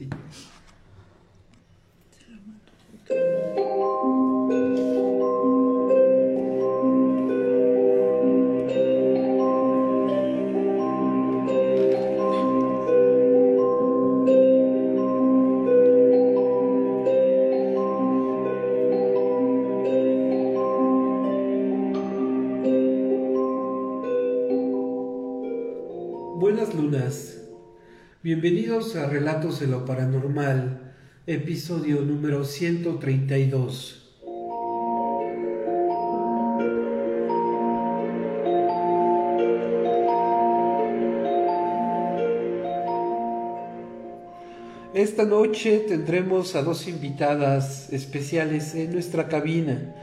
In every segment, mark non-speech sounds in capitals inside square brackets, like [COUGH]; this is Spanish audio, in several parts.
Sí. Buenas A Relatos de lo Paranormal, episodio número 132. Esta noche tendremos a dos invitadas especiales en nuestra cabina,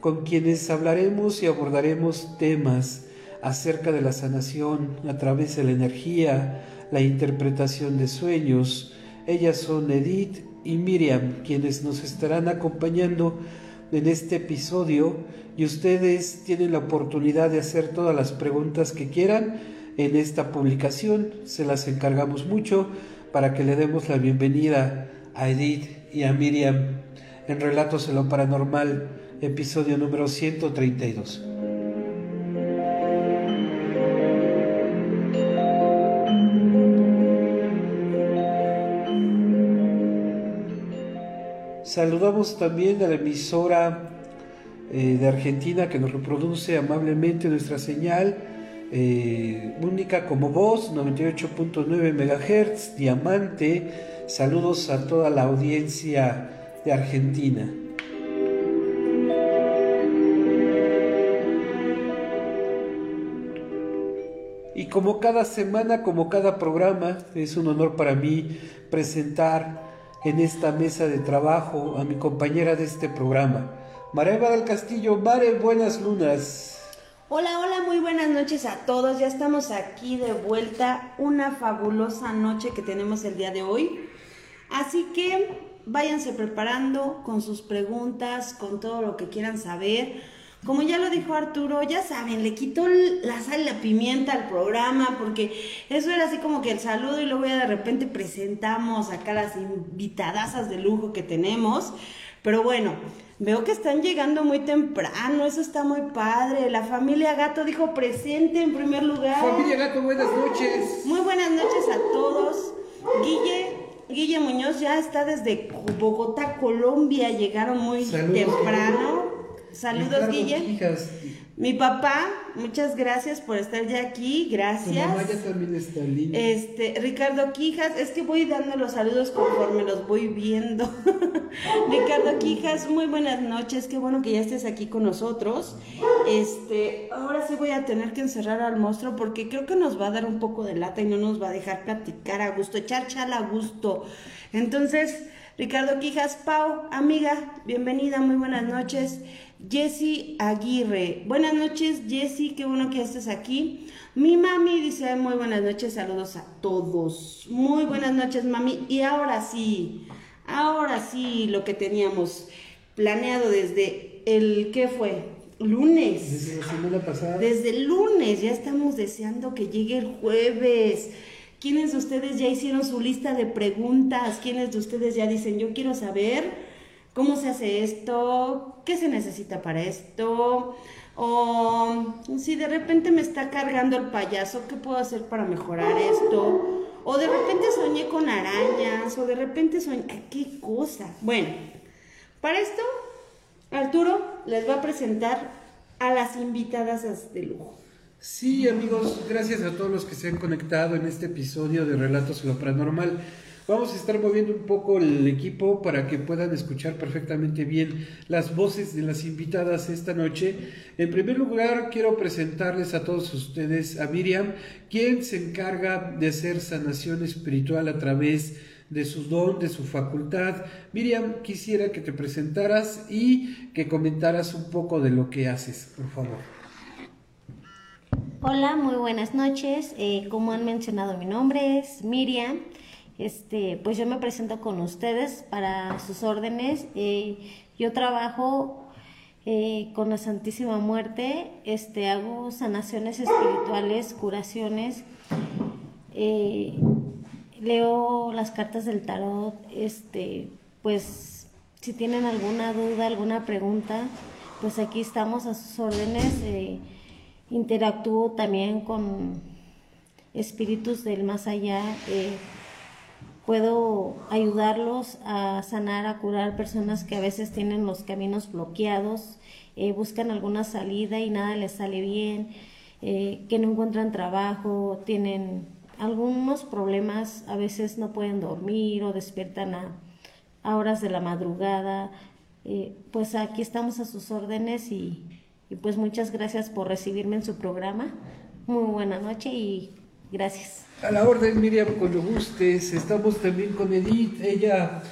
con quienes hablaremos y abordaremos temas acerca de la sanación a través de la energía, la interpretación de sueños. Ellas son Edith y Miriam, quienes nos estarán acompañando en este episodio y ustedes tienen la oportunidad de hacer todas las preguntas que quieran en esta publicación. Se las encargamos mucho para que le demos la bienvenida a Edith y a Miriam en Relatos de lo Paranormal, episodio número 132. Saludamos también a la emisora eh, de Argentina que nos reproduce amablemente nuestra señal, eh, única como voz, 98.9 MHz, Diamante. Saludos a toda la audiencia de Argentina. Y como cada semana, como cada programa, es un honor para mí presentar en esta mesa de trabajo a mi compañera de este programa, Mareva del Castillo. Mare, buenas lunas. Hola, hola, muy buenas noches a todos. Ya estamos aquí de vuelta. Una fabulosa noche que tenemos el día de hoy. Así que váyanse preparando con sus preguntas, con todo lo que quieran saber. Como ya lo dijo Arturo, ya saben, le quitó la sal y la pimienta al programa, porque eso era así como que el saludo y luego ya de repente presentamos acá las invitadasas de lujo que tenemos. Pero bueno, veo que están llegando muy temprano, eso está muy padre. La familia Gato dijo presente en primer lugar. Familia Gato, buenas noches. Muy buenas noches a todos. Guille, Guille Muñoz ya está desde Bogotá, Colombia, llegaron muy temprano. Saludos, Guille. Mi papá, muchas gracias por estar ya aquí, gracias. Tu mamá ya también está linda. Este, Ricardo Quijas, es que voy dando los saludos conforme los voy viendo. [LAUGHS] Ricardo Quijas, muy buenas noches, qué bueno que ya estés aquí con nosotros. Este, ahora sí voy a tener que encerrar al monstruo porque creo que nos va a dar un poco de lata y no nos va a dejar platicar a gusto, echar chala a gusto. Entonces, Ricardo Quijas, Pau, amiga, bienvenida, muy buenas noches. Jessy Aguirre. Buenas noches, Jessy, qué bueno que estés aquí. Mi mami dice muy buenas noches, saludos a todos. Muy buenas noches, mami. Y ahora sí, ahora sí, lo que teníamos planeado desde el, ¿qué fue? Lunes. Desde la semana pasada. Desde el lunes, ya estamos deseando que llegue el jueves. ¿Quiénes de ustedes ya hicieron su lista de preguntas? ¿Quiénes de ustedes ya dicen, yo quiero saber? ¿Cómo se hace esto? ¿Qué se necesita para esto? O si de repente me está cargando el payaso, ¿qué puedo hacer para mejorar esto? O de repente soñé con arañas, o de repente soñé... ¿Qué cosa? Bueno, para esto, Arturo les va a presentar a las invitadas de lujo. Sí, amigos, gracias a todos los que se han conectado en este episodio de Relatos de lo Paranormal. Vamos a estar moviendo un poco el equipo para que puedan escuchar perfectamente bien las voces de las invitadas esta noche. En primer lugar, quiero presentarles a todos ustedes a Miriam, quien se encarga de hacer sanación espiritual a través de su don, de su facultad. Miriam, quisiera que te presentaras y que comentaras un poco de lo que haces, por favor. Hola, muy buenas noches. Eh, como han mencionado, mi nombre es Miriam. Este, pues yo me presento con ustedes para sus órdenes. Eh, yo trabajo eh, con la Santísima Muerte, este, hago sanaciones espirituales, curaciones. Eh, leo las cartas del tarot, este, pues si tienen alguna duda, alguna pregunta, pues aquí estamos a sus órdenes. Interactúo también con espíritus del más allá. Eh, puedo ayudarlos a sanar, a curar personas que a veces tienen los caminos bloqueados, eh, buscan alguna salida y nada les sale bien, que no encuentran trabajo, tienen algunos problemas, a veces no pueden dormir o despiertan a, horas de la madrugada. Eh, pues aquí estamos a sus órdenes y, pues muchas gracias por recibirme en su programa. Muy buena noche y gracias. A la orden, Miriam, cuando gustes. Estamos también con Edith. Ella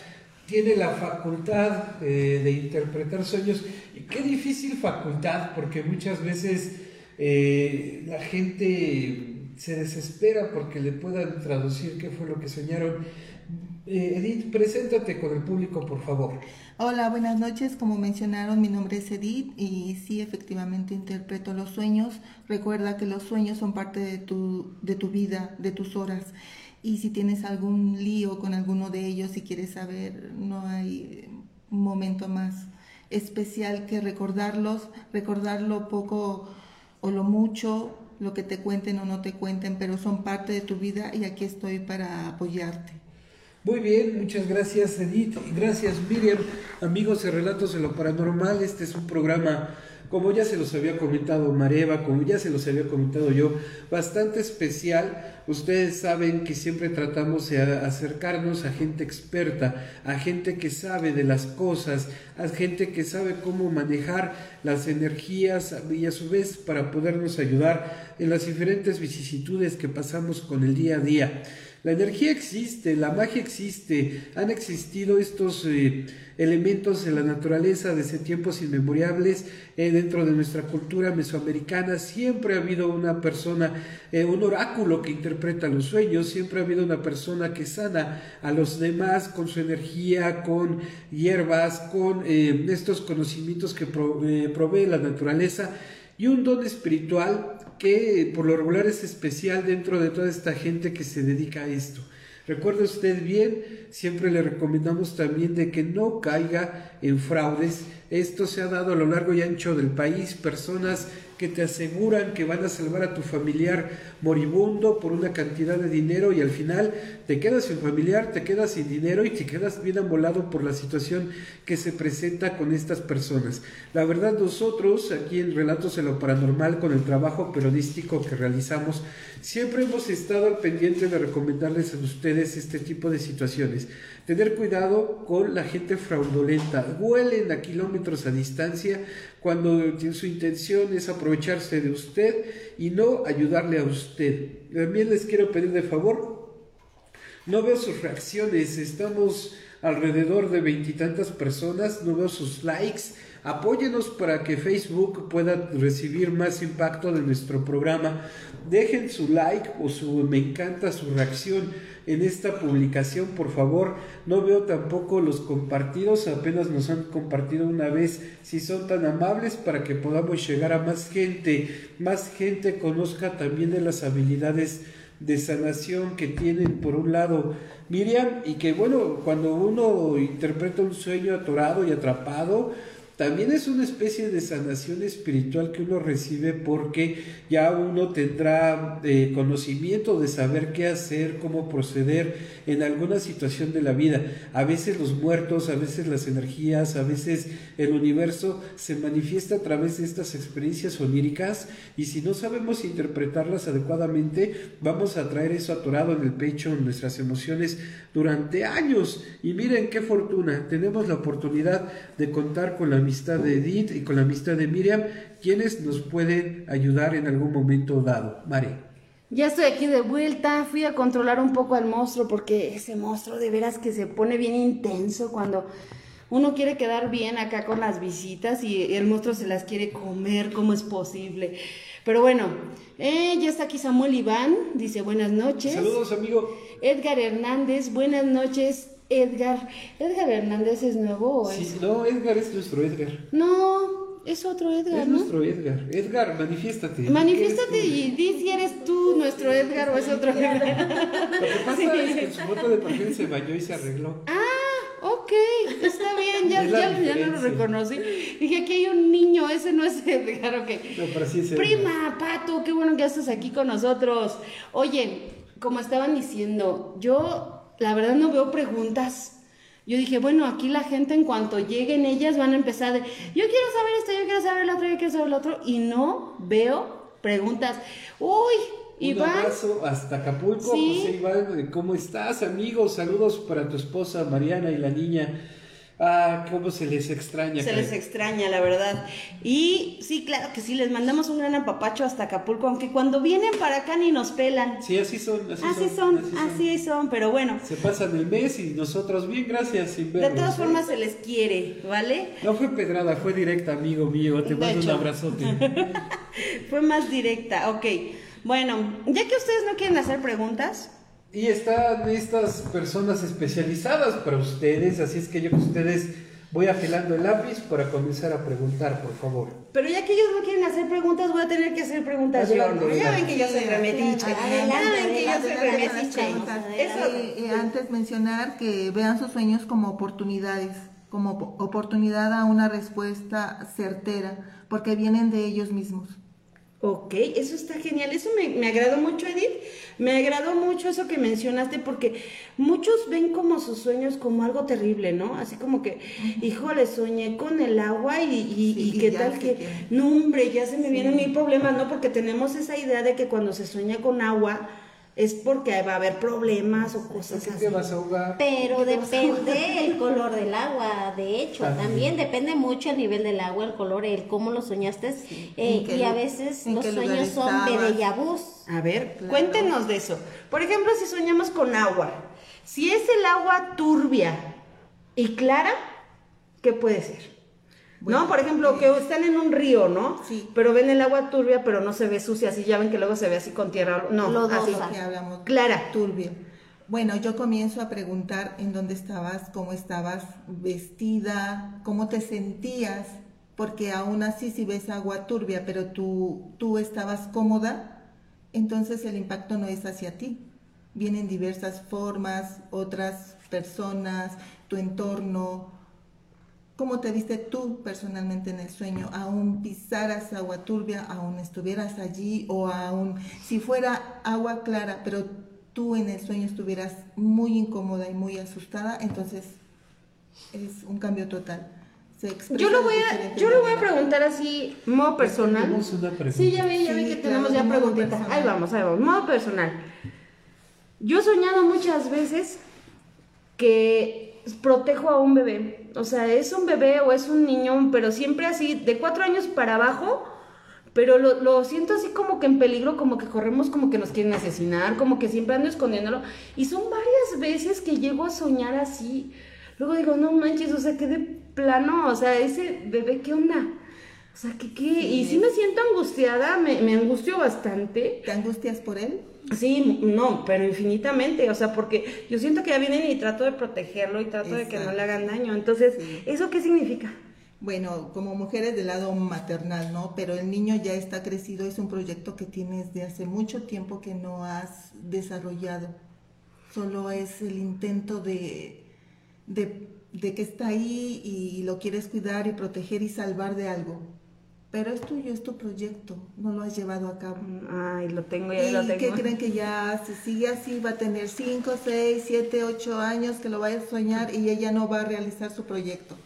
tiene la facultad eh, de interpretar sueños. Y qué difícil facultad, porque muchas veces eh, la gente se desespera porque le puedan traducir qué fue lo que soñaron. Eh, Edith, preséntate con el público, por favor. Hola, buenas noches. Como mencionaron, mi nombre es Edith y sí, efectivamente interpreto los sueños. Recuerda que los sueños son parte de tu, de tu vida, de tus horas. Y si tienes algún lío con alguno de ellos, si quieres saber, no hay momento más especial que recordarlos, recordar lo poco o lo mucho lo que te cuenten o no te cuenten, pero son parte de tu vida y aquí estoy para apoyarte. Muy bien, muchas gracias Edith gracias Miriam. Amigos de Relatos de lo Paranormal, este es un programa como ya se los había comentado Mareva, como ya se los había comentado yo, bastante especial. Ustedes saben que siempre tratamos de acercarnos a gente experta, a gente que sabe de las cosas, a gente que sabe cómo manejar las energías y a su vez para podernos ayudar en las diferentes vicisitudes que pasamos con el día a día. La energía existe, la magia existe, han existido estos eh, elementos en la naturaleza desde tiempos inmemoriales eh, dentro de nuestra cultura mesoamericana. Siempre ha habido una persona, eh, un oráculo que interpreta los sueños, siempre ha habido una persona que sana a los demás con su energía, con hierbas, con estos conocimientos que provee la naturaleza. Y un don espiritual que por lo regular es especial dentro de toda esta gente que se dedica a esto. Recuerde usted bien, siempre le recomendamos también de que no caiga en fraudes. Esto se ha dado a lo largo y ancho del país, personas que te aseguran que van a salvar a tu familiar moribundo por una cantidad de dinero y al final te quedas sin familiar, te quedas sin dinero y te quedas bien amolado por la situación que se presenta con estas personas. La verdad nosotros aquí en Relatos de lo Paranormal con el trabajo periodístico que realizamos siempre hemos estado al pendiente de recomendarles a ustedes este tipo de situaciones. Tener cuidado con la gente fraudulenta. Huelen a kilómetros a distancia cuando su intención es aprovecharse de usted y no ayudarle a usted. También les quiero pedir de favor, no veo sus reacciones, estamos alrededor de veintitantas personas, no veo sus likes. Apóyenos para que Facebook pueda recibir más impacto de nuestro programa. Dejen su like o su me encanta su reacción en esta publicación, por favor. No veo tampoco los compartidos, apenas nos han compartido una vez. Si son tan amables para que podamos llegar a más gente, más gente conozca también de las habilidades de sanación que tienen por un lado Miriam y que bueno, cuando uno interpreta un sueño atorado y atrapado, también es una especie de sanación espiritual que uno recibe porque ya uno tendrá eh, conocimiento de saber qué hacer, cómo proceder en alguna situación de la vida. A veces los muertos, a veces las energías, a veces el universo se manifiesta a través de estas experiencias oníricas y si no sabemos interpretarlas adecuadamente, vamos a traer eso atorado en el pecho, en nuestras emociones durante años. Y miren qué fortuna, tenemos la oportunidad de contar con la amistad de Edith y con la amistad de Miriam, quienes nos pueden ayudar en algún momento dado. Mari. Ya estoy aquí de vuelta, fui a controlar un poco al monstruo porque ese monstruo de veras que se pone bien intenso cuando uno quiere quedar bien acá con las visitas y el monstruo se las quiere comer, ¿cómo es posible? Pero bueno, eh, ya está aquí Samuel Iván, dice buenas noches. Saludos, amigo. Edgar Hernández, buenas noches. Edgar, ¿Edgar Hernández es nuevo o sí, No, Edgar es nuestro Edgar. No, es otro Edgar, Es ¿no? nuestro Edgar. Edgar, manifiéstate. Manifiéstate ¿Qué eres y di si eres tú nuestro Edgar o es otro Edgar. Lo que pasa es que en su foto de perfil se bañó y se arregló. Ah, ok, está bien, ya, Es ya, ya no lo reconocí. Dije, aquí hay un niño, ese no es Edgar, ok. No, pero sí es Edgar. Prima, Pato, qué bueno que estás aquí con nosotros. Oye, como estaban diciendo, yo la verdad no veo preguntas. Yo dije, bueno, aquí la gente en cuanto lleguen ellas van a empezar de, yo quiero saber esto, yo quiero saber lo otro, yo quiero saber lo otro, y no veo preguntas. Uy, Un Iván, abrazo hasta Acapulco, Sí. José Iván, ¿cómo estás, amigos? Saludos para tu esposa Mariana y la niña. Ah, cómo se les extraña. se les extraña, la verdad. Y sí, claro que sí, les mandamos un gran apapacho hasta Acapulco, aunque cuando vienen para acá ni nos pelan. Sí, así son, así, Así son, así así son, pero bueno. Se pasan el mes y nosotros bien, gracias, sin De verlos. todas ¿eh? formas se les quiere, ¿vale? No fue pedrada, fue directa, amigo mío. Te De mando un abrazote. [LAUGHS] Fue más directa, ok. Bueno, ya que ustedes no quieren hacer preguntas, Y están estas personas especializadas para ustedes, así es que yo con ustedes voy afilando el lápiz para comenzar a preguntar, por favor. pero ya que ellos no quieren hacer preguntas, voy a tener que hacer preguntas yo, Adelante, ¿no? Ya ven que yo soy remetiche. Ya ven que yo soy remetiche. Eso. Antes mencionar que vean sus sueños como oportunidades, como op- oportunidad a una respuesta certera, porque vienen de ellos mismos. Ok, eso está genial. Eso me, me agradó mucho, Edith. Me agradó mucho eso que mencionaste porque muchos ven como sus sueños como algo terrible, ¿no? Así como que, híjole, soñé con el agua y, y, Sí, y qué tal que, que- no, hombre, ya se me vienen mil problemas, ¿no? Porque tenemos esa idea de que cuando se sueña con agua es porque va a haber problemas o cosas ¿Qué así. vas a ahogar? Pero depende el color del agua, de hecho, también depende mucho el nivel del agua, el color, el cómo lo soñaste. eh, ¿En qué y a veces los sueños son vus. A ver, Claro. cuéntenos de eso. Por ejemplo, si soñamos con agua, si es el agua turbia y clara, ¿qué puede ser? Bueno, no, por ejemplo, que están en un río, ¿no? Sí. Pero ven el agua turbia, pero no se ve sucia, así ya ven que luego se ve así con tierra. No, Lodosa. así. Que hablamos. Clara. Turbio. Bueno, yo comienzo a preguntar en dónde estabas, cómo estabas vestida, cómo te sentías, porque aún así si ves agua turbia, pero tú, tú estabas cómoda, entonces el impacto no es hacia ti. Vienen diversas formas, otras personas, tu entorno, cómo te viste tú personalmente en el sueño, aún pisaras agua turbia, aún estuvieras allí o aún si fuera agua clara, pero tú en el sueño estuvieras muy incómoda y muy asustada, entonces es un cambio total. Se Yo lo voy a, yo le voy a preguntar así, modo personal. Tenemos una pregunta. Sí, ya ve, ya Sí, que claro, tenemos ya preguntitas. personal. Ahí vamos, ahí vamos, modo personal. Yo he soñado muchas veces que protejo a un bebé. O sea, es un bebé o es un niño, pero siempre así, de cuatro años para abajo, pero lo, lo siento así como que en peligro, como que corremos, como que nos quieren asesinar, como que siempre ando escondiéndolo. Y son varias veces que llego a soñar así. Luego digo, no manches, o sea, que de plano, o sea, ese bebé, ¿qué onda? O sea, que qué? Y sí me siento angustiada, me, me angustio bastante. ¿Te angustias por él? Sí, no, pero infinitamente, o sea, porque yo siento que ya vienen y trato de protegerlo y trato de que no le hagan daño. Entonces, Sí. ¿eso qué significa? Bueno, como mujeres del lado maternal, ¿no? Pero el niño ya está crecido, es un proyecto que tienes de hace mucho tiempo que no has desarrollado. Solo es el intento de, de, de que está ahí y lo quieres cuidar y proteger y salvar de algo. Pero es tuyo, es tu proyecto, no lo has llevado a cabo. Ay, lo tengo, ya lo ¿Y qué tengo. creen que ya se sigue así? Va a tener 5, 6, 7, 8 años que lo vaya a soñar y ella no va a realizar su proyecto.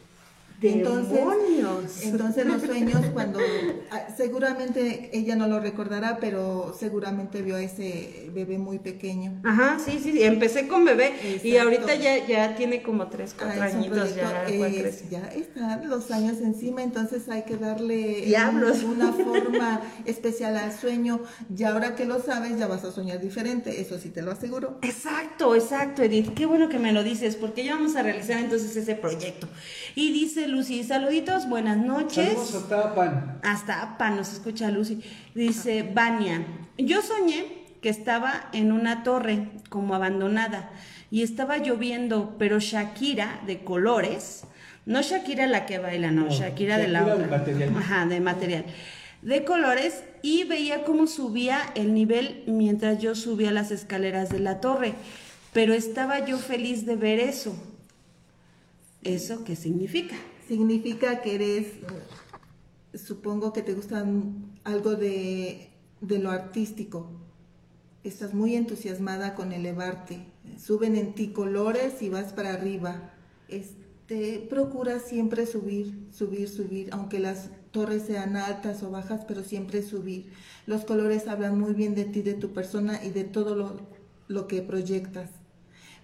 ¡Demonios! entonces los [LAUGHS] sueños cuando ah, seguramente ella no lo recordará, pero seguramente vio a ese bebé muy pequeño. Ajá, sí, sí, sí, empecé con bebé y ahorita ya, ya tiene como tres, cuatro Ah, es un añitos, ya es- ya están los años encima, entonces hay que darle Diablos. una forma [LAUGHS] especial al sueño. Y ahora que lo sabes, ya vas a soñar diferente, eso sí te lo aseguro. Exacto, exacto, Edith. Qué bueno que me lo dices, porque ya vamos a realizar entonces ese proyecto. Y dice Lucy, saluditos, buenas noches. Saludos a Tapan. Hasta APA nos escucha Lucy. Dice Vania, yo soñé que estaba en una torre como abandonada y estaba lloviendo, pero Shakira de colores No Shakira la que baila, no, No, Shakira, de la Shakira de otra. material. Ajá, de material. De colores y veía cómo subía el nivel mientras yo subía las escaleras de la torre. Pero estaba yo feliz de ver eso. ¿Eso qué significa? Significa que eres, supongo que te gusta algo de, de lo artístico. Estás muy entusiasmada con elevarte. Suben en ti colores y vas para arriba. Este, procura siempre subir, subir, subir, aunque las torres sean altas o bajas, pero siempre subir. Los colores hablan muy bien de ti, de tu persona y de todo lo, lo que proyectas.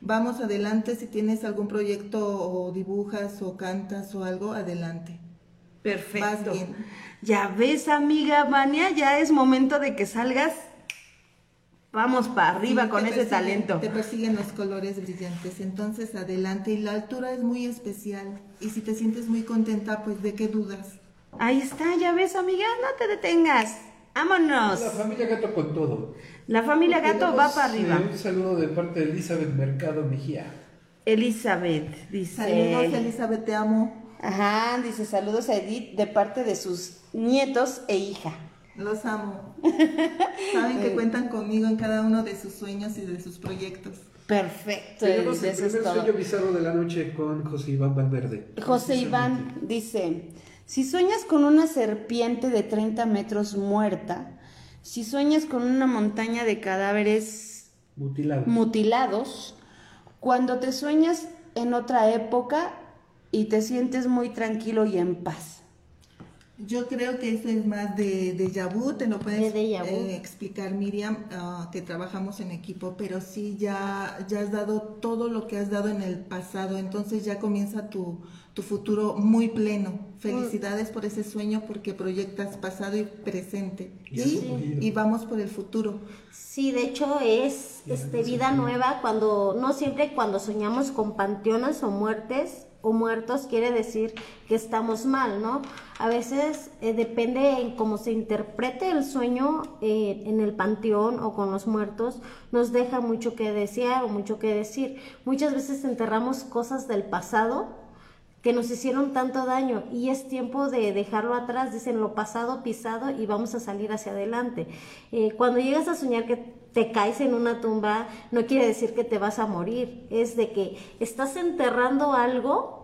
Vamos adelante, si tienes algún proyecto o dibujas o cantas o algo, adelante. Perfecto. Vas bien. Ya ves, amiga Vania, ya es momento de que salgas. Vamos para arriba Sí, con ese persiguen- talento. Te persiguen los colores brillantes, entonces adelante y la altura es muy especial. Y si te sientes muy contenta, pues de qué dudas. Ahí está, ya ves, amiga, no te detengas. Vámonos. La familia Gato con todo. La familia Gato va para arriba. eh, un saludo de parte de Elizabeth Mercado Mejía. Elizabeth dice. Saludos, Elizabeth, te amo. Ajá, dice saludos a Edith de parte de sus nietos e hija. Los amo. [LAUGHS] Saben que cuentan conmigo en cada uno de sus sueños y de sus proyectos. Perfecto, Tenemos el primer todo. sueño bizarro de la noche con José Iván Valverde. José Iván dice, si sueñas con una serpiente de 30 metros muerta, si sueñas con una montaña de cadáveres Mutilado. mutilados, cuando te sueñas en otra época y te sientes muy tranquilo y en paz. Yo creo que eso es más de déjà vu, te lo puedes De eh, explicar Miriam, ah, que trabajamos en equipo, pero sí ya, ya has dado todo lo que has dado en el pasado, entonces ya comienza tu, tu futuro muy pleno. Felicidades por ese sueño porque proyectas pasado y presente. Y y vamos por el futuro. Sí, de hecho es este vida nueva cuando no siempre cuando soñamos con panteones o muertes o muertos quiere decir que estamos mal, ¿no? A veces eh, depende en cómo se interprete el sueño eh, en el panteón o con los muertos, nos deja mucho que desear o mucho que decir. Muchas veces enterramos cosas del pasado que nos hicieron tanto daño y es tiempo de dejarlo atrás, dicen lo pasado pisado y vamos a salir hacia adelante. Eh, cuando llegas a soñar que te caes en una tumba, no quiere decir que te vas a morir, es de que estás enterrando algo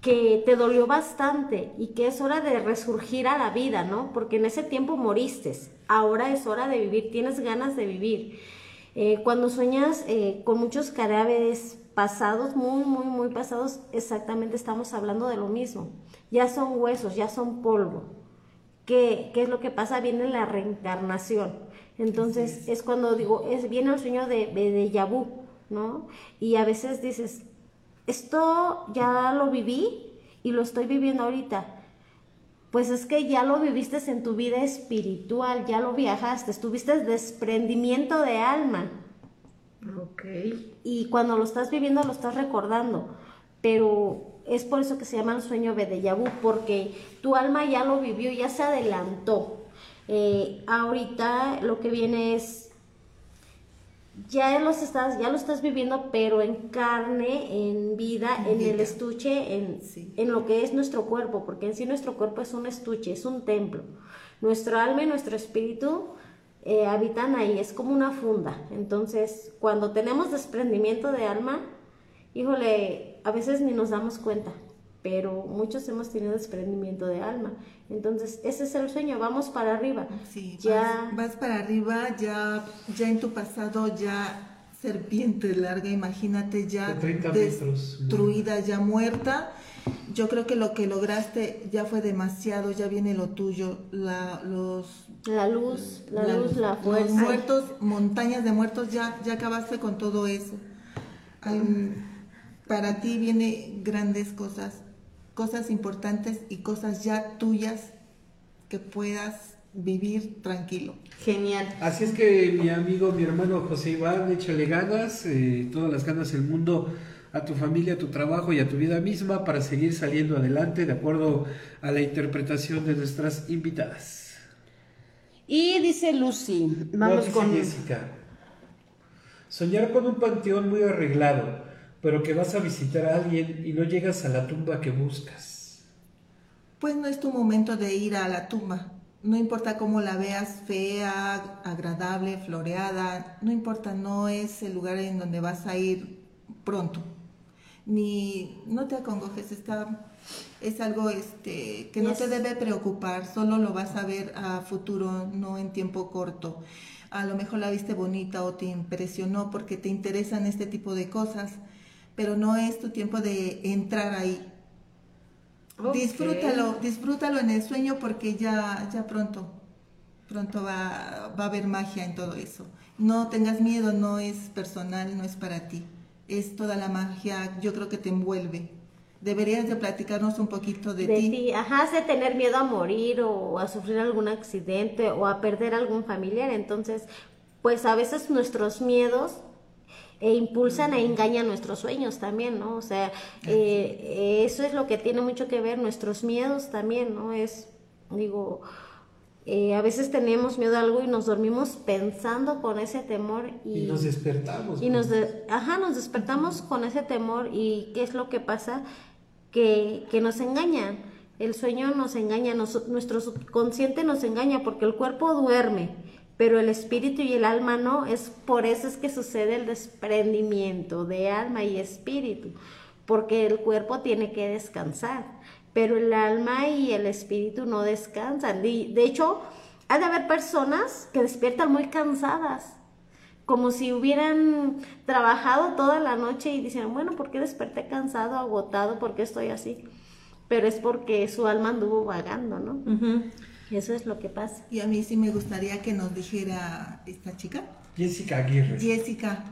que te dolió bastante y que es hora de resurgir a la vida, ¿no? Porque en ese tiempo moriste, ahora es hora de vivir, tienes ganas de vivir. Eh, cuando sueñas eh, con muchos cadáveres pasados, muy, muy, muy pasados, exactamente estamos hablando de lo mismo. Ya son huesos, ya son polvo. ¿Qué, qué es lo que pasa? Viene la reencarnación. Entonces es. cuando digo, es, viene el sueño de, de, de Yabú, ¿no? Y a veces dices, esto ya lo viví y lo estoy viviendo ahorita. Pues es que ya lo viviste en tu vida espiritual, ya lo viajaste, tuviste desprendimiento de alma. Ok. Y cuando lo estás viviendo lo estás recordando. Pero es por eso que se llama el sueño de vu, porque tu alma ya lo vivió, ya se adelantó. Eh, ahorita lo que viene es ya los estás, ya lo estás viviendo, pero en carne, en vida, en Vida. el estuche, en, Sí. en lo que es nuestro cuerpo, porque en sí nuestro cuerpo es un estuche, es un templo. Nuestro alma y nuestro espíritu eh, habitan ahí, es como una funda. Entonces, cuando tenemos desprendimiento de alma, híjole, a veces ni nos damos cuenta, pero muchos hemos tenido desprendimiento de alma. Entonces, ese es el sueño, vamos para arriba. Sí, ya vas, vas para arriba, ya, ya en tu pasado, ya serpiente larga, imagínate ya De 30 metros. destruida, ya muerta. Yo creo que lo que lograste ya fue demasiado, ya viene lo tuyo, la, los, la luz, la, luz, la fuerza. Los muertos, montañas de muertos, ya, ya acabaste con todo eso. Ay, para ti viene grandes cosas, cosas importantes y cosas ya tuyas que puedas vivir tranquilo. Genial. Así es que mi amigo, mi hermano José Iván, échale ganas, eh, todas las ganas del mundo a tu familia, a tu trabajo y a tu vida misma para seguir saliendo adelante de acuerdo a la interpretación de nuestras invitadas. Y dice Lucy, vamos No, dice con... Jessica. Soñar con un panteón muy arreglado, pero que vas a visitar a alguien y no llegas a la tumba que buscas. Pues no es tu momento de ir a la tumba. No importa cómo la veas, fea, agradable, floreada, no importa, no es el lugar en donde vas a ir pronto. Ni no te acongojes, está es algo este que no te debe preocupar, solo lo vas a ver a futuro, no en tiempo corto. A lo mejor la viste bonita o te impresionó porque te interesan este tipo de cosas, pero no es tu tiempo de entrar ahí. Disfrútalo, disfrútalo en el sueño porque ya, ya pronto, pronto va, va a haber magia en todo eso. No tengas miedo, no es personal, no es para ti. Es toda la magia, yo creo que te envuelve. Deberías de platicarnos un poquito de, de ti. Ajá, de tener miedo a morir o a sufrir algún accidente o a perder algún familiar. Entonces, pues a veces nuestros miedos e impulsan e engañan nuestros sueños también, ¿no? O sea, eh, eso es lo que tiene mucho que ver, nuestros miedos también, ¿no? Es, digo, eh, a veces tenemos miedo a algo y nos dormimos pensando con ese temor y, y nos despertamos. Y nos, ajá, nos despertamos con ese temor y ¿qué es lo que pasa? Que, que nos engañan. El sueño nos engaña, nuestro subconsciente nos engaña porque el cuerpo duerme pero el espíritu y el alma no, es por eso es que sucede el desprendimiento de alma y espíritu, porque el cuerpo tiene que descansar, pero el alma y el espíritu no descansan. De hecho, ha de haber personas que despiertan muy cansadas, como si hubieran trabajado toda la noche y dicen, bueno, ¿por qué desperté cansado, agotado? ¿Por qué estoy así? Pero es porque su alma anduvo vagando, ¿no? Eso es lo que pasa. Y a mí sí me gustaría que nos dijera esta chica. Jessica Aguirre. Jessica,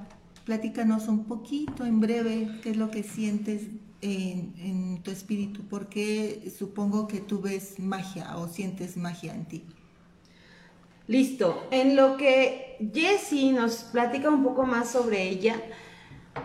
platícanos un poquito en breve qué es lo que sientes en, tu espíritu, porque supongo que tú ves magia o sientes magia en ti. Listo. En lo que Jessie nos platica un poco más sobre ella,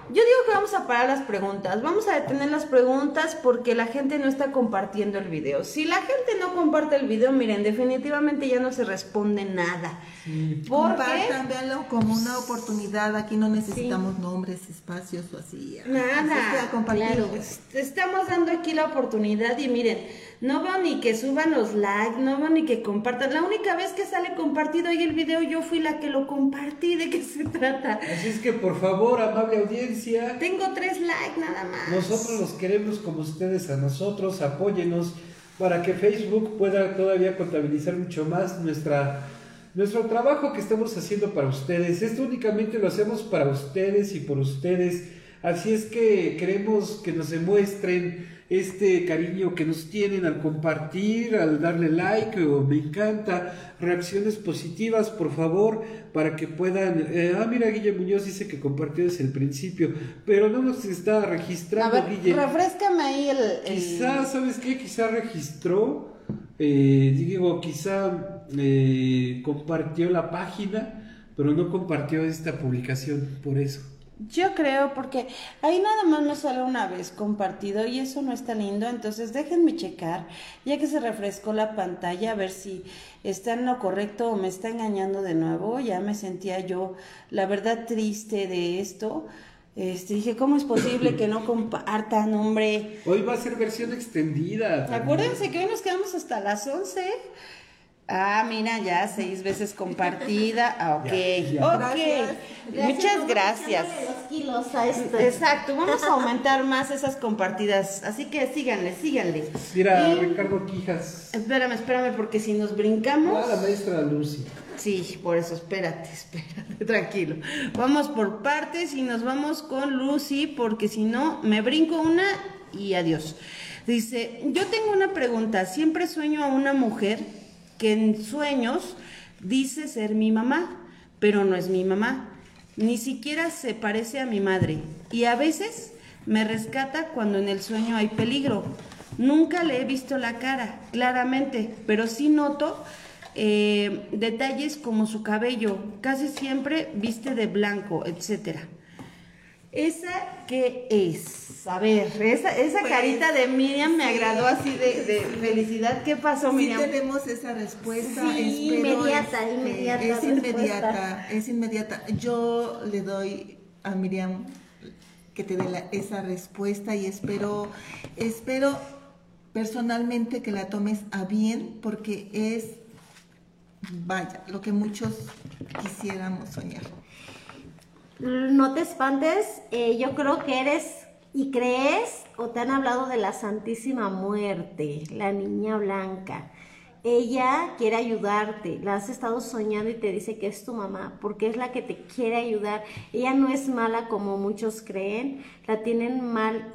yo digo que vamos a parar las preguntas. Vamos a detener las preguntas porque la gente no está compartiendo el video. Si la gente no comparte el video, miren, definitivamente ya no se responde nada. Sí. Compartan, véanlo como una oportunidad. Aquí no necesitamos nombres, espacios o así. Nada. Claro. Estamos dando aquí la oportunidad y miren, no veo ni que suban los likes, no veo ni que compartan. La única vez que sale compartido ahí el video, yo fui la que lo compartí. ¿De qué se trata? Así es que por favor, amable audiencia. Tengo tres likes nada más. Nosotros los queremos como ustedes a nosotros. Apóyenos para que Facebook pueda todavía contabilizar mucho más nuestra nuestro trabajo que estamos haciendo para ustedes. Esto únicamente lo hacemos para ustedes y por ustedes. Así es que queremos que nos demuestren este cariño que nos tienen al compartir, al darle like o me encanta, reacciones positivas, por favor, para que puedan... Eh, ah, mira, Guille Muñoz dice que compartió desde el principio, pero no nos está registrando, A ver, Guille. refrescame ahí el... Quizá, ¿sabes qué? Quizá registró, eh, digo, quizá eh, compartió la página, pero no compartió esta publicación, por eso. Yo creo porque ahí nada más me sale una vez compartido y eso no está lindo, entonces déjenme checar, ya que se refrescó la pantalla, a ver si está en lo correcto o me está engañando de nuevo. Ya me sentía yo, la verdad, triste de esto. Este, dije, ¿cómo es posible que no compartan, hombre? Hoy va a ser versión extendida. Acuérdense que hoy nos quedamos hasta las 11. Ah, mira, ya seis veces compartida. [LAUGHS] Ah, ok, ok. Muchas gracias. Exacto, vamos a [LAUGHS] aumentar más esas compartidas. Así que síganle, síganle. Mira, Ricardo Quijas. Espérame, espérame, porque si nos brincamos. Ah, la maestra Lucy. Sí, por eso, espérate, espérate, [LAUGHS] tranquilo. Vamos por partes y nos vamos con Lucy, porque si no, me brinco una y adiós. Dice, yo tengo una pregunta. Siempre sueño a una mujer que en sueños dice ser mi mamá, pero no es mi mamá. Ni siquiera se parece a mi madre. Y a veces me rescata cuando en el sueño hay peligro. Nunca le he visto la cara, claramente, pero sí noto eh, detalles como su cabello. Casi siempre viste de blanco, etcétera. ¿Esa qué es? A ver, esa, esa pues, carita de Miriam me agradó así de, felicidad. ¿Qué pasó, Miriam? Sí tenemos esa respuesta. Sí, inmediata, este, inmediata. Es inmediata, es inmediata. Yo le doy a Miriam que te dé la- esa respuesta y espero, espero personalmente que la tomes a bien porque es, vaya, lo que muchos quisiéramos soñar. No te espantes, eh, yo creo que eres y crees o te han hablado de la Santísima Muerte, la niña blanca. Ella quiere ayudarte, la has estado soñando y te dice que es tu mamá, porque es la que te quiere ayudar. Ella no es mala como muchos creen, la tienen mal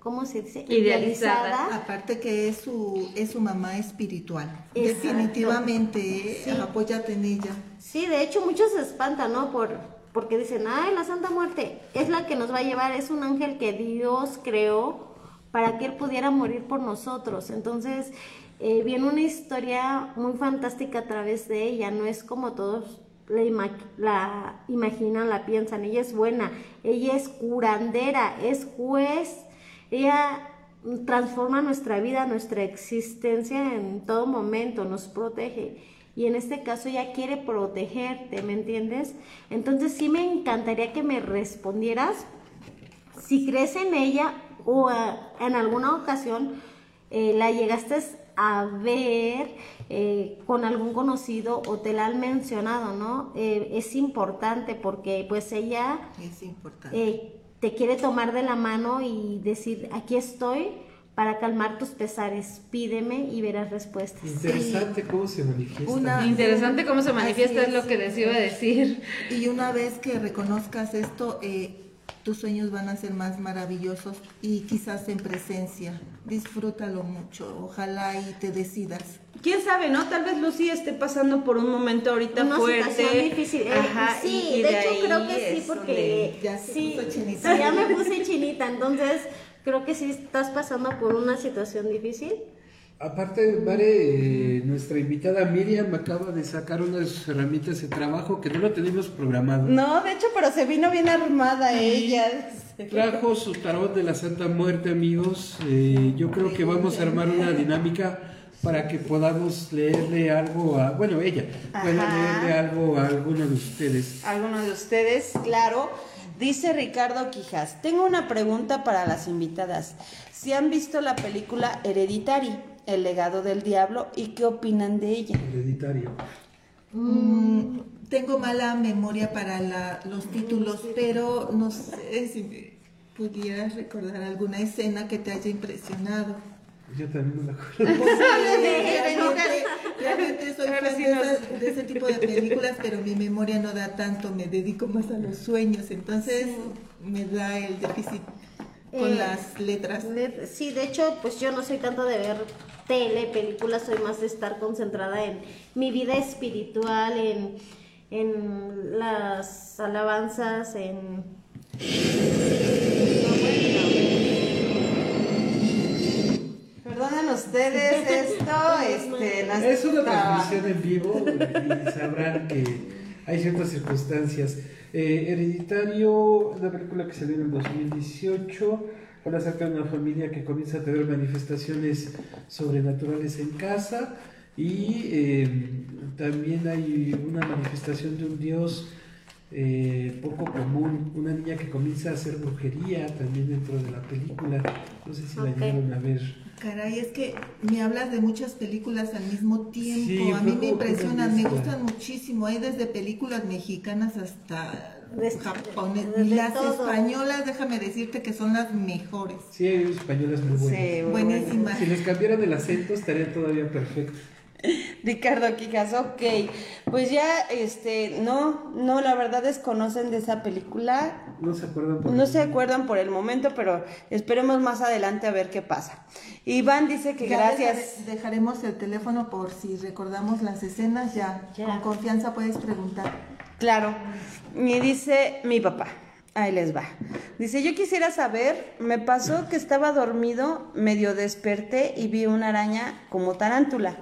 ¿cómo se dice? Idealizada. Aparte que es su, es su mamá espiritual. Exacto. Definitivamente, ¿eh? Sí. apóyate en ella. Sí, de hecho muchos se espantan, ¿no? Por, porque dicen, ay, la Santa Muerte es la que nos va a llevar, es un ángel que Dios creó para que Él pudiera morir por nosotros. Entonces, eh, viene una historia muy fantástica a través de ella, no es como todos la, ima- la imaginan, la piensan, ella es buena, ella es curandera, es juez, ella transforma nuestra vida, nuestra existencia en todo momento, nos protege. Y en este caso ella quiere protegerte, ¿me entiendes? Entonces sí me encantaría que me respondieras si crees en ella o ah, en alguna ocasión eh, la llegaste a ver eh, con algún conocido o te la han mencionado, ¿no? Eh, es importante porque pues ella Es importante. eh, te quiere tomar de la mano y decir, aquí estoy para calmar tus pesares, pídeme y verás respuestas. Interesante cómo se manifiesta. Una- Interesante cómo se manifiesta, Así es lo es. que les iba a decir. Y una vez que reconozcas esto, eh, tus sueños van a ser más maravillosos y quizás en presencia. Disfrútalo mucho, ojalá y te decidas. quién sabe, ¿no? Tal vez Lucy esté pasando por un momento ahorita Una fuerte. situación difícil. Eh, Ajá, sí, y- y de, hecho ahí creo que sí, es porque Ya se sí, puso chinita. sí, ya me [LAUGHS] puse chinita, entonces creo que sí estás pasando por una situación difícil. Aparte, Mare, eh, nuestra invitada Miriam acaba de sacar una de sus herramientas de trabajo que no lo teníamos programado. No, de hecho, pero se vino bien armada ella. Trajo su tarot de la Santa Muerte, amigos. Eh, yo creo que vamos a armar una dinámica para que podamos leerle algo a, bueno, ella pueda leerle algo a alguno de ustedes. Alguno de ustedes, claro. Dice Ricardo Quijas, tengo una pregunta para las invitadas. Si han visto la película Hereditary, El legado del diablo, y qué opinan de ella. Hereditario. Mm, tengo mala memoria para la- los títulos, pero no sé si me pudieras recordar alguna escena que te haya impresionado. Yo también me la acuerdo. [LAUGHS] Realmente, realmente soy fan de, nos- esas- de ese tipo de películas, pero mi memoria no da tanto, me dedico más a los sueños, entonces me da el déficit con Eh, las letras. Sí, de hecho, pues yo no soy tanto de ver tele, películas, soy más de estar concentrada en mi vida espiritual, en, en las alabanzas, en... Perdonen ustedes [LAUGHS] esto, este, las- Es una transmisión en vivo y sabrán que hay ciertas circunstancias. Eh, Hereditario, una película que salió en el 2018, habla acerca de una familia que comienza a tener manifestaciones sobrenaturales en casa y eh, también hay una manifestación de un dios eh, poco común, una niña que comienza a hacer brujería también dentro de la película. No sé si la llegaron a ver. Caray, es que me hablas de muchas películas al mismo tiempo. Sí, a mí me impresionan, me gustan muchísimo. Hay desde películas mexicanas hasta japonesas. las todo. españolas, déjame decirte que son las mejores. Sí, hay españolas muy buenas. Sí, muy Buenísimas. Si les cambiaran el acento estaría todavía perfecto. [LAUGHS] Ricardo Quijas, ok. Pues ya, este, no, no, la verdad desconocen de esa película. No se acuerdan por No el- se acuerdan por el momento, pero esperemos más adelante a ver qué pasa. Iván dice que Ya gracias. dejaremos el teléfono por si recordamos las escenas. Ya, Ya. con confianza puedes preguntar. Claro. Y dice mi papá. Ahí les va. Dice, yo quisiera saber, me pasó que estaba dormido, medio desperté y vi una araña como tarántula.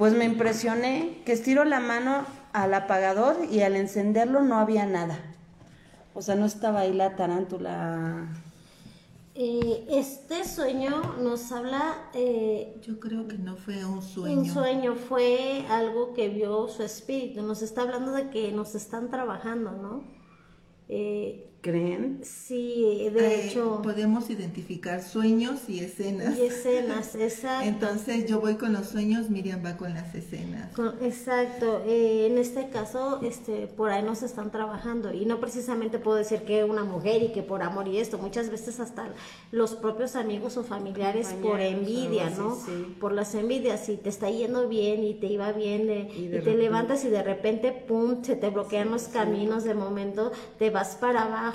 Pues me impresioné que estiro la mano al apagador y al encenderlo no había nada. O sea, no estaba ahí la tarántula. Eh, este sueño nos habla, eh, Yo creo que no fue un sueño. un sueño, fue algo que vio su espíritu, nos está hablando de que nos están trabajando, ¿no? Eh, creen. Sí, de Eh, hecho. podemos identificar sueños y escenas. Y escenas, [LAUGHS] exacto. Entonces yo voy con los sueños, Miriam va con las escenas. Con- Exacto, eh, en este caso, este, por ahí nos están trabajando y no precisamente puedo decir que una mujer y que por amor y esto, muchas veces hasta los propios amigos o familiares por envidia, ¿no? sí. Por las envidias, si te está yendo bien y te iba bien eh, Y te repente- levantas y de repente, pum, se te bloquean los caminos, de momento te vas para abajo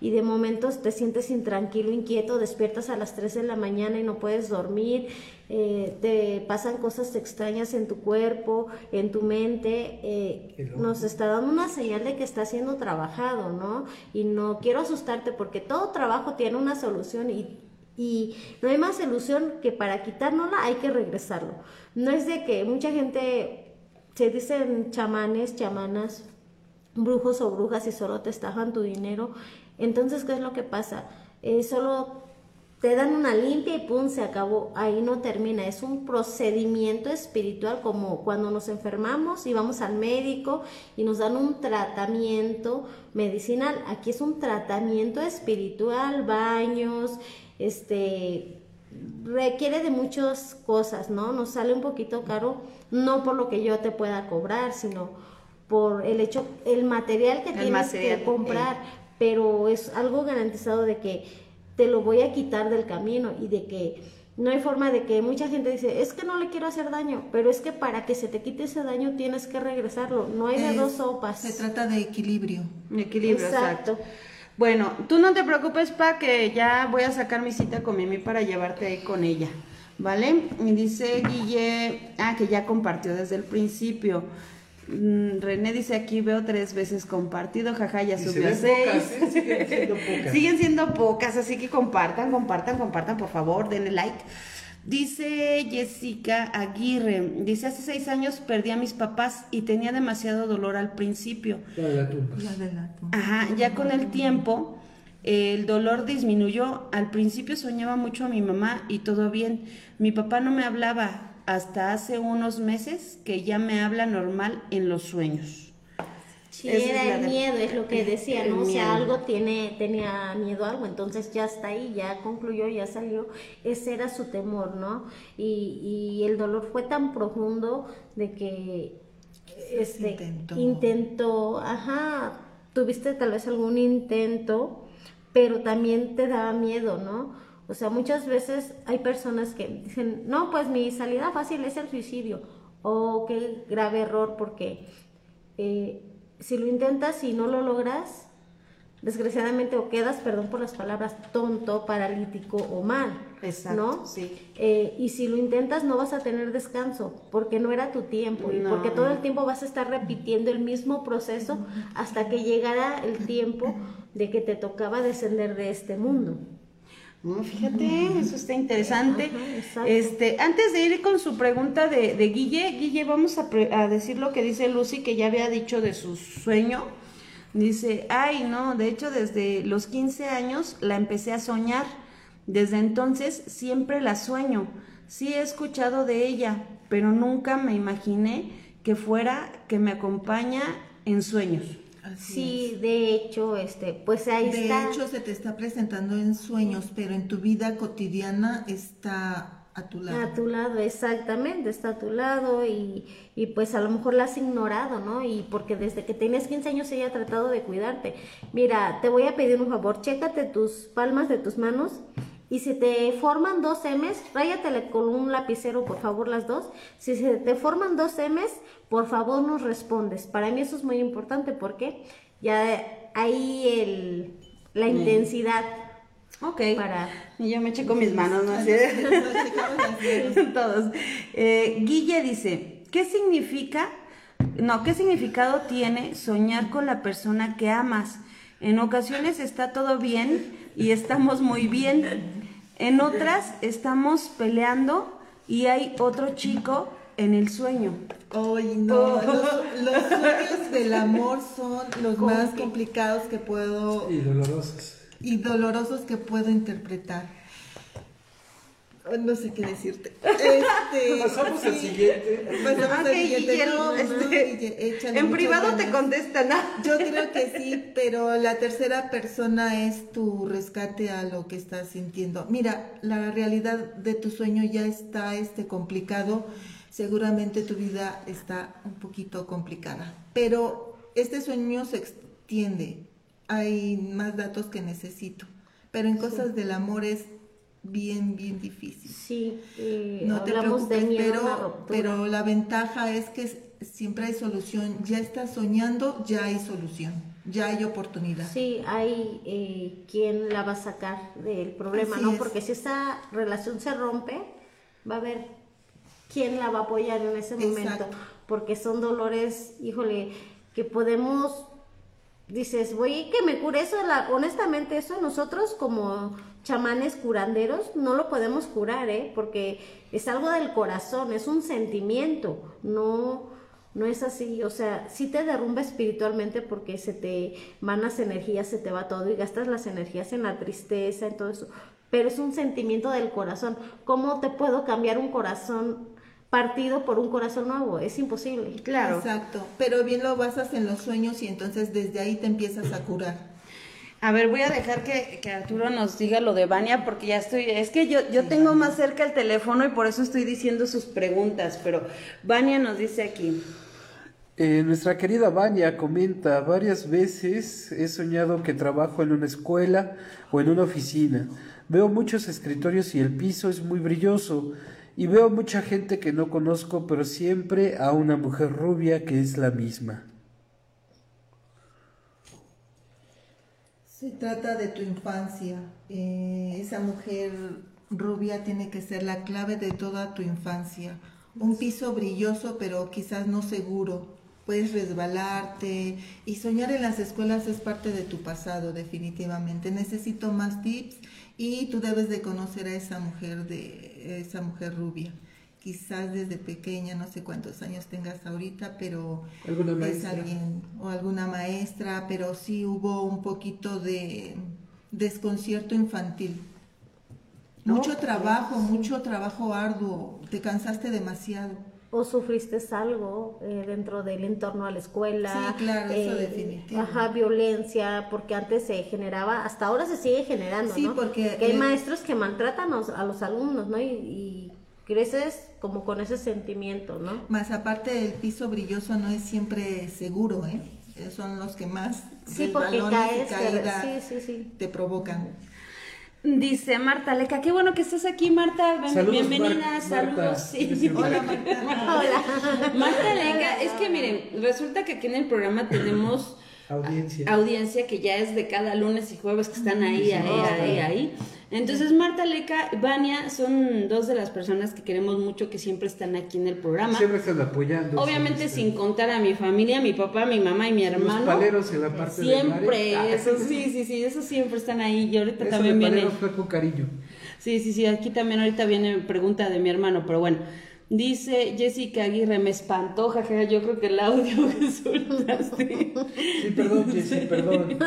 y de momento te sientes intranquilo, inquieto, despiertas a las 3 de la mañana y no puedes dormir, eh, te pasan cosas extrañas en tu cuerpo, en tu mente, eh, nos está dando una señal de que está siendo trabajado, ¿no? Y no quiero asustarte porque todo trabajo tiene una solución y, y no hay más solución que para quitárnosla hay que regresarlo. No es de que mucha gente se dicen chamanes, chamanas, brujos o brujas y solo te estafan tu dinero. Entonces, ¿qué es lo que pasa? Eh, solo te dan una limpia y pum, se acabó. Ahí no termina. Es un procedimiento espiritual como cuando nos enfermamos y vamos al médico y nos dan un tratamiento medicinal. Aquí es un tratamiento espiritual, baños, este requiere de muchas cosas, ¿no? Nos sale un poquito caro, no por lo que yo te pueda cobrar, sino por el hecho, el material que El tienes material, que comprar, pero es algo garantizado de que te lo voy a quitar del camino y de que no hay forma de que mucha gente dice, es que no le quiero hacer daño, pero es que para que se te quite ese daño tienes que regresarlo, no hay de dos sopas. Se trata de equilibrio. Equilibrio, exacto. Exacto. Bueno, tú no te preocupes, Pa, que ya voy a sacar mi cita con Mimi para llevarte ahí con ella, ¿vale? Y dice Guille, ah, que ya compartió desde el principio. Mm, René dice aquí veo tres veces compartido, jaja, ya Y se subió a ven seis. pocas, ¿eh? Siguen siendo [LAUGHS] pocas. Siguen siendo pocas, así que compartan, compartan, compartan, por favor, denle like. Dice Jessica Aguirre, dice, hace seis años perdí a mis papás y tenía demasiado dolor al principio. La de la tumba. La de la tumba. Ajá, ya con el tiempo eh, el dolor disminuyó. Al principio soñaba mucho a mi mamá y todo bien. Mi papá no me hablaba hasta hace unos meses que ya me habla normal en los sueños. Sí, era el de- miedo, es lo que [LAUGHS] decía, el ¿no? O miedo. sea, algo tiene, tenía miedo a algo, entonces ya está ahí, ya concluyó, ya salió, ese era su temor, ¿no? Y, y el dolor fue tan profundo de que este Intentó. intentó, ajá, tuviste tal vez algún intento, pero también te daba miedo, ¿no? O sea, muchas veces hay personas que dicen, no, pues mi salida fácil es el suicidio. O qué grave error, porque eh, si lo intentas y no lo logras, desgraciadamente o quedas, perdón por las palabras, tonto, paralítico o mal. Exacto, ¿no? sí. Eh, y si lo intentas no vas a tener descanso, porque no era tu tiempo, y porque todo el tiempo vas a estar repitiendo el mismo proceso hasta que llegara el tiempo de que te tocaba descender de este mundo. No, fíjate, eso está interesante. Este, antes de ir con su pregunta de, de Guille, Guille, vamos a, pre- a decir lo que dice Lucy, que ya había dicho de su sueño. Dice, ay, no, de hecho desde los 15 años la empecé a soñar. Desde entonces siempre la sueño. Sí he escuchado de ella, pero nunca me imaginé que fuera que me acompaña en sueños. Así Sí, de hecho, este, pues ahí es. De está. hecho, se te está presentando en sueños, pero en tu vida cotidiana está a tu lado. A tu lado, exactamente, está a tu lado y, y pues a lo mejor la has ignorado, ¿no? Y porque desde que tenías 15 años ella ha tratado de cuidarte. Mira, te voy a pedir un favor, chécate tus palmas de tus manos y si te forman dos M's, ráyatele con un lapicero, por favor, las dos. Si se te forman dos M's, por favor nos respondes. Para mí eso es muy importante porque ya ahí el, la intensidad Ok. para... Y yo me checo mis manos, ¿no? Así [LAUGHS] [LAUGHS] Todos. Eh, Guille dice, ¿qué significa, no, qué significado tiene soñar con la persona que amas? En ocasiones está todo bien y estamos muy bien. En otras estamos peleando y hay otro chico en el sueño. Ay, no, los, los sueños del amor son los más complicados que puedo Y dolorosos. y dolorosos que puedo interpretar. No sé qué decirte. Este, Pasamos al siguiente. Pasamos al siguiente. No, no, este, En privado te contestan. Yo creo que sí, pero la tercera persona es tu rescate a lo que estás sintiendo. Mira, la realidad de tu sueño ya está este complicado. Seguramente tu vida está un poquito complicada, pero este sueño se extiende. Hay más datos que necesito, pero en cosas del amor es bien, bien difícil. Sí, eh, No te de preocupes, pero, pero la ventaja es que siempre hay solución. Ya estás soñando, ya hay solución, ya hay oportunidad. Sí, hay eh, quien la va a sacar del problema, Así ¿no? es. Porque si esa relación se rompe, va a haber quien la va a apoyar en ese momento. Exacto. Porque son dolores, híjole, que podemos, dices, voy que me cure eso. La, honestamente, eso nosotros como chamanes curanderos no lo podemos curar, ¿eh? Porque es algo del corazón, es un sentimiento, no no es así, o sea, sí te derrumba espiritualmente porque se te van las energías, se te va todo y gastas las energías en la tristeza, en todo eso, pero es un sentimiento del corazón. ¿Cómo te puedo cambiar un corazón partido por un corazón nuevo? Es imposible. Claro. Exacto, pero bien lo basas en los sueños y entonces desde ahí te empiezas a curar. A ver, voy a dejar que, que Arturo nos diga lo de Vania porque ya estoy, es que yo, yo tengo más cerca el teléfono y por eso estoy diciendo sus preguntas, pero Vania nos dice aquí. Eh, nuestra querida Vania comenta, varias veces he soñado que trabajo en una escuela o en una oficina. Veo muchos escritorios y el piso es muy brilloso. Y veo mucha gente que no conozco, pero siempre a una mujer rubia que es la misma. Se trata de tu infancia. Eh, esa mujer rubia tiene que ser la clave de toda tu infancia. Un piso brilloso, pero quizás no seguro. Puedes resbalarte y soñar en las escuelas es parte de tu pasado, definitivamente. Necesito más tips y tú debes de conocer a esa mujer de esa mujer rubia. Quizás desde pequeña, no sé cuántos años tengas ahorita, pero ¿Alguna es maestra? alguien o alguna maestra, pero sí hubo un poquito de desconcierto infantil. Mucho trabajo, mucho trabajo arduo, te cansaste demasiado. O sufriste algo eh, dentro del entorno a la escuela. eh, Sí, claro, eso definitivo. Ajá, violencia, porque antes se generaba, hasta ahora se sigue generando, Sí, ¿no? porque, Que hay eh, maestros que maltratan a los, alumnos, ¿no? Y, y creces como con ese sentimiento, ¿no? Más aparte el piso brilloso no es siempre seguro, ¿eh? Eh, Son los que más Sí, porque caes, caída sí, sí, sí. te provocan. Dice Marta Leca, qué bueno que estás aquí, Marta. Saludos, Bienvenida, Mar- saludos. Marta. sí. Hola, Marta. Marta. [LAUGHS] Hola. Marta Leca, es que miren, resulta que aquí en el programa tenemos Audiencia. audiencia que ya es de cada lunes y jueves que están ahí, ahí, ahí, ahí. Entonces, Marta Leca y Vania son dos de las personas que queremos mucho que siempre están aquí en el programa. Siempre están apoyando. Obviamente sin están- contar a mi familia, mi papá, mi mamá y mi hermano. Los paleros en la parte de Siempre, Mare. Ah, eso sí, sí, sí, eso siempre están ahí. Y ahorita Eso también de viene. fue con cariño. Sí, sí, sí, aquí también ahorita viene pregunta de mi hermano, pero bueno. Dice Jessica Aguirre, me espantó, jajaja, yo creo que el audio [LAUGHS] que soltaste. Sí, perdón, Jessy, perdón.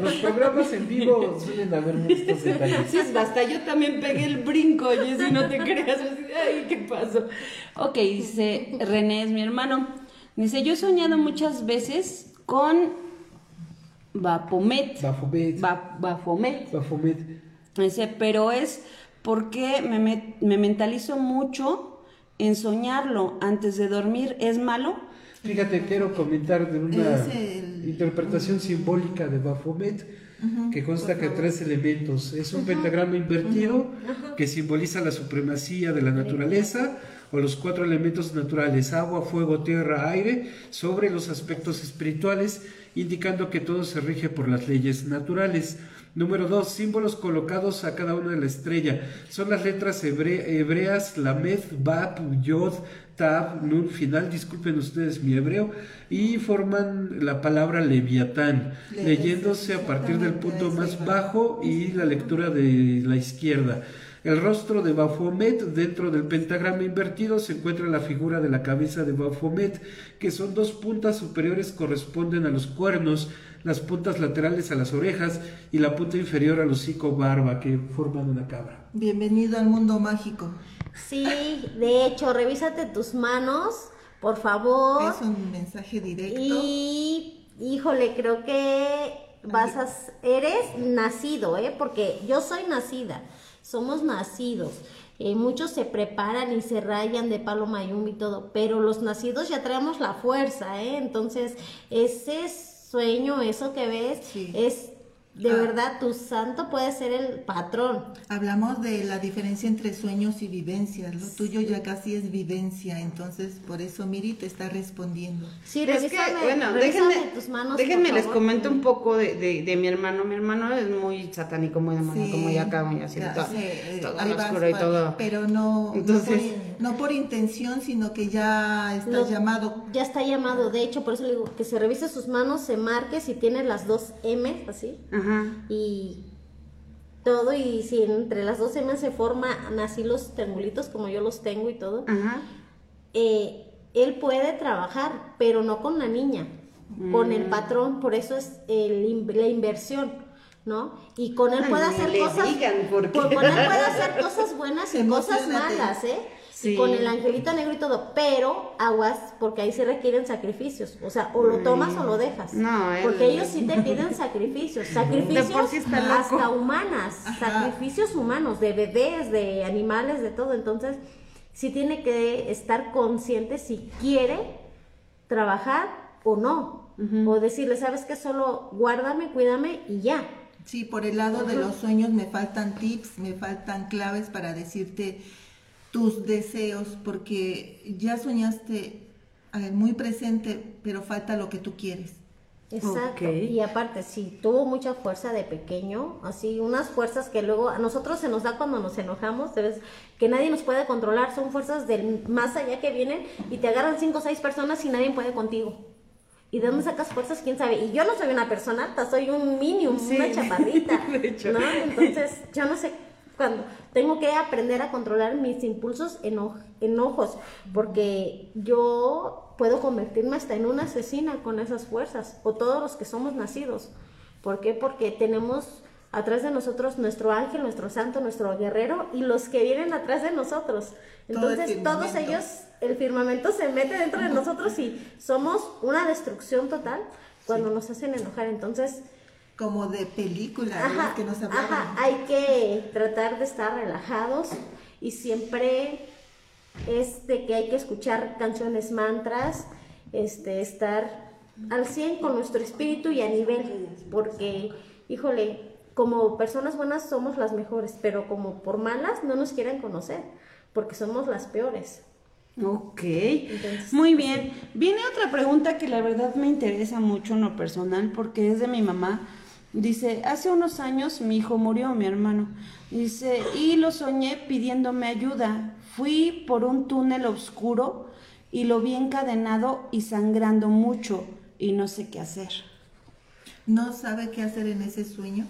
Los programas en vivo suelen haber estos detalles. Sí, basta, yo también pegué el brinco, Jessy, no te creas. Ay, ¿qué pasó? Ok, dice René, es mi hermano. Dice, yo he soñado muchas veces con Bapomet. Bafomet. Ba- Bafomet. Bafomet. Dice, pero es porque me, me mentalizo mucho en soñarlo antes de dormir. ¿Es malo? Fíjate, quiero comentar de una el- interpretación simbólica de Baphomet que consta que tres elementos. Es un pentagrama invertido que simboliza la supremacía de la naturaleza o los cuatro elementos naturales, agua, fuego, tierra, aire, sobre los aspectos espirituales, indicando que todo se rige por las leyes naturales. Número dos, símbolos colocados a cada una de la estrella. Son las letras hebre- hebreas Lamed, Bab, Yod, Tab, Nun final, disculpen ustedes mi hebreo, y forman la palabra Leviatán, Le- leyéndose a partir del punto más bajo y la lectura de la izquierda. El rostro de Baphomet, dentro del pentagrama invertido, se encuentra la figura de la cabeza de Baphomet, que son dos puntas superiores corresponden a los cuernos, las puntas laterales a las orejas y la punta inferior al hocico barba que forman una cabra. Bienvenido al mundo mágico. Sí, de hecho, revísate tus manos, por favor. Es un mensaje directo. Y, híjole, creo que vas a, eres nacido, ¿eh? Porque yo soy nacida, somos nacidos. Eh, muchos se preparan y se rayan de palo mayumbi y todo, pero los nacidos ya traemos la fuerza, ¿eh? Entonces, ese sueño, eso que ves, es de ah. verdad, tu santo puede ser el patrón. Hablamos de la diferencia entre sueños y vivencias. Lo tuyo ya casi es vivencia, entonces por eso Miri te está respondiendo. Sí, es que, bueno, déjenme, tus manos, déjenme les comento un poco de, de, mi hermano. Mi hermano es muy satánico, muy demoníaco, muy acá, muy así, todo, todo oscuro y todo. Pero no, entonces, no, por, intención, sino que ya está llamado. Ya está llamado, de hecho, por eso le digo que se revise sus manos, se marque si tiene las dos M, así. Y todo, y si entre las dos semanas se forman así los triangulitos como yo los tengo y todo, eh, él puede trabajar, pero no con la niña, con el mm. patrón, por eso es el, la inversión. ¿no? Y con él puede hacer cosas. con él puede hacer cosas buenas y [LAUGHS] cosas malas, ¿eh? Con el angelito negro y todo, pero aguas, porque ahí se requieren sacrificios, o sea, o lo tomas o lo dejas. No, porque ellos sí te piden [LAUGHS] sacrificios, sacrificios hasta humanas, sacrificios humanos, de bebés, de animales, de todo, entonces sí tiene que estar consciente si quiere trabajar o no, o decirle, sabes que solo guárdame, cuídame y ya. Sí, por el lado de los sueños me faltan tips, me faltan claves para decirte tus deseos, porque ya soñaste muy presente, pero falta lo que tú quieres. Exacto. Y aparte, si tuvo mucha fuerza de pequeño, así unas fuerzas que luego a nosotros se nos da cuando nos enojamos, ¿sabes? que nadie nos puede controlar, son fuerzas del más allá que vienen y te agarran cinco o seis personas y nadie puede contigo. ¿Y de dónde sacas fuerzas? ¿Quién sabe? Y yo no soy una persona alta, soy un minium, una chaparrita, [LAUGHS] ¿no? Entonces, yo no sé cuando tengo que aprender a controlar mis impulsos enojos, porque yo puedo convertirme hasta en una asesina con esas fuerzas, o todos los que somos nacidos. ¿Por qué? Porque tenemos atrás de nosotros nuestro ángel, nuestro santo, nuestro guerrero y los que vienen atrás de nosotros. Entonces todos ellos, el firmamento se mete dentro de [LAUGHS] nosotros y somos una destrucción total cuando nos hacen enojar. Entonces, como de película que nos Ajá, hay que tratar de estar relajados y siempre es de que hay que escuchar canciones mantras, este, estar al 100 con nuestro espíritu y a nivel, porque, híjole, como personas buenas somos las mejores, pero como por malas no nos quieren conocer, porque somos las peores. Ok, muy bien. Viene otra pregunta que la verdad me interesa mucho en lo personal porque es de mi mamá. Dice, hace unos años mi hijo murió, mi hermano. Dice, y lo soñé pidiéndome ayuda. Fui por un túnel oscuro y lo vi encadenado y sangrando mucho y no sé qué hacer. ¿No sabe qué hacer en ese sueño?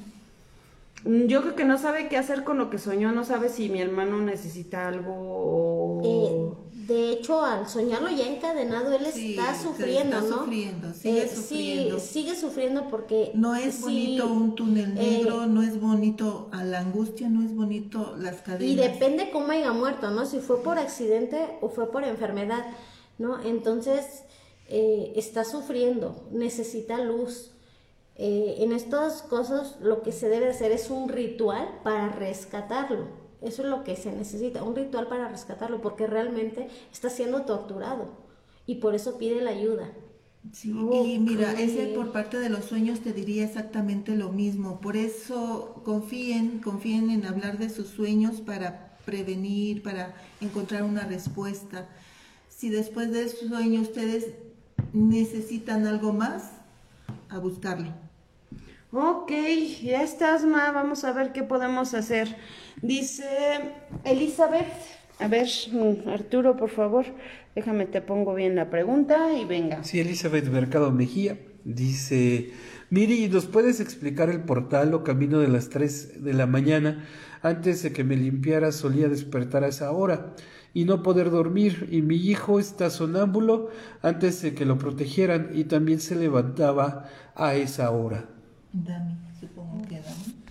Yo creo que no sabe qué hacer con lo que soñó, no sabe si mi hermano necesita algo o... Eh, de hecho, al soñarlo ya encadenado, él está sufriendo, está Sufriendo, sigue eh, sufriendo. Sí, sigue sufriendo porque... No es bonito un túnel negro, eh, no es bonito a la angustia, no es bonito las cadenas. Y depende cómo haya muerto, ¿no? Si fue por accidente o fue por enfermedad, ¿no? Entonces, eh, está sufriendo, necesita luz. en estas cosas lo que se debe hacer es un ritual para rescatarlo eso es lo que se necesita, un ritual para rescatarlo, porque realmente está siendo torturado y por eso pide la ayuda. Sí, y mira, ese por parte de los sueños te diría exactamente lo mismo. Por eso confíen, confíen en hablar de sus sueños para prevenir, para encontrar una respuesta. Si después de su sueño ustedes necesitan algo más, a buscarlo. Ok, ya estás, Ma. Vamos a ver qué podemos hacer. Dice Elizabeth, a ver, mm, Arturo, por favor, déjame te pongo bien la pregunta y venga. Sí, Elizabeth Mercado Mejía dice, Miri, ¿nos puedes explicar el portal o camino de las 3 de la mañana Antes de que me limpiara solía despertar a esa hora y no poder dormir, y mi hijo está sonámbulo antes de que lo protegieran y también se levantaba a esa hora. Dami, supongo que Dami.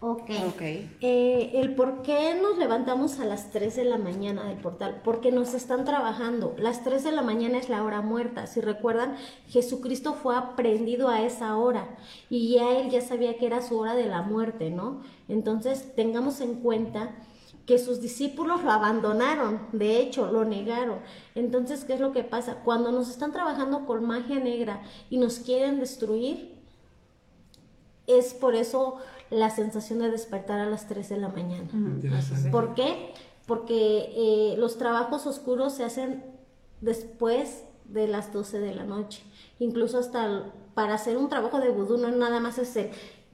Ok. Ok. Eh, el por qué nos levantamos a las 3 de la mañana del portal, porque nos están trabajando. Las 3 de la mañana es la hora muerta. Si recuerdan, Jesucristo fue aprendido a esa hora y ya él ya sabía que era su hora de la muerte, ¿no? Entonces, tengamos en cuenta que sus discípulos lo abandonaron, de hecho, lo negaron. Entonces, ¿qué es lo que pasa? Cuando nos están trabajando con magia negra y nos quieren destruir, es por eso la sensación de despertar a las 3 de la mañana. Interesante. ¿Por qué? Porque eh, los trabajos oscuros se hacen después de las 12 de la noche. Incluso hasta el- para hacer un trabajo de vudú no nada más es el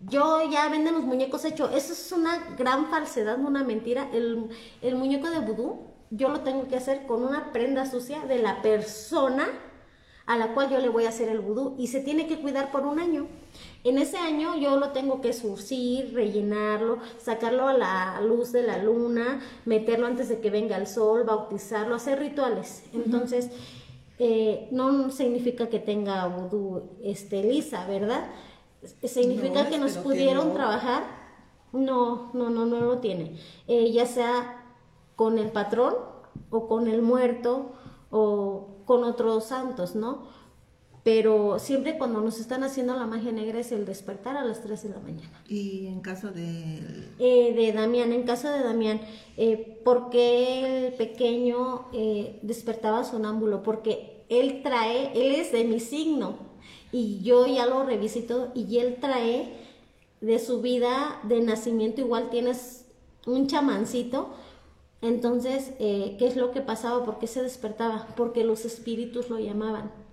yo ya venden los muñecos hechos. Eso es una gran falsedad, una mentira. El, el muñeco de vudú yo lo tengo que hacer con una prenda sucia de la persona a la cual yo le voy a hacer el vudú y se tiene que cuidar por un año. En ese año yo lo tengo que surcir, rellenarlo, sacarlo a la luz de la luna, meterlo antes de que venga el sol, bautizarlo, hacer rituales. Entonces, eh, no significa que tenga vudú este, lisa, ¿verdad? Significa No, que nos que pudieron no. trabajar. No, no, no, no lo tiene. Eh, ya sea con el patrón o con el muerto o con otros santos, ¿no? Pero siempre cuando nos están haciendo la magia negra es el despertar a las 3 de la mañana. Y en caso de Eh, de Damián, en caso de Damián, eh, ¿por qué el pequeño eh, despertaba sonámbulo? Porque él trae, él es de mi signo y yo ya lo revisito y él trae de su vida de nacimiento, igual tienes un chamancito. Entonces, eh, ¿qué es lo que pasaba? ¿Por qué se despertaba? Porque los espíritus lo llamaban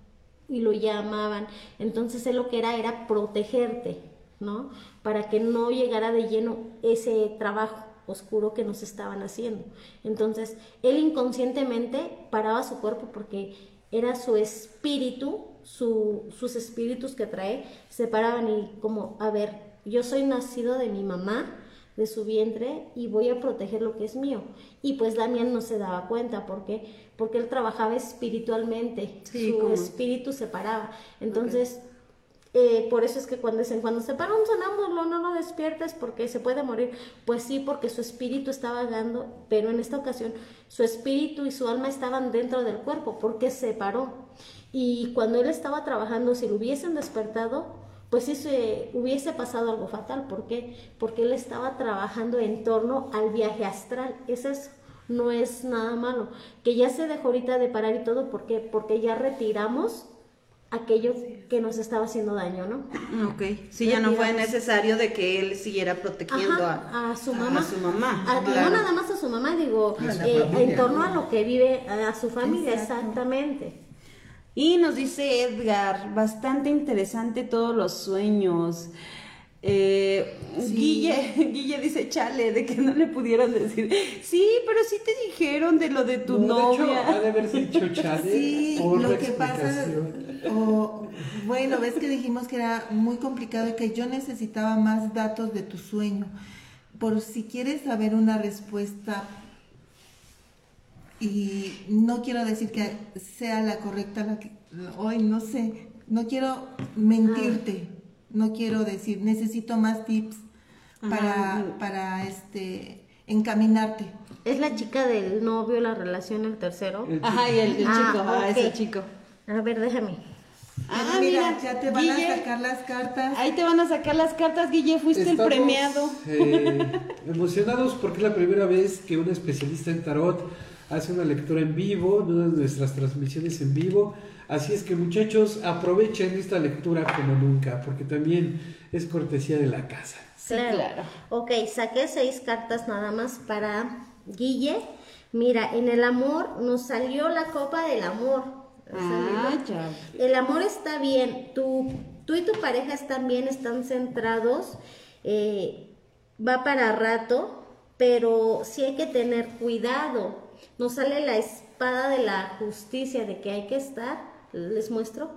y lo llamaban. Entonces él lo que era era protegerte, ¿no? Para que no llegara de lleno ese trabajo oscuro que nos estaban haciendo. Entonces él inconscientemente paraba su cuerpo porque era su espíritu, su- sus espíritus que trae, se paraban y como, a ver, yo soy nacido de mi mamá, de su vientre y voy a proteger lo que es mío. Y pues Damián no se daba cuenta, ¿por qué? Porque él trabajaba espiritualmente, Sí, su espíritu se paraba. Entonces, eh, por eso es que cuando dicen, cuando se para un sonámbulo, no lo despiertes porque se puede morir. Pues sí, porque su espíritu está vagando, pero en esta ocasión su espíritu y su alma estaban dentro del cuerpo porque se paró. Y cuando él estaba trabajando, si lo hubiesen despertado, pues sí se hubiese pasado algo fatal. ¿Por qué? Porque él estaba trabajando en torno al viaje astral. Es eso. No es nada malo. Que ya se dejó ahorita de parar y todo, ¿por qué? Porque ya retiramos aquello que nos estaba haciendo daño, ¿no? [CLEARS THROAT] Ok, sí, ya no fue necesario de que él siguiera protegiendo Ajá, a, a su mamá. A su mamá. A- claro. No nada más a su mamá, digo, eh, familia, en torno a lo que vive a su familia, Exacto. exactamente. Y nos dice Edgar, bastante interesante todos los sueños. Eh, Sí. Guille, [LAUGHS] Guille dice, chale, de que no le pudieron decir. Sí, pero sí te dijeron de lo de tu No, de hecho, ha novia. de haberse dicho [LAUGHS] chale Sí, por lo que pasa, explicación. o, bueno, ves que dijimos que era muy complicado y que yo necesitaba más datos de tu sueño. Por si quieres saber una respuesta, y no quiero decir que sea la correcta, la que, hoy no sé, no quiero mentirte, no quiero decir, necesito más tips para, Ajá. para este, encaminarte. Es la chica del novio, la relación, el tercero. El Ajá, y el, el Ah, chico, ah, es ok. el chico. A ver, déjame. Ah, mira, mira, ya te van Guille, a sacar las cartas. Ahí te van a sacar las cartas, Guille, fuiste Estamos, el premiado. eh, [LAUGHS] emocionados porque es la primera vez que un especialista en tarot hace una lectura en vivo, una de nuestras transmisiones en vivo. Así es que muchachos, aprovechen esta lectura como nunca, porque también es cortesía de la casa. Sí, claro. Ok, saqué seis cartas nada más para Guille. Mira, en el amor nos salió la copa del amor. Ah, ya. El amor está bien, tú, tú y tu pareja están bien, están centrados, eh, va para rato, pero sí hay que tener cuidado. Nos sale la espada de la justicia de que hay que estar, les muestro,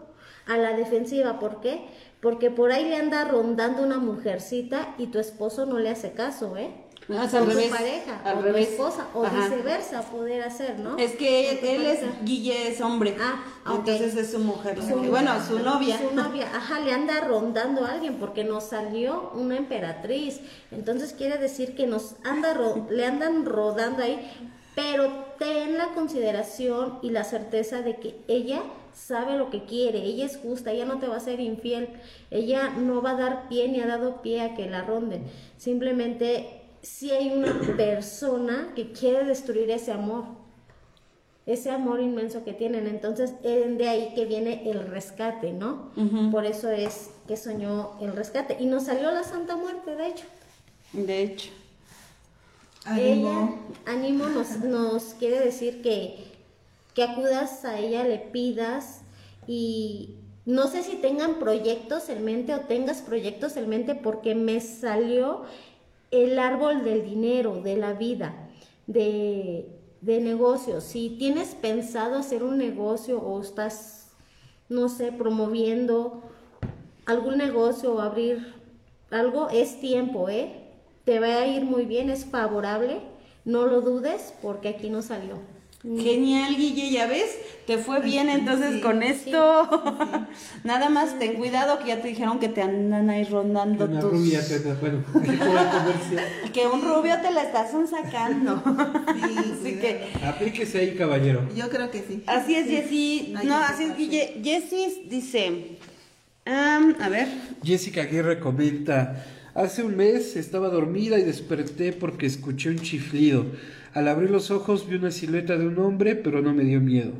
a la defensiva. ¿Por qué? Porque por ahí le anda rondando una mujercita y tu esposo no le hace caso, ¿eh? No, es al con revés, su pareja al o revés. esposa o Ajá. viceversa poder hacer, ¿no? Es que él es. Guille es hombre. Ah. Entonces es su mujer. Su- bueno, su novia. Su novia, ajá, le anda rondando a alguien porque nos salió una emperatriz. Entonces quiere decir que nos anda ro- le andan rodando ahí, pero ten la consideración y la certeza de que ella sabe lo que quiere, ella es justa, ella no te va a ser infiel, ella no va a dar pie ni ha dado pie a que la ronden. Simplemente si hay una persona que quiere destruir ese amor ese amor inmenso que tienen. Entonces, es de ahí que viene el rescate, ¿no? Por eso es que soñó el rescate. Y nos salió la Santa Muerte, de hecho. De hecho. Ella, Ánimo. ánimo, nos, nos quiere decir que, que acudas a ella, le pidas y no sé si tengan proyectos en mente o tengas proyectos en mente porque me salió el árbol del dinero, de la vida, de, de negocios. Si tienes pensado hacer un negocio o estás, no sé, promoviendo algún negocio o abrir algo, es tiempo, ¿eh? Te va a ir muy bien, es favorable, no lo dudes porque aquí no salió. Genial, Guille, ya ves, te fue bien entonces sí, con esto. [LAUGHS] Nada más ten cuidado que ya te dijeron que te andan ahí rondando Una tus... rubia bueno, [LAUGHS] que un rubio te la estás sacando. Sí, [LAUGHS] Así que, Aplíquese ahí, caballero. Yo creo que sí. así es, Jessy. No, que así es. Guille. Jessy dice, a ver, Jessica Aguirre comenta, hace un mes estaba dormida y desperté porque escuché un chiflido. Al abrir los ojos vi una silueta de un hombre, pero no me dio miedo.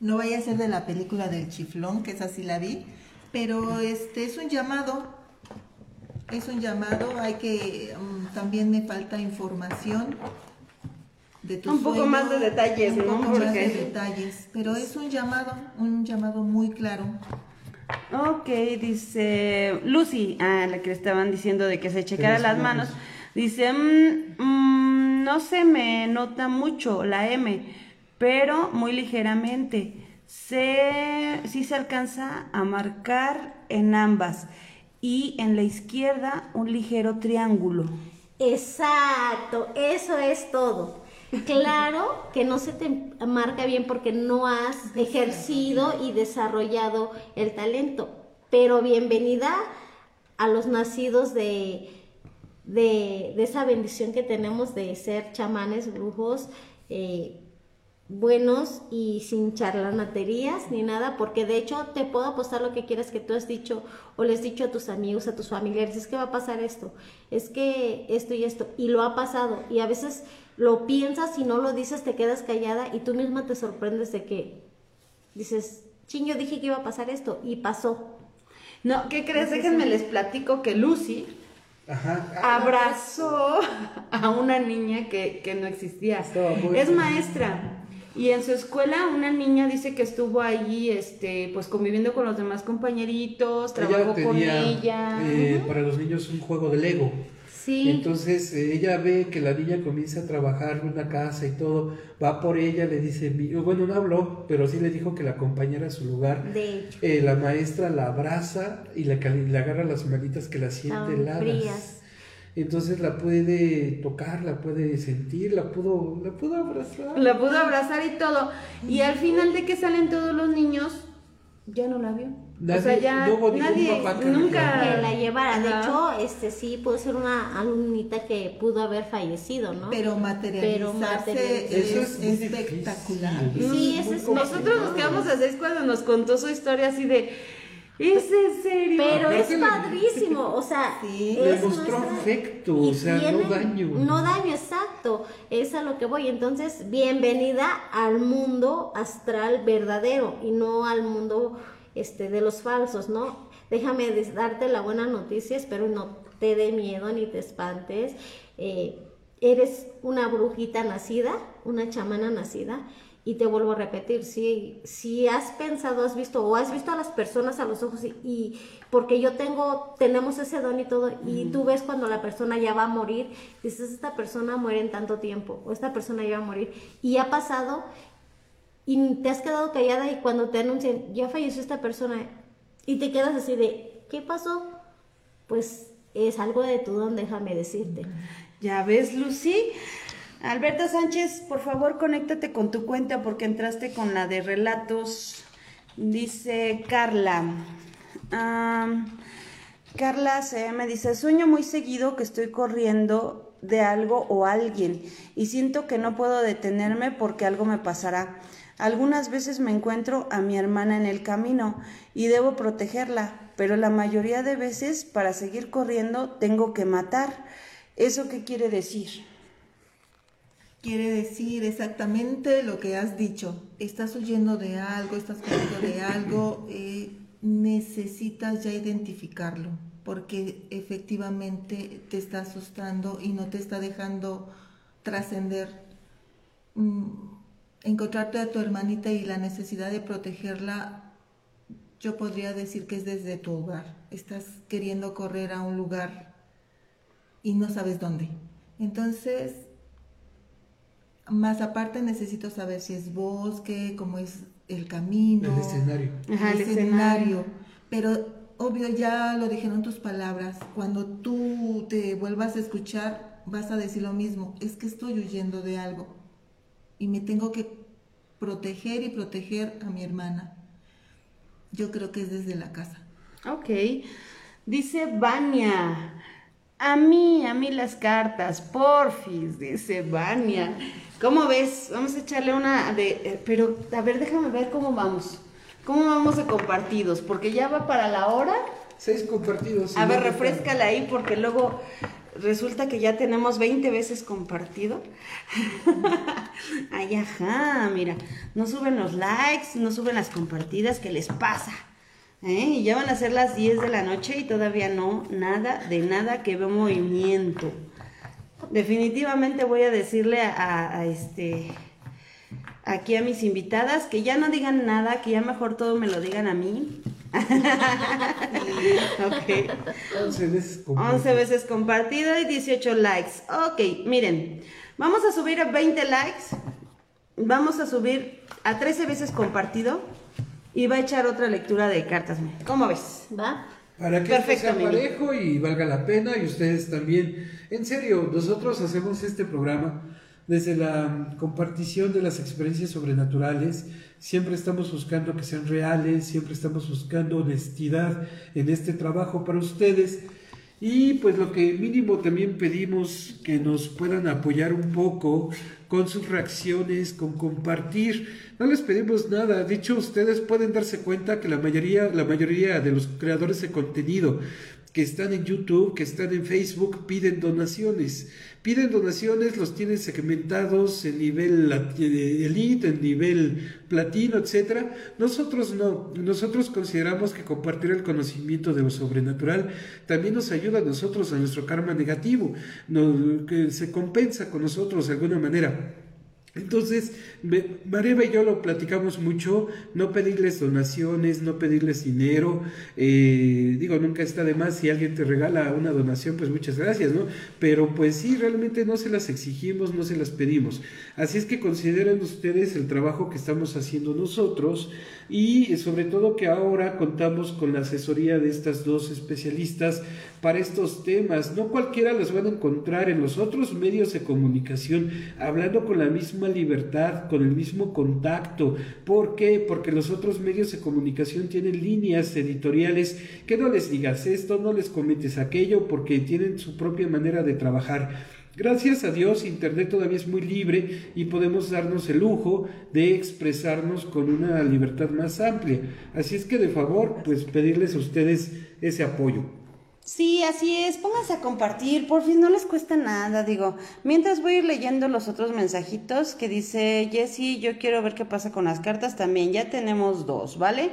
No vaya a ser de la película del chiflón, que esa sí la vi, pero este es un llamado. Es un llamado, hay que mm, también me falta información de tu Un poco más de detalles, un ¿no? poco más Porque- de detalles, pero es un llamado, un llamado muy claro. Ok, dice Lucy, ah, la que le estaban diciendo de que se checara las las manos. manos. Dice, mm, mm, no se me nota mucho la M, pero muy ligeramente. Se, sí se alcanza a marcar en ambas y en la izquierda un ligero triángulo. Exacto, eso es todo. Claro que no se te marca bien porque no has ejercido y desarrollado el talento, pero bienvenida a los nacidos de, de, de esa bendición que tenemos de ser chamanes, brujos, eh, buenos y sin charlanaterías ni nada, porque de hecho te puedo apostar lo que quieras que tú has dicho o les has dicho a tus amigos, a tus familiares, es que va a pasar esto, es que esto y esto, y lo ha pasado, y a veces lo piensas y no lo dices, te quedas callada y tú misma te sorprendes de que dices, ching, yo dije que iba a pasar esto, y pasó. No, ¿qué crees? Déjenme les platico que Lucy Ajá. abrazó a una niña que, que no existía. Es maestra. Y en su escuela una niña dice que estuvo ahí, este, pues conviviendo con los demás compañeritos, trabajó Ella con ella. eh, para los niños un juego de Lego. Sí, Entonces eh, ella ve que la niña comienza a trabajar en una casa y todo, va por ella, le dice, bueno, no habló, pero sí le dijo que la acompañara a su lugar. de hecho, Eh, la maestra la abraza y le, le agarra las manitas que la siente estaban heladas. frías. Entonces la puede tocar, la puede sentir, la pudo, la pudo abrazar. La pudo abrazar y todo. Y al final de que salen todos los niños, ya no la vio. Nadie- o sea, ya no nadie, papá que nunca que la llevara. De hecho, este sí pudo ser una alumnita que pudo haber fallecido, ¿no? Pero materializarse materializarse. Eso es, espectacular. difícil. Sí, Es ese es-. Nosotros nos quedamos a seis cuando nos contó su historia así de, ¿es en serio? Pero es le- padrísimo, o sea, [LAUGHS] Sí. Le es mostró nuestra- afecto, y o sea, no daño. No daño, exacto, es a lo que voy. Entonces, bienvenida al mundo astral verdadero y no al mundo este de los falsos, ¿no? Déjame darte la buena noticia, espero no te dé miedo ni te espantes. Eh, eres una brujita nacida, una chamana nacida. Y te vuelvo a repetir, si, si has pensado, has visto o has visto a las personas a los ojos y, y- porque yo tengo, tenemos ese don y todo, y tú ves cuando la persona ya va a morir, dices, esta persona muere en tanto tiempo, o esta persona ya va a morir, y ha pasado, y te has quedado callada y cuando te anuncian, ya falleció esta persona, y te quedas así de, ¿qué pasó? Pues es algo de tu don, déjame decirte. Ya ves, Lucy. Alberto Sánchez, por favor, conéctate con tu cuenta porque entraste con la de relatos. Dice Carla. Carla se me dice, sueño muy seguido que estoy corriendo de algo o alguien y siento que no puedo detenerme porque algo me pasará. Algunas veces me encuentro a mi hermana en el camino y debo protegerla, pero la mayoría de veces para seguir corriendo tengo que matar. ¿Eso qué quiere decir? Quiere decir exactamente lo que has dicho. Estás huyendo de algo, estás corriendo de algo, eh, necesitas ya identificarlo, porque efectivamente te está asustando y no te está dejando trascender. Mm, encontrarte a tu hermanita y la necesidad de protegerla, yo podría decir que es desde tu hogar. Estás queriendo correr a un lugar y no sabes dónde. Entonces, más aparte necesito saber si es bosque, cómo es el camino. El escenario. el, escenario. Pero obvio, ya lo dijeron tus palabras. Cuando tú te vuelvas a escuchar, vas a decir lo mismo. Es que estoy huyendo de algo. Y me tengo que proteger y proteger a mi hermana. Yo creo que es desde la casa. Ok. Dice Vania. A mí, a mí las cartas, porfis, dice Vania. ¿Cómo ves? Vamos a echarle una de... Eh, pero, a ver, déjame ver cómo vamos. ¿Cómo vamos de compartidos? Porque ya va para la hora. Seis compartidos. A ver, refrescala ahí porque luego resulta que ya tenemos 20 veces compartido. [LAUGHS] Ay, ajá, mira. No suben los likes, no suben las compartidas, ¿qué les pasa? ¿Eh? Y ya van a ser las 10 de la noche y todavía no, nada, de nada que ve movimiento. Definitivamente voy a decirle a, este aquí a mis invitadas que ya no digan nada, que ya mejor todo me lo digan a mí. [LAUGHS] ok. 11 veces compartido. 11 veces compartido y 18 likes. Ok, miren, vamos a subir a 20 likes. Vamos a subir a 13 veces compartido y va a echar otra lectura de cartas. ¿Cómo ves? ¿Va? Para que esto sea parejo y valga la pena y ustedes también. En serio, nosotros hacemos este programa desde la compartición de las experiencias sobrenaturales. Siempre estamos buscando que sean reales, siempre estamos buscando honestidad en este trabajo para ustedes. Y pues lo que mínimo también pedimos que nos puedan apoyar un poco con sus reacciones, con compartir. No les pedimos nada. De hecho, ustedes pueden darse cuenta que la mayoría, la mayoría de los creadores de contenido que están en YouTube, que están en Facebook, piden donaciones. Piden donaciones, los tienen segmentados en nivel elite, en nivel platino, etcétera. Nosotros no, nosotros consideramos que compartir el conocimiento de lo sobrenatural también nos ayuda a nosotros a nuestro karma negativo, que se compensa con nosotros de alguna manera. Entonces, Mareva y yo lo platicamos mucho, no pedirles donaciones, no pedirles dinero, eh, digo, nunca está de más, si alguien te regala una donación, pues muchas gracias, ¿no? Pero pues sí, realmente no se las exigimos, no se las pedimos. Así es que consideren ustedes el trabajo que estamos haciendo nosotros y sobre todo que ahora contamos con la asesoría de estas dos especialistas para estos temas. No cualquiera las van a encontrar en los otros medios de comunicación hablando con la misma libertad, con el mismo contacto. ¿Por qué? Porque los otros medios de comunicación tienen líneas editoriales que no les digas esto, no les comentes aquello, porque tienen su propia manera de trabajar. Gracias a Dios, Internet todavía es muy libre y podemos darnos el lujo de expresarnos con una libertad más amplia. Así es que de favor, pues pedirles a ustedes ese apoyo. Sí, así es. Pónganse a compartir, por fin no les cuesta nada, digo. Mientras voy a ir leyendo los otros mensajitos que dice Jessy, yo quiero ver qué pasa con las cartas también. Ya tenemos dos, ¿vale?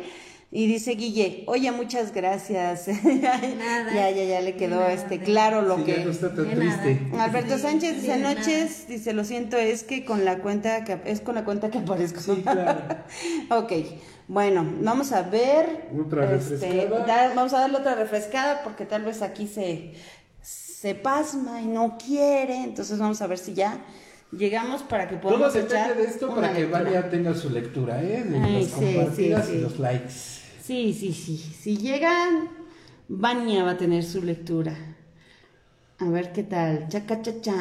Y dice Guille, oye, muchas gracias. [LAUGHS] Nada. ya, ya, ya le quedó este claro lo que. Ya no está tan triste. Alberto Sánchez dice noches, dice, lo siento, es que con la cuenta que es con la cuenta que aparezco. Sí, claro. [LAUGHS] ok. Bueno, vamos a ver. Otra este, vamos a darle otra refrescada porque tal vez aquí se, se pasma y no quiere. Entonces vamos a ver si ya llegamos para que podamos Todo depende de esto para que Vania tenga su lectura, ¿eh? De las compartidas y los likes. Sí, sí, sí. Si llegan, Vania va a tener su lectura. A ver qué tal. Chaca cha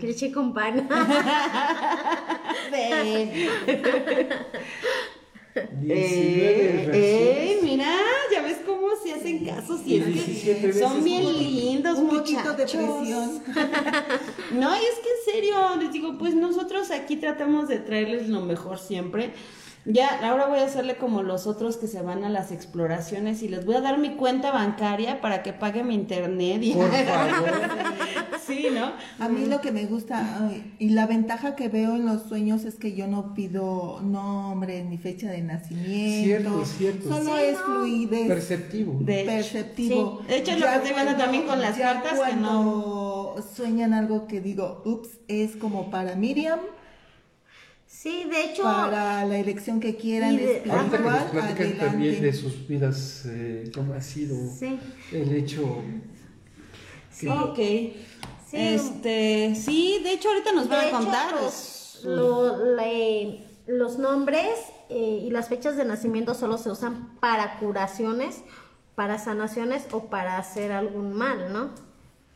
Leche con pan. [LAUGHS] Ven. 19 Eh, eh, mira, ya ves cómo se hacen caso. Si Y es que 17 veces son bien lindos, Un poquito muchachos. de presión. [LAUGHS] No, y es que en serio, les digo, pues nosotros aquí tratamos de traerles lo mejor siempre. Ya, ahora voy a hacerle como los otros que se van a las exploraciones y les voy a dar mi cuenta bancaria para que pague mi internet. Y... Por [LAUGHS] favor. sí, ¿no? A mí lo que me gusta y la ventaja que veo en los sueños es que yo no pido nombre ni fecha de nacimiento. Cierto, cierto. Solo Sí, es no. fluidez. Perceptivo. De perceptivo. Sí. De hecho, es lo que estoy viendo también con las cartas, que cuando sueñan algo que digo, ups, es como para Miriam, Sí, de hecho, para la elección que quieran de- espiritual, Ahorita que nos también de sus vidas, eh, cómo ha sido sí, el hecho. sí. Ok. Sí. Este, sí, de hecho ahorita nos van De a hecho, contar. los, lo- le- los nombres eh, y las fechas de nacimiento solo se usan para curaciones, para sanaciones o para hacer algún mal, ¿no?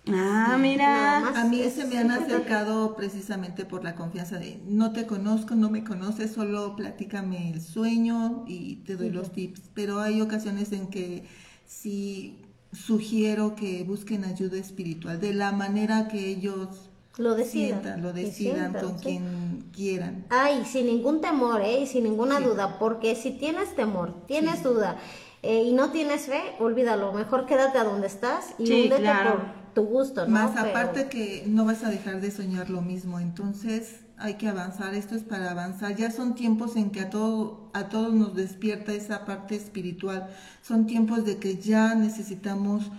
Ah, mira. A mí se me han acercado precisamente por la confianza de no te conozco, no me conoces, solo platícame el sueño y te doy los tips. Pero hay ocasiones en que sí sugiero que busquen ayuda espiritual de la manera que ellos Lo decidan. sientan, lo decidan sientan, con sí. quien quieran. Ay, sin ningún temor, ¿eh? Y sin ninguna Sí. duda, porque si tienes temor, tienes duda eh, y no tienes fe, olvídalo, mejor quédate a donde estás y Sí, húndete claro. por tu gusto, ¿no? Más Pero- aparte que no vas a dejar de soñar lo mismo, entonces hay que avanzar, esto es para avanzar. Ya son tiempos en que a todo a todos nos despierta esa parte espiritual. Son tiempos de que ya necesitamos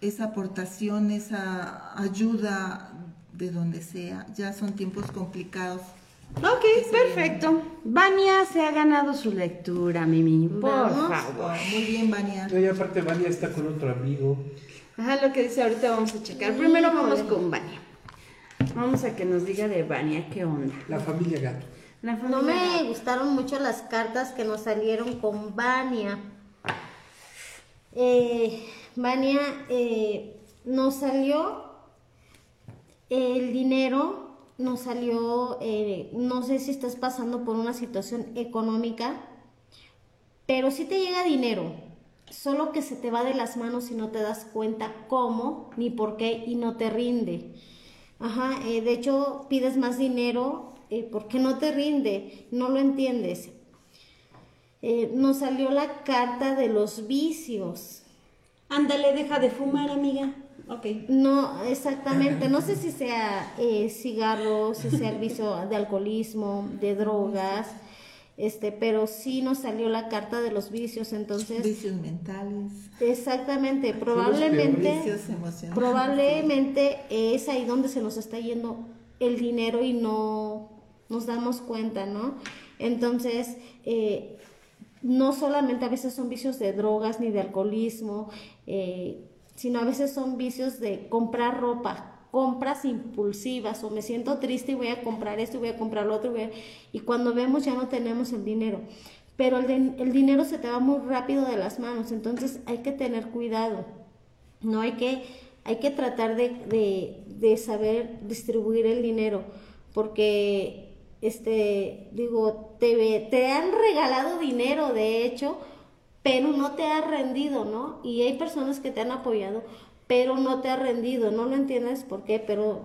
esa aportación, esa ayuda de donde sea. Ya son tiempos complicados. Ok, perfecto. Vania se ha ganado su lectura, Mimi. Por Vamos. favor. Muy bien, Vania. Y aparte, Vania está con otro amigo. Ajá, lo que dice ahorita vamos a checar. Primero vamos con Vania. Vamos a que nos diga de Vania qué onda. La familia Gato. La No me gustaron mucho las cartas que nos salieron con Vania. Eh, Vania, eh, nos salió el dinero, nos salió, eh, no sé si estás pasando por una situación económica, pero sí te llega dinero, solo que se te va de las manos y no te das cuenta cómo ni por qué y no te rinde. Ajá, eh, de hecho pides más dinero eh, porque no te rinde, no lo entiendes. Eh, nos salió la carta de los vicios. Ándale, deja de fumar, amiga. Ok. No, exactamente. No sé si sea eh, cigarros, si sea el vicio de alcoholismo, de drogas, este, pero sí nos salió la carta de los vicios. Entonces, Vicios mentales, exactamente, probablemente, vicios emocionales. probablemente es ahí donde se nos está yendo el dinero y no nos damos cuenta, ¿no? Entonces, eh, no solamente a veces son vicios de drogas ni de alcoholismo, eh, sino a veces son vicios de comprar ropa, compras impulsivas o me siento triste y voy a comprar esto y voy a comprar lo otro a- y cuando vemos ya no tenemos el dinero. Pero el, din- el dinero se te va muy rápido de las manos, entonces hay que tener cuidado. No hay que, hay que tratar de, de- de saber distribuir el dinero, porque este, digo, te, te han regalado dinero, de hecho, pero no te ha rendido, ¿no? Y hay personas que te han apoyado, pero no te ha rendido, no lo entiendes por qué, pero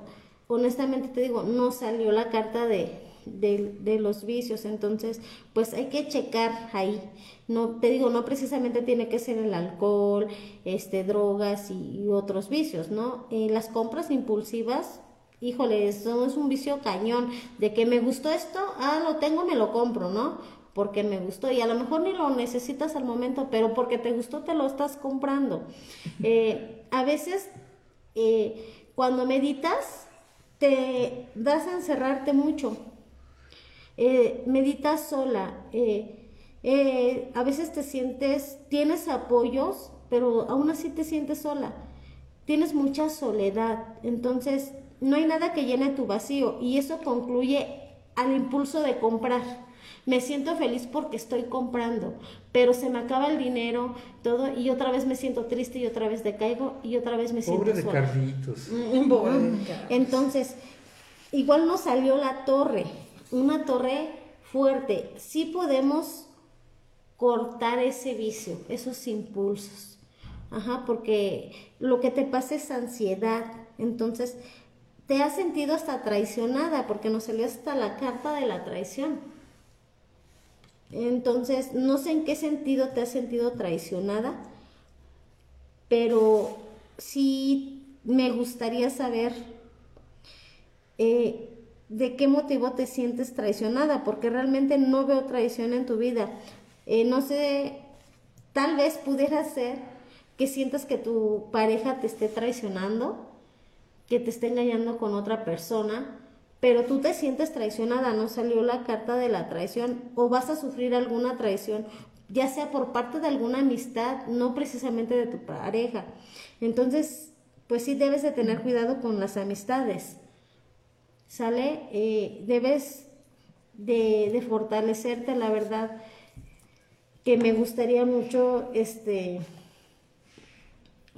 honestamente te digo, no salió la carta de, de, los vicios, entonces pues hay que checar ahí. No, te digo, no precisamente tiene que ser el alcohol, este, drogas y, y otros vicios, ¿no? Eh, las compras impulsivas, híjole, eso es un vicio cañón, de que me gustó esto, ah, lo tengo, me lo compro, ¿no? Porque me gustó y a lo mejor ni lo necesitas al momento, pero porque te gustó te lo estás comprando. [LAUGHS] Eh, a veces, eh, cuando meditas, te das a encerrarte mucho. Eh, meditas sola. a veces te sientes, tienes apoyos, pero aún así te sientes sola. Tienes mucha soledad. Entonces, no hay nada que llene tu vacío. Y eso concluye al impulso de comprar. Me siento feliz porque estoy comprando, pero se me acaba el dinero, todo, y otra vez me siento triste y otra vez decaigo y otra vez me siento Pobre de sola. Carlitos. Entonces, igual nos salió la torre, una torre fuerte. Sí podemos cortar ese vicio, esos impulsos. Ajá, porque lo que te pasa es ansiedad. Entonces, te has sentido hasta traicionada, porque nos salió hasta la carta de la traición. Entonces, no sé en qué sentido te has sentido traicionada, pero sí me gustaría saber eh, de qué motivo te sientes traicionada, porque realmente no veo traición en tu vida. Eh, no sé, tal vez pudiera ser que sientas que tu pareja te esté traicionando, que te esté engañando con otra persona, pero tú te sientes traicionada, no salió la carta de la traición o vas a sufrir alguna traición, ya sea por parte de alguna amistad, no precisamente de tu pareja. Entonces, pues sí debes de tener cuidado con las amistades. ¿Sale? Eh, debes de, de fortalecerte, la verdad, que me gustaría mucho este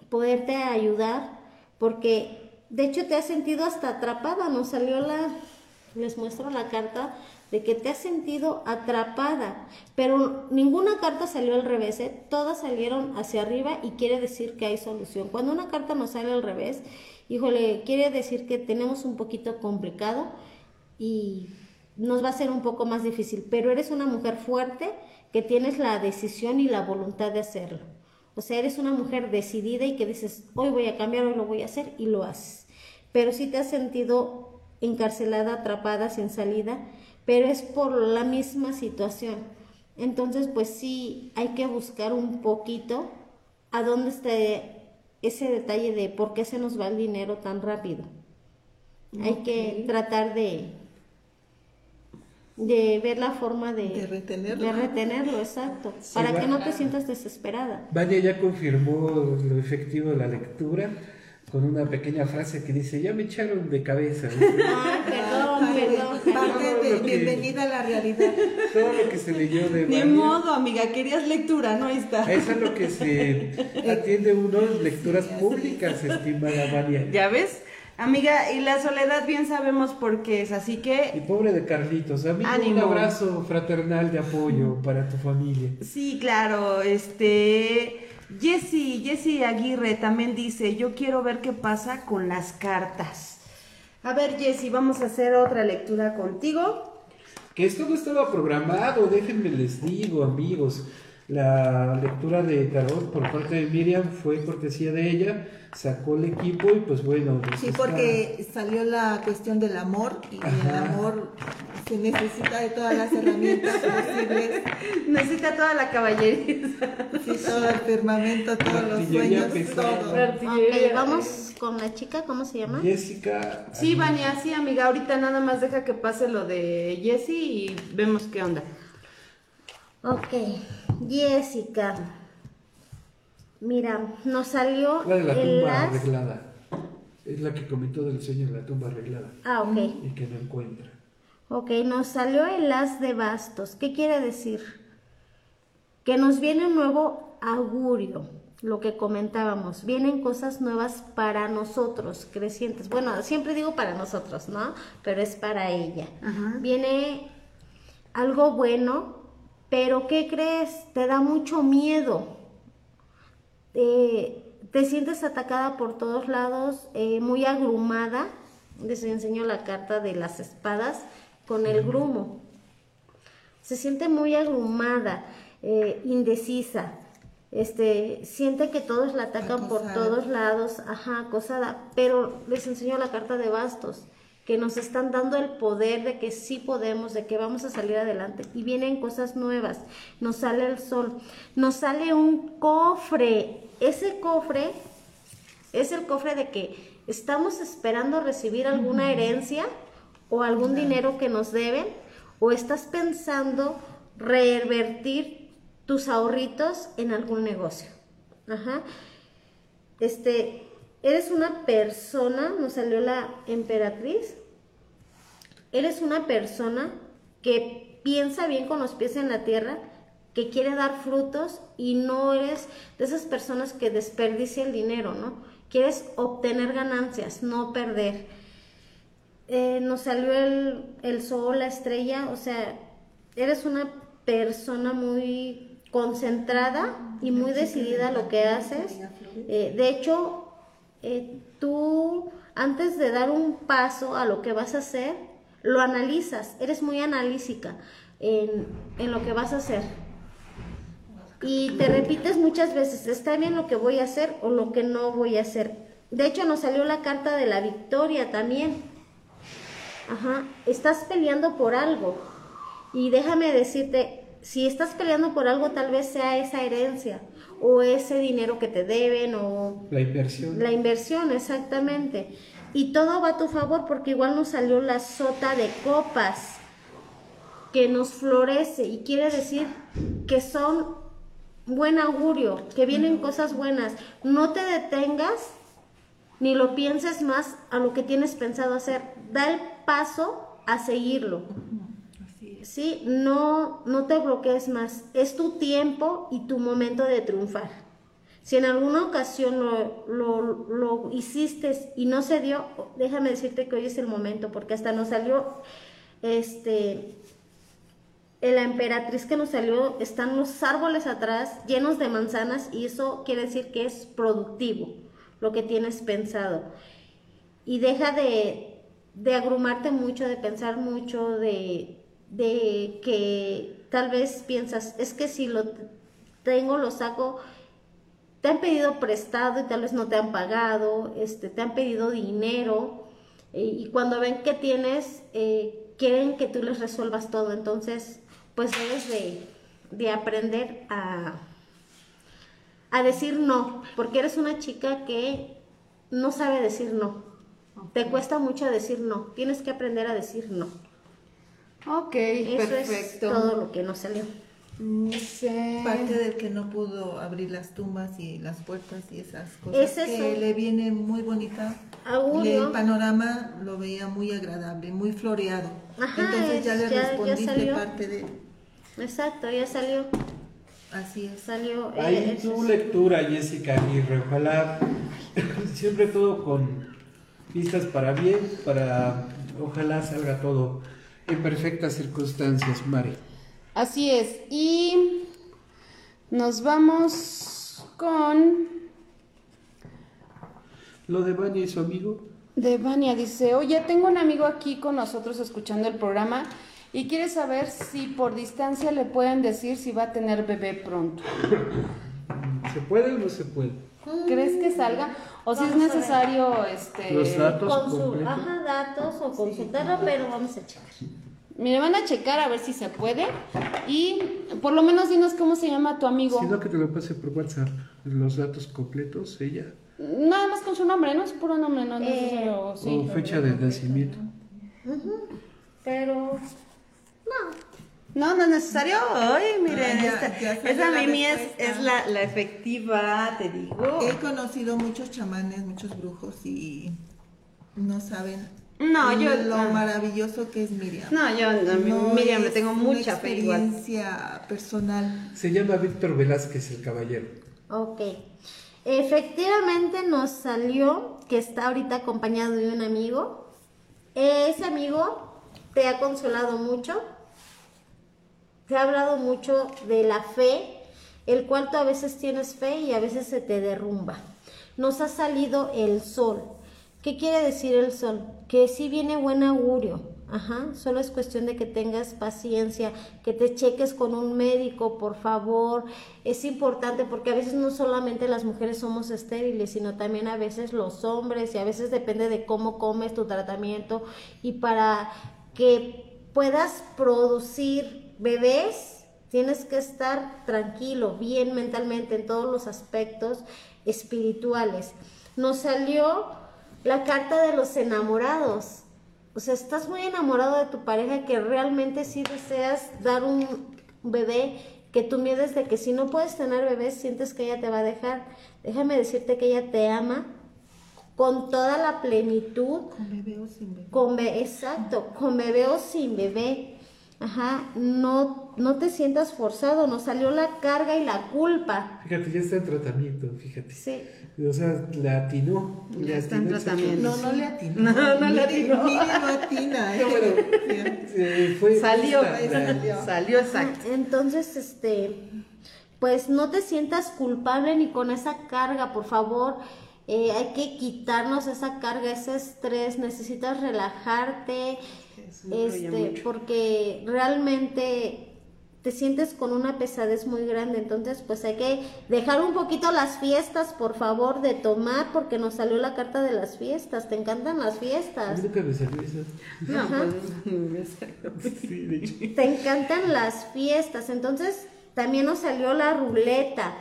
poderte ayudar porque de hecho te has sentido hasta atrapada, nos salió la les muestro la carta de que te has sentido atrapada, pero ninguna carta salió al revés, ¿eh? todas salieron hacia arriba y quiere decir que hay solución. Cuando una carta nos sale al revés, híjole, quiere decir que tenemos un poquito complicado y nos va a ser un poco más difícil, pero eres una mujer fuerte que tienes la decisión y la voluntad de hacerlo. O sea, eres una mujer decidida y que dices, hoy voy a cambiar, hoy lo voy a hacer y lo haces. Pero si te has sentido encarcelada, atrapada, sin salida, pero es por la misma situación. Entonces, pues sí, hay que buscar un poquito a dónde está ese detalle de por qué se nos va el dinero tan rápido. Hay que tratar de, de ver la forma de, De retenerlo. de retenerlo, exacto, para que no te sientas desesperada. Vania ya confirmó lo efectivo de la lectura con una pequeña frase que dice, ya me echaron de cabeza. [LAUGHS] Ay, perdón, perdón, de bienvenida a la realidad. Todo lo que se leyó de Ni Vania, modo, amiga, querías lectura, ¿no? Está. Eso es lo que se [LAUGHS] atiende uno lecturas públicas, estimada Vania. ¿Ya ves? Amiga, y la soledad bien sabemos por qué es, así Y que pobre de Carlitos, amigo, un abrazo fraternal de apoyo para tu familia. sí, claro, este Jessy, Jessy Aguirre también dice, yo quiero ver qué pasa con las cartas. A ver, Jessy, vamos a hacer otra lectura contigo. Que esto no estaba programado, déjenme les digo, amigos. La lectura de tarot por parte de Miriam fue cortesía de ella, sacó el equipo y pues bueno. pues Sí, está- porque salió la cuestión del amor y el amor se necesita de todas las herramientas posibles, [LAUGHS] Necesita toda la caballería. sí, todo el firmamento, todos los sueños, todo. Ok, vamos con la chica, ¿cómo se llama? Jessica. Sí, Vania, sí, amiga, ahorita nada más deja que pase lo de Jessy y vemos qué onda. Ok, Jessica. Mira, nos salió La de la el tumba arreglada. Es la que comentó del sueño de la tumba arreglada Ah, ok. y que no encuentra. Ok, nos salió el as de bastos. ¿Qué quiere decir? Que nos viene un nuevo augurio, lo que comentábamos. Vienen cosas nuevas para nosotros, crecientes. Bueno, siempre digo para nosotros, ¿no? Pero es para ella. Ajá. Viene algo bueno, pero ¿qué crees? Te da mucho miedo. Eh, te sientes atacada por todos lados, eh, muy agrumada. Les enseño la carta de las espadas con el grumo. Se siente muy agrumada, eh, indecisa. Este, siente que todos la atacan por todos lados, ajá, acosada. Pero les enseño la carta de bastos, que nos están dando el poder de que sí podemos, de que vamos a salir adelante. Y vienen cosas nuevas. Nos sale el sol, nos sale un cofre. Ese cofre es el cofre de que estamos esperando recibir alguna herencia o algún dinero que nos deben o estás pensando revertir tus ahorritos en algún negocio. Ajá. Este, eres una persona, nos salió la emperatriz. Eres una persona que piensa bien con los pies en la tierra, que quiere dar frutos y no eres de esas personas que desperdicia el dinero, ¿no? Quieres obtener ganancias, no perder. Eh, nos salió el, el sol, la estrella, o sea, eres una persona muy concentrada y muy decidida a lo que haces. Eh, de hecho, eh, tú antes de dar un paso a lo que vas a hacer, lo analizas, eres muy analítica en, en lo que vas a hacer. Y te repites muchas veces, ¿está bien lo que voy a hacer o lo que no voy a hacer? De hecho, nos salió la carta de la victoria también. Ajá, estás peleando por algo. Y déjame decirte, si estás peleando por algo, tal vez sea esa herencia o ese dinero que te deben o... La inversión. La inversión, exactamente. Y todo va a tu favor porque igual nos salió la sota de copas que nos florece y quiere decir que son buen augurio, que vienen cosas buenas. No te detengas ni lo pienses más a lo que tienes pensado hacer. Da el paso a seguirlo. Sí, no, no te bloquees más. Es tu tiempo y tu momento de triunfar. Si en alguna ocasión lo, lo, hiciste y no se dio, déjame decirte que hoy es el momento, porque hasta nos salió, este, la emperatriz que nos salió, están los árboles atrás llenos de manzanas y eso quiere decir que es productivo lo que tienes pensado. Y deja de, de agrumarte mucho, de pensar mucho, de, de que tal vez piensas, es que si lo tengo, lo saco, te han pedido prestado y tal vez no te han pagado, este, te han pedido dinero eh, y cuando ven que tienes, eh, quieren que tú les resuelvas todo, entonces pues debes de, de aprender a, a decir no, porque eres una chica que no sabe decir no. Te cuesta mucho decir no. Tienes que aprender a decir no. Ok, Eso perfecto. es todo lo que nos salió. Parte del que no pudo abrir las tumbas y las puertas y esas cosas Es eso. que le viene muy bonita. Augurio. El panorama lo veía muy agradable, muy floreado. Ajá, Entonces ya le ya- respondiste parte de Exacto, ya salió. así es. Salió. eh, Ahí eso tu lectura, Jessica Aguirre. Ojalá [LAUGHS] siempre todo con pistas para bien, para ojalá salga todo en perfectas circunstancias, Mari. Así es. Y nos vamos con Lo de Vania y su amigo. Devania. Dice, oye, tengo un amigo aquí con nosotros escuchando el programa y quiere saber si por distancia le pueden decir si va a tener bebé pronto. ¿Se puede o no se puede? ¿Crees que salga? O si es Vamos necesario, este... Los datos Con su, completos. ajá, datos o consultarlo, pero vamos a checar. Mire, van a checar a ver si se puede. Y por lo menos dinos cómo se llama tu amigo. Sino que te lo pase por WhatsApp. Los datos completos, ella. Nada más con su nombre, ¿no? Es puro nombre, no Eh, necesario, sí. O fecha de nacimiento. Pero No, no es necesario. Ay, miren, Ah, ya- esta, ya esa la Mimi es, respuesta. es la, la efectiva, te digo. He conocido muchos chamanes, muchos brujos y no saben No, yo- lo ah. maravilloso que es Miriam. No, yo, no, No Miriam, le tengo una mucha fe experiencia personal. Se llama Víctor Velázquez el caballero. Ok. Efectivamente nos salió que está ahorita acompañado de un amigo. Ese amigo te ha consolado mucho. Te ha hablado mucho de la fe, el cual tú a veces tienes fe y a veces se te derrumba. Nos ha salido el sol. ¿Qué quiere decir el sol? Que sí viene buen augurio. Ajá, solo es cuestión de que tengas paciencia, que te cheques con un médico, por favor. Es importante porque a veces no solamente las mujeres somos estériles, sino también a veces los hombres y a veces depende de cómo comes tu tratamiento y para que puedas producir bebés tienes que estar tranquilo, bien mentalmente en todos los aspectos espirituales. Nos salió la carta de los enamorados. O sea, estás muy enamorado de tu pareja que realmente sí deseas dar un bebé, que tu miedo es de que si no puedes tener bebés, sientes que ella te va a dejar. Déjame decirte que ella te ama con toda la plenitud, Con bebé o sin bebé. con be- exacto, con bebé o sin bebé. Ajá, no, no te sientas forzado, nos salió la carga y la culpa. Fíjate, ya está en tratamiento, fíjate. Sí. O sea, le atinó. Ya está en tratamiento. No, no le atinó. No, no le atinó. No atina. ¿eh? fue Salió, la- la- salió. salió exacto. Entonces, este, pues no te sientas culpable ni con esa carga, por favor. Eh, hay que quitarnos esa carga, ese estrés. Necesitas relajarte, este, porque realmente te sientes con una pesadez muy grande. Entonces, pues hay que dejar un poquito las fiestas, por favor, de tomar, porque nos salió la carta de las fiestas. ¿Te encantan las fiestas? mí nunca me salió eso. No, pues, [LAUGHS] Sí, de hecho. Te encantan las fiestas. Entonces, también nos salió la ruleta.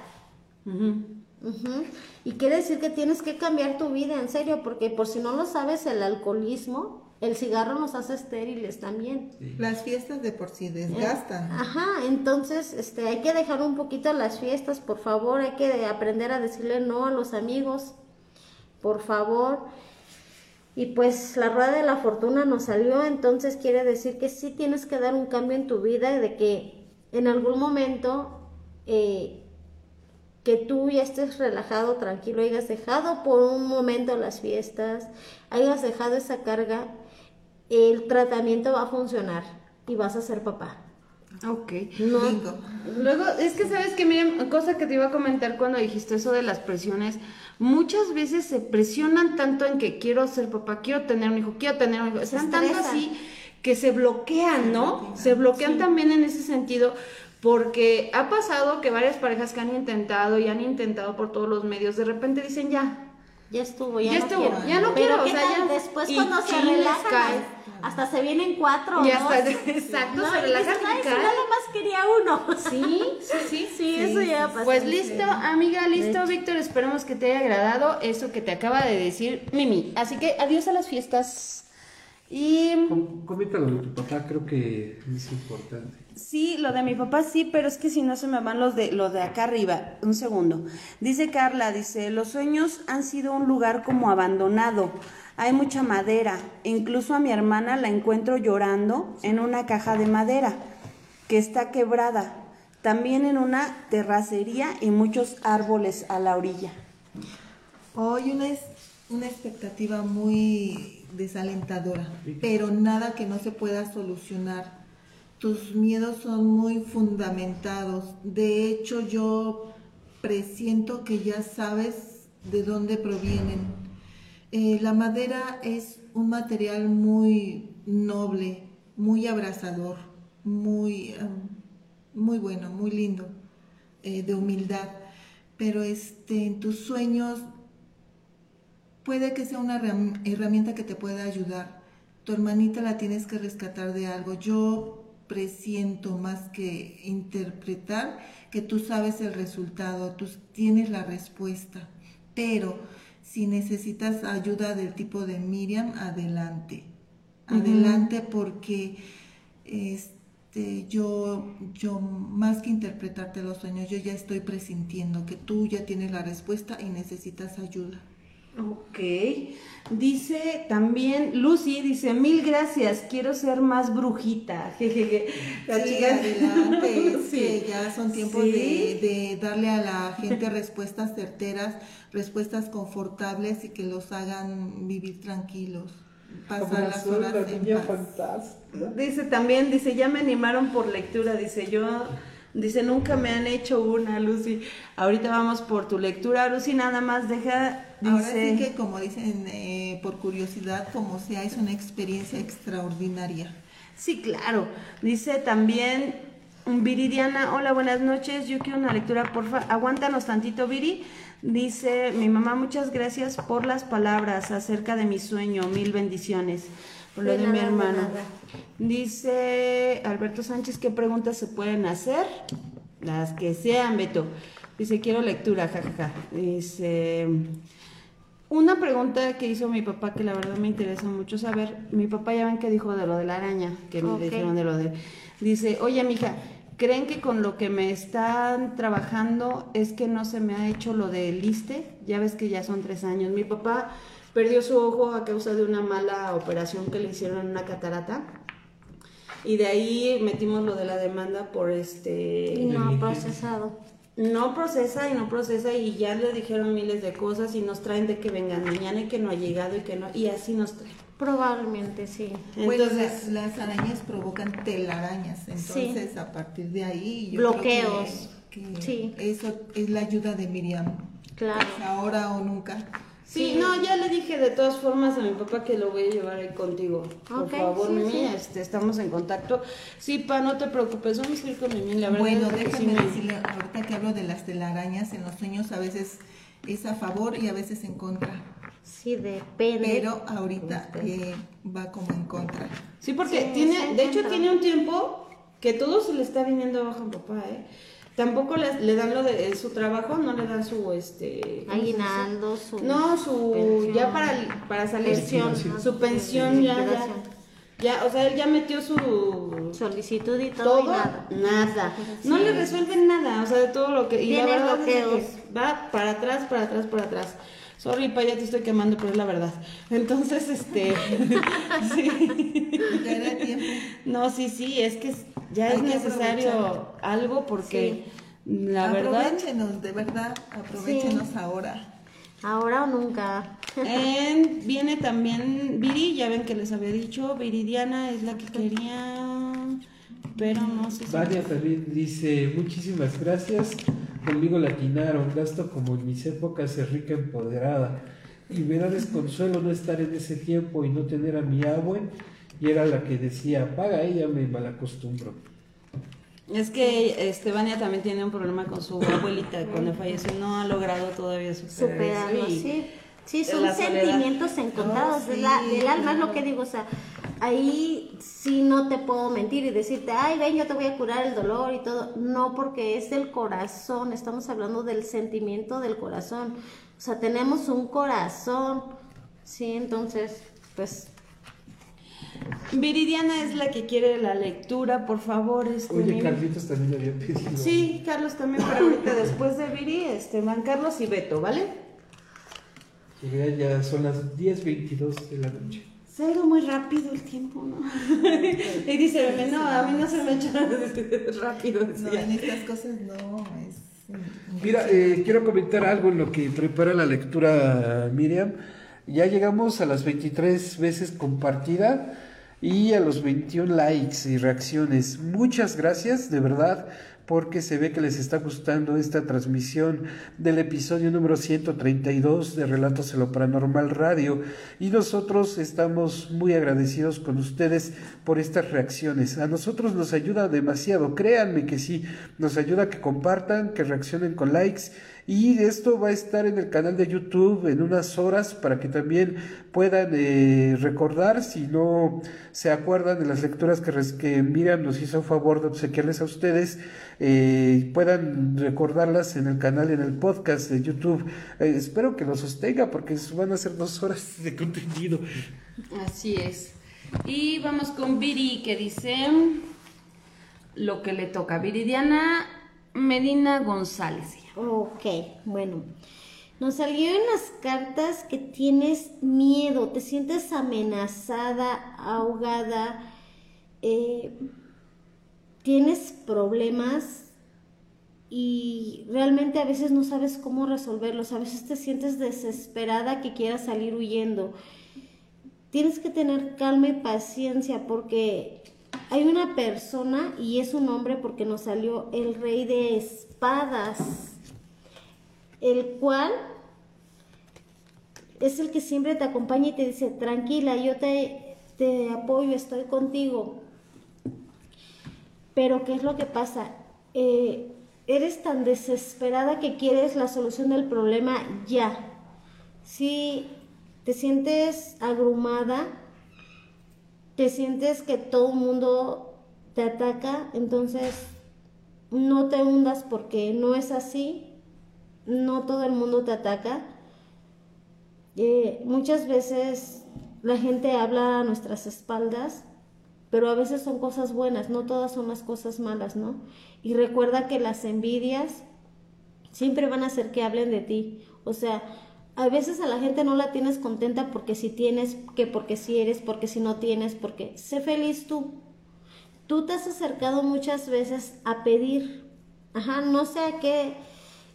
Y quiere decir que tienes que cambiar tu vida, en serio, porque por si no lo sabes, el alcoholismo, el cigarro nos hace estériles también. Las fiestas de por sí desgastan. Ajá, entonces este, hay que dejar un poquito las fiestas, por favor, hay que aprender a decirle no a los amigos, por favor. Y pues la rueda de la fortuna nos salió, entonces quiere decir que sí tienes que dar un cambio en tu vida, de que en algún momento eh, que tú ya estés relajado, tranquilo, hayas dejado por un momento las fiestas, hayas dejado esa carga, el tratamiento va a funcionar y vas a ser papá. Ok. No, Bingo. Luego, es que sabes que, miren, cosa que te iba a comentar cuando dijiste eso de las presiones, muchas veces se presionan tanto en que quiero ser papá, quiero tener un hijo, quiero tener un hijo, están tanto así que se bloquean, ¿no? Se bloquean también en ese sentido, porque ha pasado que varias parejas que han intentado y han intentado por todos los medios, de repente dicen ya, ya estuvo, ya, Ya no estuvo, quiero. ya no Pero quiero, o ¿qué sea, tal ya- después cuando se relajan, cae. hasta se vienen cuatro Ya dos. está, [LAUGHS] exacto, se y relajan y "Ay, si caen". nada más quería uno. [LAUGHS] Sí, sí, sí. Sí, eso ya pasó. Pues listo, amiga, listo, Víctor. Esperamos que te haya agradado eso que te acaba de decir Mimi. Así que adiós a las fiestas. Y Com- Coméntalo de tu papá, creo que es importante. Sí, lo de mi papá sí, pero es que si no se me van los de los de acá arriba. Un segundo. Dice Carla, dice, los sueños han sido un lugar como abandonado. Hay mucha madera. Incluso a mi hermana la encuentro llorando en una caja de madera que está quebrada. También en una terracería y muchos árboles a la orilla. Hoy una, es, una expectativa muy desalentadora, pero nada que no se pueda solucionar. Tus miedos son muy fundamentados. De hecho, yo presiento que ya sabes de dónde provienen. Eh, la madera es un material muy noble, muy abrazador, muy, muy bueno, muy lindo, eh, de humildad. Pero este, en tus sueños puede que sea una herram- herramienta que te pueda ayudar. Tu hermanita la tienes que rescatar de algo. Yo presiento más que interpretar que tú sabes el resultado, tú tienes la respuesta. Pero si necesitas ayuda del tipo de Miriam, adelante. Adelante porque este yo yo más que interpretarte los sueños, yo ya estoy presintiendo que tú ya tienes la respuesta y necesitas ayuda. Ok. Dice también, Lucy dice, mil gracias, quiero ser más brujita. [LAUGHS] Jejeje. La Sí, chica- adelante, [LAUGHS] Sí. que ya son tiempos Sí. de, de darle a la gente respuestas certeras, respuestas confortables y que los hagan vivir tranquilos, pasar las horas la en paz. Dice también, dice, ya me animaron por lectura, dice yo, dice, nunca me han hecho una, Lucy. Ahorita vamos por tu lectura, Lucy, nada más deja, Ahora dice, sí que como dicen, eh, por curiosidad, como sea, es una experiencia extraordinaria. Sí, claro. Dice también Viridiana, hola, buenas noches. Yo quiero una lectura, porfa. Aguántanos tantito, Viri. Dice mi mamá, muchas gracias por las palabras acerca de mi sueño. Mil bendiciones. Por lo De de, mi nada, hermano. Dice Alberto Sánchez, ¿qué preguntas se pueden hacer? Las que sean, Beto. Dice, quiero lectura, jajaja. Dice, una pregunta que hizo mi papá que la verdad me interesa mucho saber. Mi papá ya ven que dijo de lo de la araña, que me dijeron de lo de. Dice, oye, mija, ¿creen que con lo que me están trabajando es que no se me ha hecho lo del liste? Ya ves que ya son tres años. Mi papá perdió su ojo a causa de una mala operación que le hicieron en una catarata. y de ahí metimos lo de la demanda por Y este no procesado. no procesa y no procesa y ya le dijeron miles de cosas y nos traen de que vengan mañana y que no ha llegado y que no y así nos traen. Probablemente sí. Bueno, Entonces, las, las arañas provocan telarañas, entonces a partir de ahí yo Bloqueos. creo que, que Sí. eso es la ayuda de Miriam. Claro. Es ahora o nunca. Sí, no, ya le dije de todas formas a mi papá que lo voy a llevar ahí contigo. Por favor, sí, Mimi, sí. este, estamos en contacto. Sí, pa, no te preocupes, vamos a ir con Mimi, la verdad. Bueno, es que sí déjame me- decirle, ahorita que hablo de las telarañas en los sueños, a veces es a favor y a veces en contra. Sí, depende. Pero ahorita eh, va como en contra. Sí, porque Sí, tiene, de hecho tiene un tiempo que todo se le está viniendo abajo a mi papá, ¿eh? Tampoco le, le dan lo de eh, su trabajo, no le dan su, este... Aguinaldo, su. No, su... pensión. ya para, para salir. Pensión. Su pensión ya, ya. Liquidación. Ya, o sea, él ya metió su... Solicitud y todo, y todo, nada. nada. No le resuelven nada, o sea, de todo lo que... Y la Tiene verdad es que va para atrás, para atrás, para atrás. Sorry, pa, ya te estoy quemando, pero es la verdad. Entonces, este... [LAUGHS] sí. Ya era tiempo. No, sí, sí, es que ya Hay es que necesario algo porque la verdad... Aprovechenos, de verdad, aprovechenos ahora. Ahora o nunca. En- viene también Viri, ya ven que les había dicho, Viridiana es la que quería, pero no sé si... Vania también dice, muchísimas gracias, conmigo latinaron, gasto como en mis épocas de rica empoderada. Y me da desconsuelo no estar en ese tiempo y no tener a mi abue, y era la que decía, paga ella, me malacostumbro. Es que este, Vania también tiene un problema con su abuelita, cuando falleció no ha logrado todavía superar Superarlo, sí. Sí, son soledad. sentimientos encontrados Oh, de la- sí, del alma, es lo que digo, o sea, ahí sí no te puedo mentir y decirte, ay, ven, yo te voy a curar el dolor y todo, no, porque es del corazón, estamos hablando del sentimiento del corazón, o sea, tenemos un corazón, sí, entonces, pues, Viridiana es la que quiere la lectura, por favor. Este, Oye. Carlitos también había pedido. Sí, Carlos también, pero ahorita después de Viri, este, van Carlos y Beto, ¿vale? Que ya, ya son las 10.22 de la noche. Se ha ido muy rápido el tiempo, ¿no? [LAUGHS] y dice, Bebé, no, a mí no se me echa [LAUGHS] rápido. No, en estas cosas no, es... Mira, eh, quiero comentar algo en lo que prepara la lectura Miriam. Ya llegamos a las 23 veces compartida y a los 21 likes y reacciones. Muchas gracias, de verdad, porque se ve que les está gustando esta transmisión del episodio número 132 de Relatos en lo Paranormal Radio. Y nosotros estamos muy agradecidos con ustedes por estas reacciones. A nosotros nos ayuda demasiado, créanme que sí, nos ayuda que compartan, que reaccionen con likes. Y esto va a estar en el canal de YouTube en unas horas para que también puedan eh, recordar, si no se acuerdan de las lecturas que, que Miriam nos hizo favor de obsequiarles a ustedes, eh, puedan recordarlas en el canal, en el podcast de YouTube. Eh, espero que lo sostenga porque van a ser dos horas de contenido. Así es. Y vamos con Viri, que dice lo que le toca. Viridiana Medina González. Ok, bueno. Nos salió en las cartas que tienes miedo, te sientes amenazada, ahogada, eh, tienes problemas y realmente a veces no sabes cómo resolverlos, a veces te sientes desesperada que quieras salir huyendo. Tienes que tener calma y paciencia porque hay una persona y es un hombre porque nos salió el rey de espadas, el cual es el que siempre te acompaña y te dice, tranquila, yo te, te apoyo, estoy contigo. Pero ¿qué es lo que pasa? Eh, eres tan desesperada que quieres la solución del problema ya. Si te sientes agrumada, te sientes que todo el mundo te ataca, entonces no te hundas porque no es así, no todo el mundo te ataca. Eh, muchas veces la gente habla a nuestras espaldas, pero a veces son cosas buenas, no todas son las cosas malas, ¿no? Y recuerda que las envidias siempre van a hacer que hablen de ti. O sea, a veces a la gente no la tienes contenta porque si tienes, que porque si eres, porque si no tienes, porque sé feliz tú. tú te has acercado muchas veces a pedir. Ajá, no sé a qué,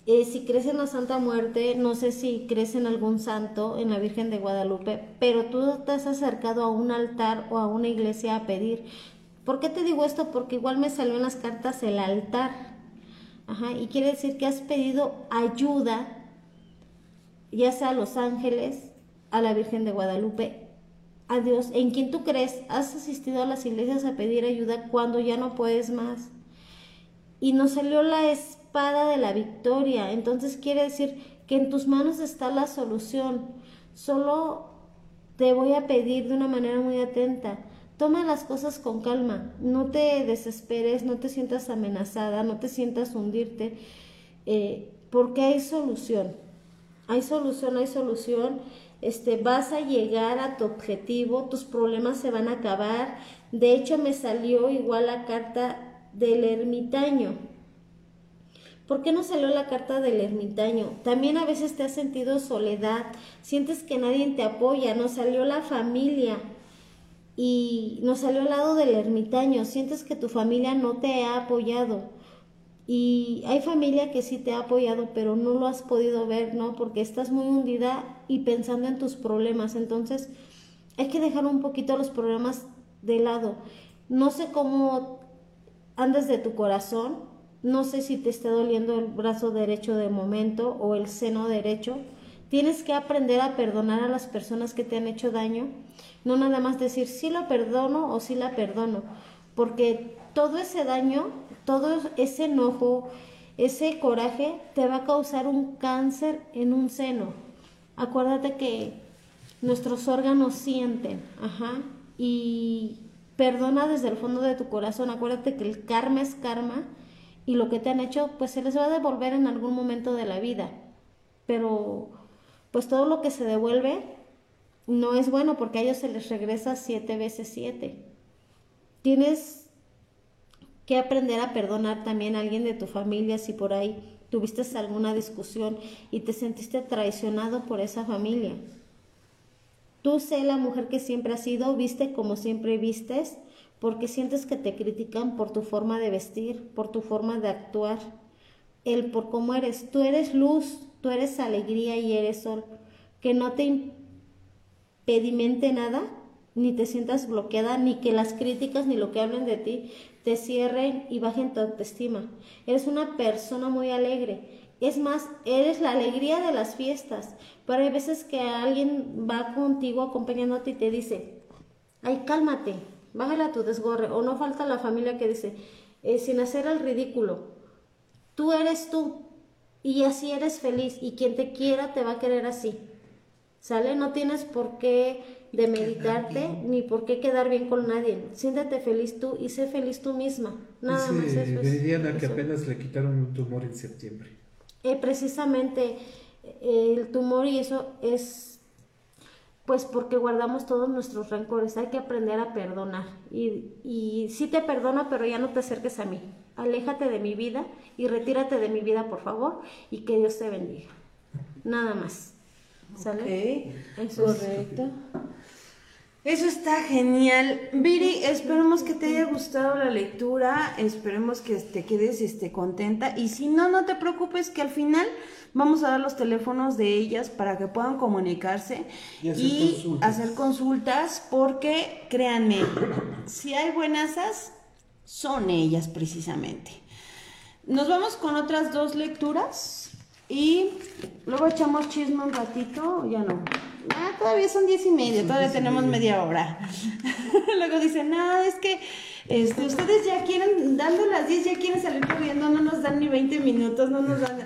eh, si crees en la Santa Muerte, no sé si crees en algún santo, en la Virgen de Guadalupe, pero tú te has acercado a un altar o a una iglesia a pedir. ¿Por qué te digo esto? Porque igual me salió en las cartas el altar. Ajá, y quiere decir que has pedido ayuda, ya sea a los ángeles, a la Virgen de Guadalupe, a Dios, en quien tú crees, has asistido a las iglesias a pedir ayuda cuando ya no puedes más. Y nos salió la espada de la victoria. Entonces quiere decir que en tus manos está la solución. Solo te voy a pedir de una manera muy atenta Toma las cosas con calma, no te desesperes, no te sientas amenazada, no te sientas hundirte, eh, porque hay solución. Hay solución, hay solución. Este, vas a llegar a tu objetivo, tus problemas se van a acabar. De hecho, me salió igual la carta del ermitaño. ¿Por qué no salió la carta del ermitaño? También a veces te has sentido soledad, sientes que nadie te apoya, no salió la familia y nos salió al lado del ermitaño, sientes que tu familia no te ha apoyado. Y hay familia que sí te ha apoyado, pero no lo has podido ver, ¿no? Porque estás muy hundida y pensando en tus problemas. Entonces, hay que dejar un poquito los problemas de lado. No sé cómo andas de tu corazón, no sé si te está doliendo el brazo derecho de momento o el seno derecho. Tienes que aprender a perdonar a las personas que te han hecho daño no nada más decir sí la perdono o sí la perdono, porque todo ese daño, todo ese enojo, ese coraje te va a causar un cáncer en un seno. Acuérdate que nuestros órganos sienten, ajá, y perdona desde el fondo de tu corazón. Acuérdate que el karma es karma y lo que te han hecho, pues se les va a devolver en algún momento de la vida. Pero, pues todo lo que se devuelve no es bueno porque a ellos se les regresa siete veces siete. Tienes que aprender a perdonar también a alguien de tu familia si por ahí tuviste alguna discusión y te sentiste traicionado por esa familia. Tú sé la mujer que siempre has sido, viste como siempre vistes, porque sientes que te critican por tu forma de vestir, por tu forma de actuar, el por cómo eres. Tú eres luz, tú eres alegría y eres sol. Que no te pedimente nada, ni te sientas bloqueada, ni que las críticas ni lo que hablen de ti te cierren y bajen tu autoestima. Eres una persona muy alegre. Es más, eres la alegría de las fiestas. Pero hay veces que alguien va contigo acompañándote y te dice, ay, cálmate, bájale a tu desgorre. O no falta la familia que dice, eh, sin hacer el ridículo, tú eres tú y así eres feliz y quien te quiera te va a querer así. ¿Sale? No tienes por qué demeditarte ni por qué quedar bien con nadie. Siéntate feliz tú y sé feliz tú misma. Nada más eso. Meridiana que apenas le quitaron un tumor en septiembre. Eh, precisamente el tumor y eso es pues porque guardamos todos nuestros rencores. Hay que aprender a perdonar. Y, y sí te perdono, pero ya no te acerques a mí. Aléjate de mi vida y retírate de mi vida, por favor, y que Dios te bendiga. Nada más. ¿Sale? Eso correcto. Eso está genial. Viri, esperemos que te haya gustado la lectura, esperemos que te quedes este, contenta y si no, no te preocupes que al final vamos a dar los teléfonos de ellas para que puedan comunicarse y hacer, consultas. porque créanme, si hay buenasas, son ellas precisamente. Nos vamos con otras dos lecturas. Y luego echamos chisme un ratito, ya no. Ah, todavía son diez y media, todavía tenemos media hora. [LAUGHS] luego dicen, no, es que este, ustedes ya quieren, dando las 10 ya quieren salir corriendo, no nos dan ni 20 minutos, no nos dan...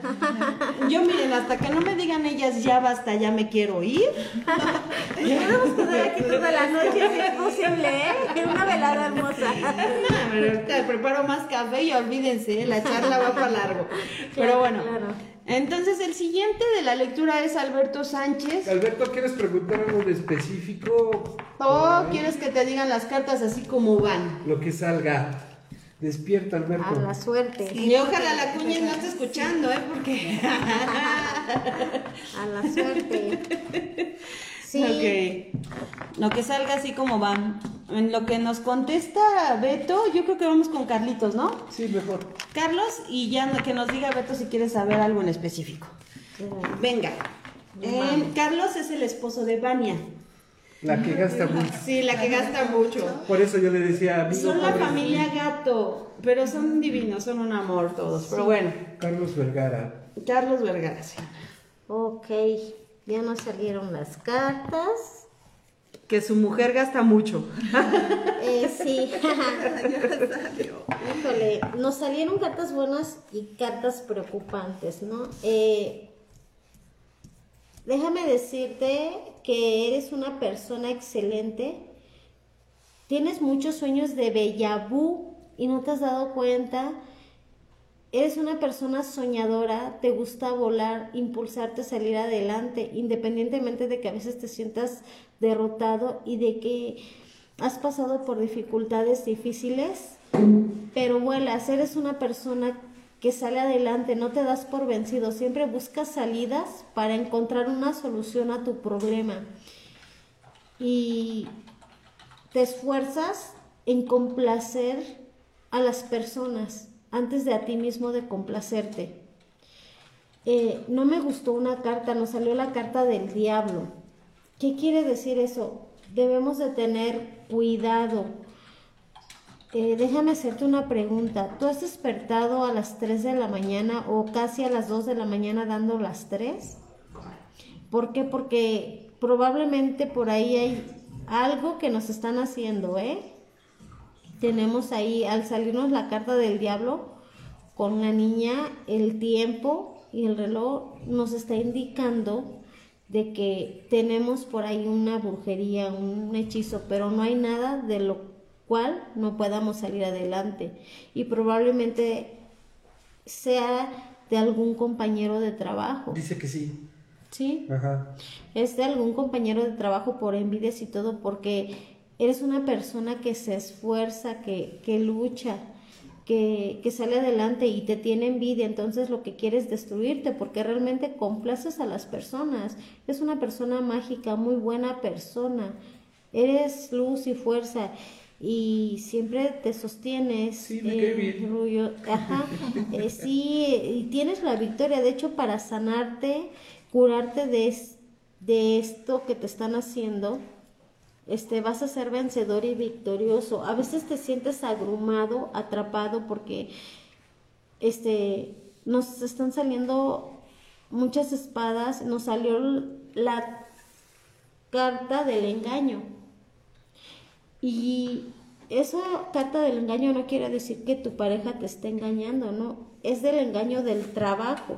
[LAUGHS] Yo miren, hasta que no me digan ellas, ya basta, ya me quiero ir. [LAUGHS] Podemos quedar aquí toda la noche, si es posible, ¿eh? Una velada hermosa. No, pero preparo más café y olvídense, la charla va para largo. Pero bueno. Entonces, el siguiente de la lectura es Alberto Sánchez. Alberto, ¿quieres preguntar algo de específico? ¿O quieres que te digan las cartas así como van? Lo que salga. Despierta, Alberto. A la suerte. y ojalá la cuña no esté escuchando, ¿eh? Porque. [LAUGHS] A la suerte. [LAUGHS] Sí. Ok. Lo que salga así como va. En lo que nos contesta Beto, yo creo que vamos con Carlitos, ¿no? Sí, mejor. Carlos, y ya que nos diga Beto si quiere saber algo en específico. Venga. Eh, Carlos es el esposo de Vania. La que gasta mucho. Sí, la que gasta mucho. Por eso yo le decía amigo. Son la familia gato, pero son divinos, son un amor todos. Pero bueno, Carlos Vergara. Carlos Vergara. sí. Ok, ya nos salieron las cartas. Que su mujer gasta mucho. Eh, sí. [LAUGHS] Híjole, nos salieron cartas buenas y cartas preocupantes, ¿no? Eh, déjame decirte que eres una persona excelente. Tienes muchos sueños de bellabú y no te has dado cuenta. Eres una persona soñadora, te gusta volar, impulsarte salir adelante, independientemente de que a veces te sientas derrotado y de que has pasado por dificultades difíciles, pero vuelas, eres una persona que sale adelante, no te das por vencido, siempre buscas salidas para encontrar una solución a tu problema. Y te esfuerzas en complacer a las personas antes de a ti mismo de complacerte. Eh, no me gustó una carta, nos salió la carta del diablo. ¿Qué quiere decir eso? Debemos de tener cuidado. Eh, déjame hacerte una pregunta. ¿Tú has despertado a las 3 de la mañana o casi a las 2 de la mañana dando las 3? ¿Por qué? Porque probablemente por ahí hay algo que nos están haciendo, ¿eh? Tenemos ahí, al salirnos la carta del diablo, con la niña, el tiempo y el reloj nos está indicando de que tenemos por ahí una brujería, un hechizo, pero no hay nada de lo cual no podamos salir adelante. Y probablemente sea de algún compañero de trabajo. Dice que sí. ¿Sí? Ajá. es de algún compañero de trabajo por envidias y todo, porque eres una persona que se esfuerza, que, que lucha, que, que sale adelante y te tiene envidia, entonces lo que quiere es destruirte, porque realmente complaces a las personas. Es una persona mágica, muy buena persona. Eres luz y fuerza. Y siempre te sostienes. Sí, me bien. Ajá. [LAUGHS] Eh, sí, y tienes la victoria. De hecho, para sanarte, curarte de, de esto que te están haciendo, este, vas a ser vencedor y victorioso. A veces te sientes agrumado, atrapado, porque este, nos están saliendo muchas espadas. Nos salió la carta del engaño. Y esa carta del engaño no quiere decir que tu pareja te esté engañando, no. Es del engaño del trabajo.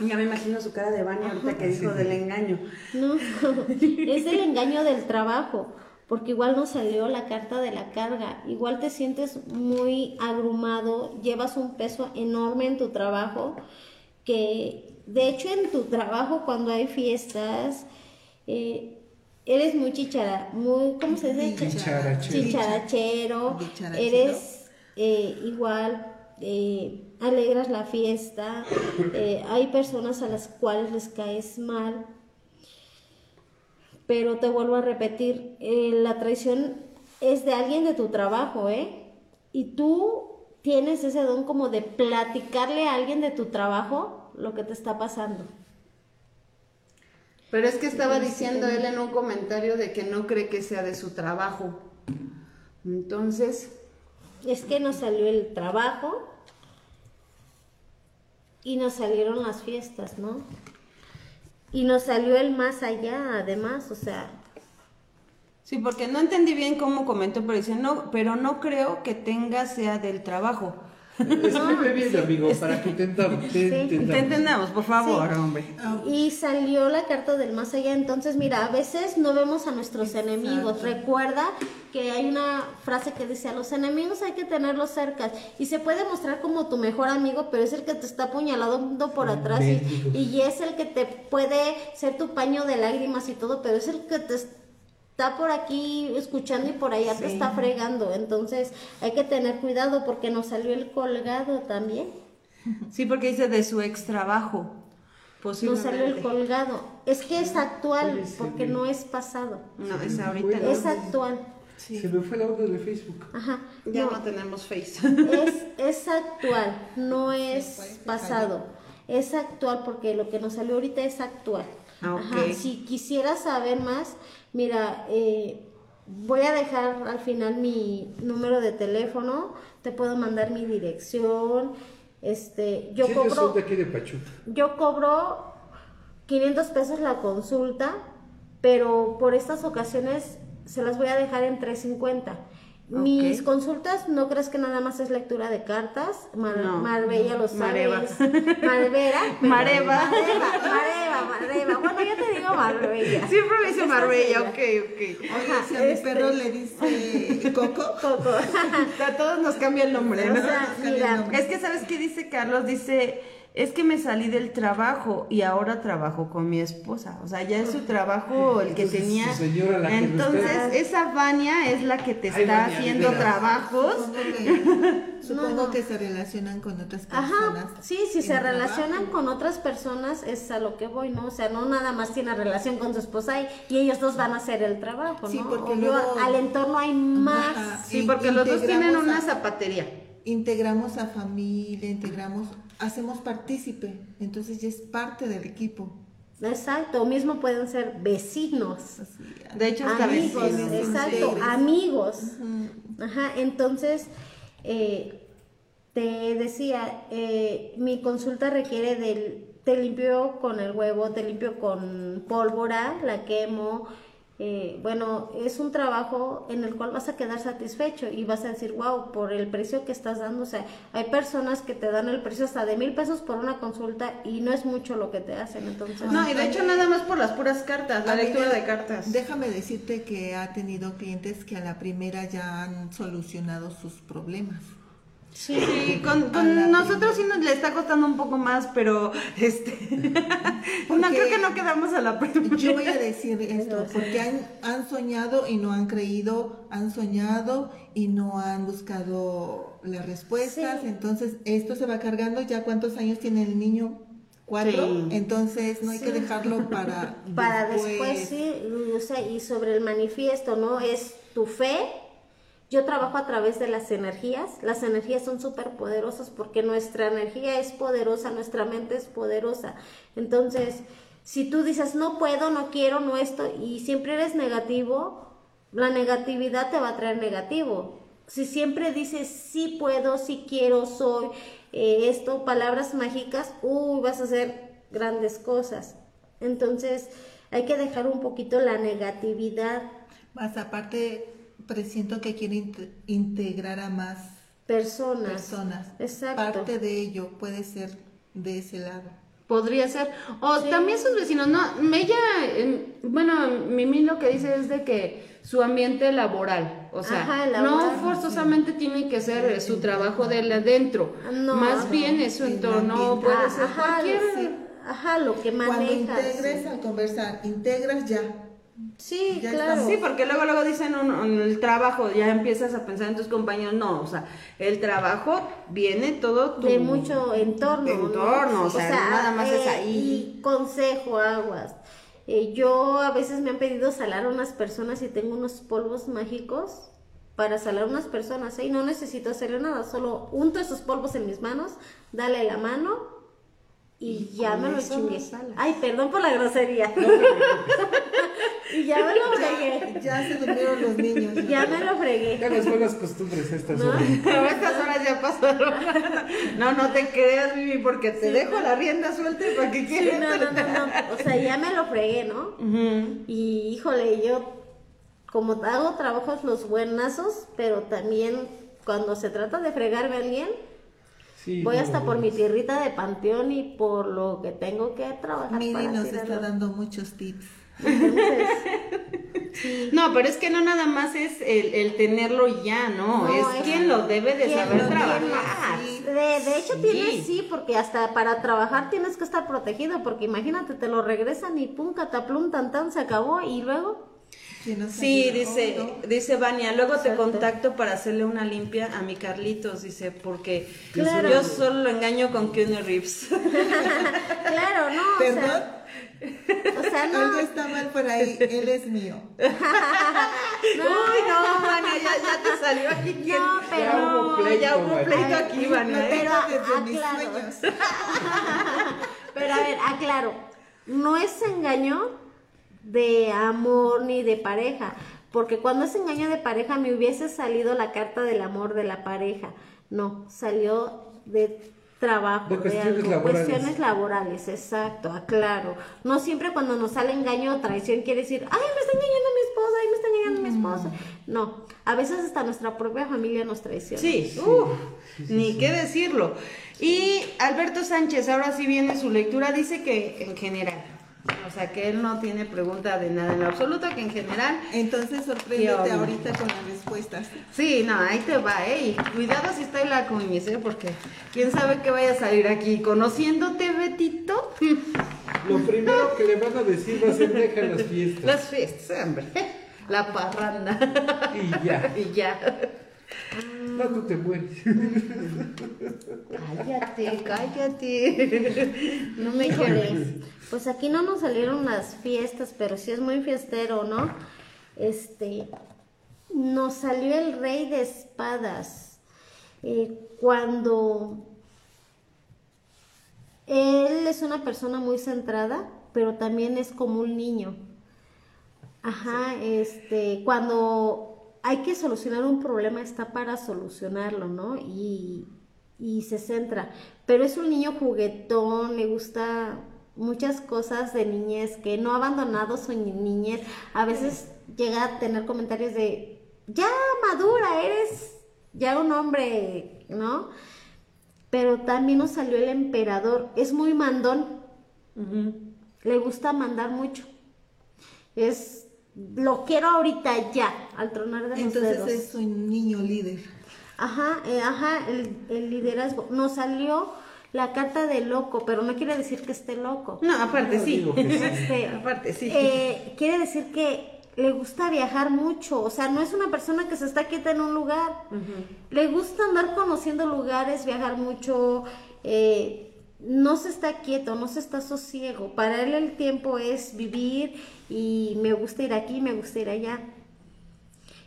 Ya me imagino su cara de Vania ahorita que dijo del engaño. No, [LAUGHS] es el engaño del trabajo, porque igual nos salió la carta de la carga, igual te sientes muy abrumado, llevas un peso enorme en tu trabajo, que de hecho en tu trabajo cuando hay fiestas, eh, eres muy chichara, muy, ¿cómo se dice? Chicharachero. Chicharachero, eres eh, igual, eh, alegras la fiesta, eh, hay personas a las cuales les caes mal, pero te vuelvo a repetir, eh, la traición es de alguien de tu trabajo, ¿eh? Y tú tienes ese don como de platicarle a alguien de tu trabajo lo que te está pasando. Pero es que estaba diciendo él en un comentario de que no cree que sea de su trabajo. Entonces, Es que nos salió el trabajo y nos salieron las fiestas, ¿no? Y nos salió el más allá, además, o sea, Sí, porque no entendí bien cómo comentó, pero dice, no, pero no creo que tenga sea del trabajo. [LAUGHS] Escribe bien, amigo, para que entendamos. te- Sí. Te entendamos. entendamos, por favor, Sí. hombre. y salió la carta del más allá. Entonces, mira, a veces no vemos a nuestros enemigos. Recuerda que hay una frase que dice, a los enemigos hay que tenerlos cerca. Y se puede mostrar como tu mejor amigo, pero es el que te está apuñalando por atrás. Y, y es el que te puede ser tu paño de lágrimas y todo, pero es el que te está por aquí escuchando y por allá te está fregando. Entonces, hay que tener cuidado porque nos salió el colgado también. Sí, porque dice de su ex trabajo. nos salió el colgado. Es que es actual, porque ¿no? no es pasado. No, es ahorita. No. Es actual. Se me fue la onda de Facebook. Ajá. Ya No, no tenemos Face. es, es actual, no es pasado. Es actual porque lo que nos salió ahorita es actual. Ah, ok. Ajá, Si quisieras saber más, mira, eh, voy a dejar al final mi número de teléfono, te puedo mandar mi dirección. Este, yo Sí, yo cobro, de aquí de Pachuca. yo cobro 500 pesos la consulta, pero por estas ocasiones se las voy a dejar en 350. Mis consultas no crees que nada más es lectura de cartas, Mar- No. Marbella lo Mareva. sabes. [LAUGHS] Marvera. [LAUGHS] Mareva. Mareva, Mareva, Mareva. Bueno, yo te digo Marbella. [LAUGHS] Siempre me dice Marbella, ok, ok. Oye, si a mi este- perro le dice Coco, Coco. A todos nos cambia el nombre, ¿no? O sea, mira, Es que, ¿sabes qué dice Carlos? Dice, es que me salí del trabajo y ahora trabajo con mi esposa. O sea, ya es su trabajo el que Entonces, tenía. su señora la Entonces, esa Vania es la que te Ay, está Vania, haciendo trabajos. supongo que, [LAUGHS] supongo no. que se relacionan con otras personas. Ajá, sí, si se el relacionan trabajo. con otras personas es a lo que voy, ¿no? O sea, no nada más tiene relación con su esposa y, y ellos dos van a hacer el trabajo, ¿no? Sí, porque luego- al entorno hay más. Ajá. Sí, Y- porque los dos tienen una zapatería. Integramos a familia, integramos, hacemos partícipe, entonces ya es parte del equipo. Exacto, mismo pueden ser vecinos. De hecho, hasta amigos, vecinos. exacto, amigos. Ajá, entonces, eh, te decía, eh, mi consulta requiere del, te limpio con el huevo, te limpio con pólvora, la quemo. Eh, bueno, es un trabajo en el cual vas a quedar satisfecho y vas a decir, wow, por el precio que estás dando. O sea, hay personas que te dan el precio hasta de mil pesos por una consulta y no es mucho lo que te hacen. Entonces, No, y de hecho nada más por las puras cartas, la lectura me- de cartas. Déjame decirte que ha tenido clientes que a la primera ya han solucionado sus problemas. Sí, con, con nosotros sí nos le está costando un poco más, pero este [LAUGHS] no creo que no quedamos a la primera. Yo voy a decir esto, porque han, han soñado y no han creído, han soñado y no han buscado las respuestas, Sí. entonces esto se va cargando, ¿ya cuántos años tiene el niño? ¿Cuatro? Sí. Entonces no hay que dejarlo para [LAUGHS] para después, sí, o sea, y sobre el manifiesto, ¿no? Es tu fe. Yo trabajo a través de las energías. Las energías son súper poderosas porque nuestra energía es poderosa, nuestra mente es poderosa. Entonces, si tú dices, no puedo, no quiero, no esto, y siempre eres negativo, la negatividad te va a traer negativo. Si siempre dices, sí puedo, sí quiero, soy, eh, esto, palabras mágicas, uy, vas a hacer grandes cosas. Entonces, hay que dejar un poquito la negatividad Más aparte, presiento que quiere int- integrar a más personas. personas. Exacto. Parte de ello puede ser de ese lado. Podría ser. O también sus vecinos, no, ella, eh, bueno, Mimi lo que dice es de que su ambiente laboral, o sea, Ajá, no forzosamente tiene que ser su trabajo de adentro, No, más no, bien es su entorno, puede Ah, ser ajá, cualquier... ajá, lo que Cuando manejas. integres al conversar, integras ya. Sí, Ya claro. Sí, porque luego luego dicen un- un- el trabajo, ya empiezas a pensar en tus compañeros, no, o sea, el trabajo viene todo tu... de mucho entorno. ¿no? Entorno, o sea, nada más es ahí. Y consejo, aguas. Eh, yo a veces me han pedido salar a unas personas y tengo unos polvos mágicos para salar a unas personas. ¿eh? Y no necesito hacerle nada, solo unto esos polvos en mis manos, dale la mano y, ya me lo chingué. Ay, perdón por la grosería. [LAUGHS] y ya me lo fregué. Ya se durmieron los niños. ¿no? Ya me lo fregué. Ya las buenas costumbres estas ¿No? horas. [LAUGHS] Pero estas horas ya pasaron. No, no te creas, Vivi, porque te dejo la rienda suelta y para que Sí, quieres. no, no, no, no. O sea, ya me lo fregué, ¿no? Y híjole, yo como hago trabajos los buenazos, pero también cuando se trata de fregarme a alguien, Sí, voy no, hasta por mi tierrita de panteón y por lo que tengo que trabajar Miri nos tirarlo. está dando muchos tips. Entonces, [LAUGHS] sí. No, pero es que no nada más es el, el tenerlo ya, ¿no, No, es es- quien lo debe de ¿Quién saber trabajar. De, de hecho Sí. tienes sí, porque hasta para trabajar tienes que estar protegido, porque imagínate, te lo regresan y pum, cataplum, tan tan, se acabó y luego... ¿Quién nos Sí, ayuda? dice, Oh, no. dice Vania, luego te contacto para hacerle una limpia a mi Carlitos, dice, porque Claro. yo solo lo engaño con Keanu Reeves. [LAUGHS] claro, no. o sea, ¿Perdón? O sea, no. Algo está mal por ahí, él es mío. [LAUGHS] Uy, no, Vania, ya, ya te salió aquí. ¿quién? No, pero- Ya hubo pleito, ya hubo pleito aquí, Vania. ¿eh? Pero tengo desde mis aclaro. sueños. [LAUGHS] Pero a ver, aclaro, no es engaño de amor ni de pareja, porque cuando es engaño de pareja me hubiese salido la carta del amor de la pareja. No, salió de trabajo, De de, cuestiones algo, laborales. cuestiones laborales, exacto, aclaro. No siempre cuando nos sale engaño o traición quiere decir, ay, me está engañando mi esposa, ay, me está engañando mi esposa. No, a veces hasta nuestra propia familia nos traiciona. Sí, uf, ni qué decirlo. Y Alberto Sánchez, ahora sí viene su lectura, dice que en general, o sea, que él no tiene pregunta de nada en lo absoluto, que en general, Entonces sorpréndete ahorita con las respuestas. sí, no, ahí te va, ¿eh? Y cuidado si está la coñez, ¿eh? Porque quién sabe qué vaya a salir aquí. Conociéndote, Betito, [LAUGHS] Lo primero que le van a decir va a ser deja las fiestas. las fiestas, hombre, [LAUGHS] la parranda, Y ya. [LAUGHS] y ya. No, tú te mueres. Cállate, [LAUGHS] cállate. No me llores. Pues aquí no nos salieron las fiestas, pero sí es muy fiestero, ¿no? Este, nos salió el rey de espadas. Eh, cuando él es una persona muy centrada, pero también es como un niño. Ajá, este, cuando hay que solucionar un problema está para solucionarlo, ¿no? Y, y se centra. Pero es un niño juguetón, le gusta muchas cosas de niñez, que no ha abandonado su ni- niñez. A veces llega a tener comentarios de, ya madura, eres ya un hombre, ¿no? Pero también nos salió el emperador, es muy mandón, le gusta mandar mucho. Es, lo quiero ahorita ya, al tronar de los Entonces es un niño líder. Ajá, eh, ajá, el, el liderazgo. Nos salió la carta de loco, pero no quiere decir que esté loco. No, aparte Yo sí. digo que sí. [LAUGHS] Este, Aparte sí. eh, quiere decir que le gusta viajar mucho, o sea, no es una persona que se está quieta en un lugar. Le gusta andar conociendo lugares, viajar mucho, eh, no se está quieto, no se está sosiego. Para él el tiempo es vivir y me gusta ir aquí, me gusta ir allá.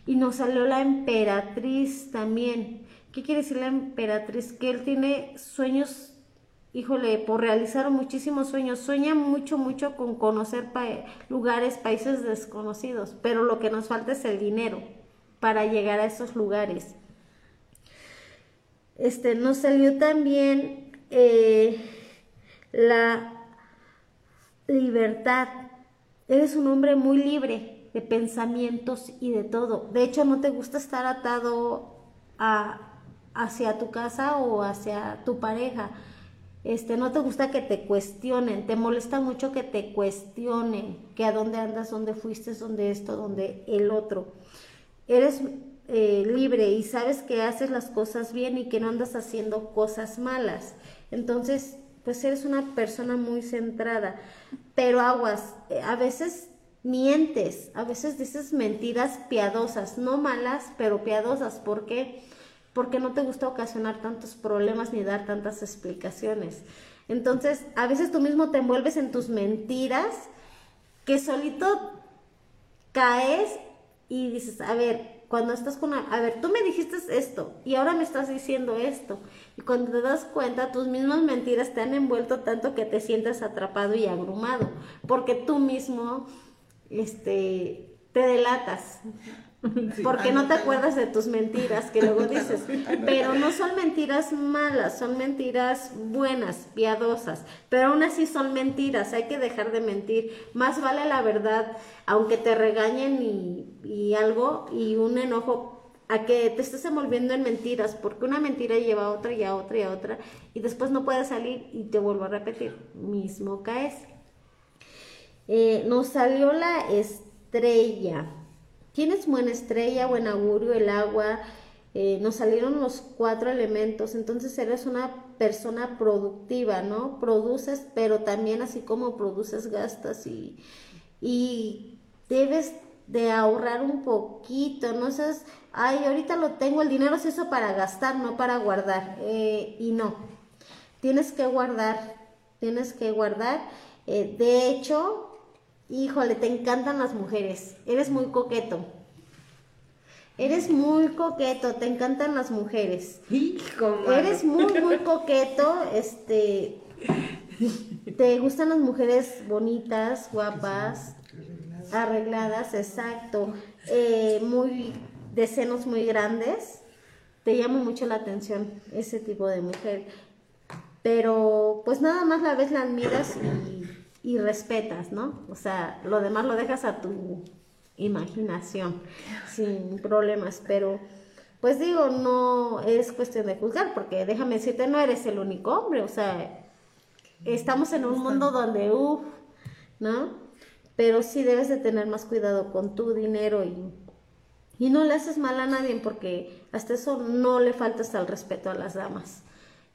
Y nos salió la emperatriz también. ¿Qué quiere decir la emperatriz? Que él tiene sueños, híjole, por realizar muchísimos sueños. Sueña mucho, mucho con conocer lugares, países desconocidos. Pero lo que nos falta es el dinero para llegar a esos lugares. Este, nos salió también eh, la libertad. Eres un hombre muy libre de pensamientos y de todo. De hecho, no te gusta estar atado a, hacia tu casa o hacia tu pareja. Este, no te gusta que te cuestionen, te molesta mucho que te cuestionen, que a dónde andas, dónde fuiste, dónde esto, dónde el otro. Eres eh, libre y sabes que haces las cosas bien y que no andas haciendo cosas malas. Entonces, pues eres una persona muy centrada. Pero aguas, eh, a veces mientes, a veces dices mentiras piadosas, no malas, pero piadosas. ¿Por qué? Porque no te gusta ocasionar tantos problemas ni dar tantas explicaciones. Entonces, a veces tú mismo te envuelves en tus mentiras que solito caes y dices, a ver, cuando estás con a ver, tú me dijiste esto y ahora me estás diciendo esto. Y cuando te das cuenta, tus mismas mentiras te han envuelto tanto que te sientes atrapado y abrumado, porque tú mismo este te delatas. [LAUGHS] Porque no te acuerdas de tus mentiras que luego [LAUGHS] dices, pero no son mentiras malas, son mentiras buenas, piadosas, pero aún así son mentiras, hay que dejar de mentir. Más vale la verdad, aunque te regañen y, y algo, y un enojo, a que te estés envolviendo en mentiras, porque una mentira lleva a otra y a otra y a otra, y después no puedes salir y te vuelvo a repetir, mismo caes. Eh, nos salió la estrella. Tienes buena estrella, buen augurio, el agua. eh, nos salieron los cuatro elementos. Entonces eres una persona productiva, ¿no? Produces, pero también así como produces, gastas y, y debes de ahorrar un poquito. No seas, ay, ahorita lo tengo, el dinero es eso para gastar, no para guardar. eh, y no, tienes que guardar tienes que guardar. Eh, de hecho, híjole, te encantan las mujeres, eres muy coqueto. Eres muy coqueto, te encantan las mujeres. Hijo. Eres muy, muy coqueto, este... Te gustan las mujeres bonitas, guapas, arregladas, exacto. Eh, muy de senos muy grandes. Te llama mucho la atención ese tipo de mujer. Pero pues nada más la ves, la admiras y, y respetas, ¿no? O sea, lo demás lo dejas a tu imaginación, sin problemas. Pero pues digo, no es cuestión de juzgar, porque déjame decirte, no eres el único hombre. O sea, estamos en un mundo donde, uff, ¿no? Pero sí debes de tener más cuidado con tu dinero y, y no le haces mal a nadie porque hasta eso no le faltas al respeto a las damas.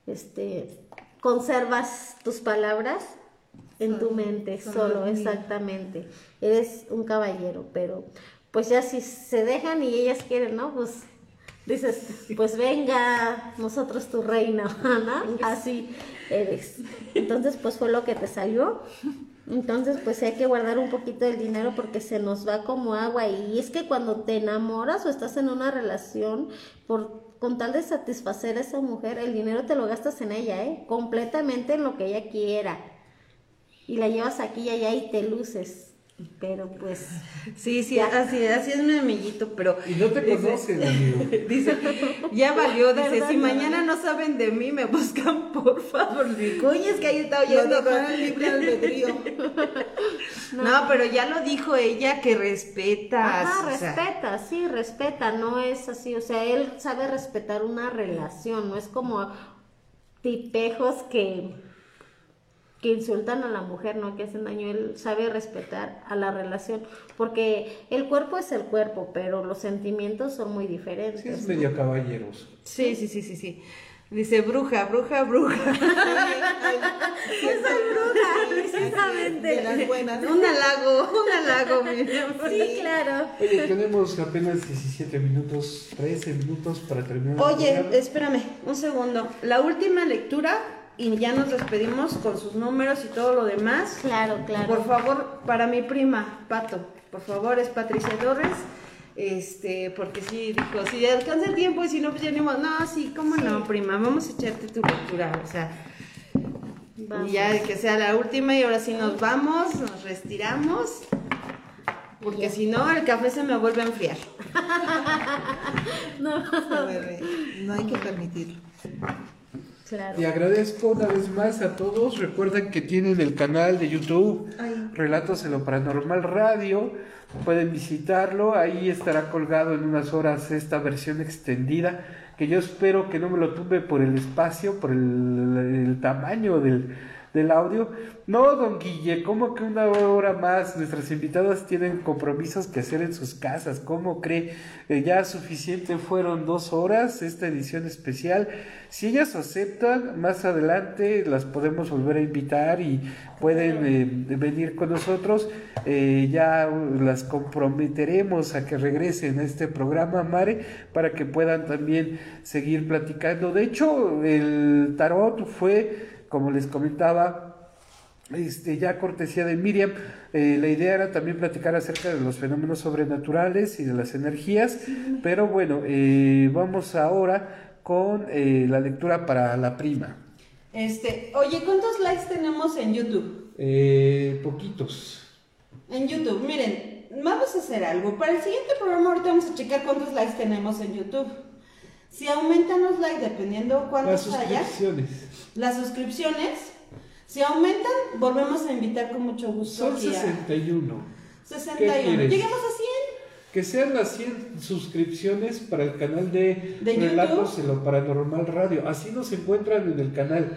Este, conservas tus palabras en tu mente, solo exactamente. Eres un caballero, pero pues ya si se dejan y ellas quieren, ¿no? Pues dices, pues venga, nosotros tu reina, [LAUGHS] ¿no? Así eres. Entonces, pues fue lo que te salió. Entonces, pues hay que guardar un poquito del dinero porque se nos va como agua. Y es que cuando te enamoras o estás en una relación, por, con tal de satisfacer a esa mujer, el dinero te lo gastas en ella, ¿eh? Completamente en lo que ella quiera. Y la llevas aquí y allá y te luces. Pero pues, Sí, sí, así, así es mi amiguito, pero... Y no te dice- conocen, amigo. [LAUGHS] Dice, ya valió, dice, si no. mañana no saben de mí, me buscan, [LAUGHS] por favor. Mi cuña es que ahí está oyendo. dejaron libre albedrío. [LAUGHS] No, pero ya lo dijo ella que respetas. Ajá, o sea, respeta, sí, respeta, no es así, o sea, él sabe respetar una relación, no es como tipejos que, que insultan a la mujer, ¿no? Que hacen daño, él sabe respetar a la relación, porque el cuerpo es el cuerpo, pero los sentimientos son muy diferentes. Sí, es ¿no? medio caballeroso. Sí, sí, sí, sí, sí. Dice bruja, bruja, bruja. [LAUGHS] Precisamente. De las buenas. un halago, un halago, mi amor. Sí, claro. Oye, tenemos apenas 17 minutos, 13 minutos para terminar. Oye, espérame, un segundo. La última lectura y ya nos despedimos con sus números y todo lo demás. Claro, claro. Por favor, para mi prima, Pato, por favor, es Patricia Torres. Este, porque sí, dijo, si alcanza el tiempo y si no, pues ya ni modo. No, sí, cómo no, prima, vamos a echarte tu lectura, o sea, Vamos. y ya que sea la última y ahora sí nos vamos, nos retiramos, porque si no, el café se me vuelve a enfriar. [LAUGHS] [LAUGHS] Eh, no hay que permitirlo. Claro. Y agradezco una vez más a todos. Recuerden que tienen el canal de YouTube Ay. Relatos en lo Paranormal Radio. Pueden visitarlo. Ahí estará colgado en unas horas esta versión extendida. Que yo espero que no me lo tumbe por el espacio, por el, el tamaño del, del audio. No, don Guille, ¿cómo que una hora más? Nuestras invitadas tienen compromisos que hacer en sus casas. ¿Cómo cree? Eh, ya suficiente fueron dos horas esta edición especial. Si ellas aceptan, más adelante las podemos volver a invitar y pueden eh, venir con nosotros. Eh, ya las comprometeremos a que regresen a este programa, Mare, para que puedan también seguir platicando. De hecho, el tarot fue, como les comentaba, este, ya cortesía de Miriam, eh, la idea era también platicar acerca de los fenómenos sobrenaturales y de las energías, pero bueno, eh, vamos ahora con eh, la lectura para la prima. Este, oye, ¿cuántos likes tenemos en YouTube? Eh, poquitos. En YouTube, miren, vamos a hacer algo. Para el siguiente programa ahorita vamos a checar cuántos likes tenemos en YouTube. Si aumentan los likes, dependiendo Las cuántos haya, suscripciones. Las suscripciones, si aumentan, volvemos a invitar con mucho gusto. Son aquí a 61. 61. quieres? Lleguemos a 100. Que sean las 100 suscripciones para el canal de, ¿De Relatos en lo Paranormal Radio. Así nos encuentran en el canal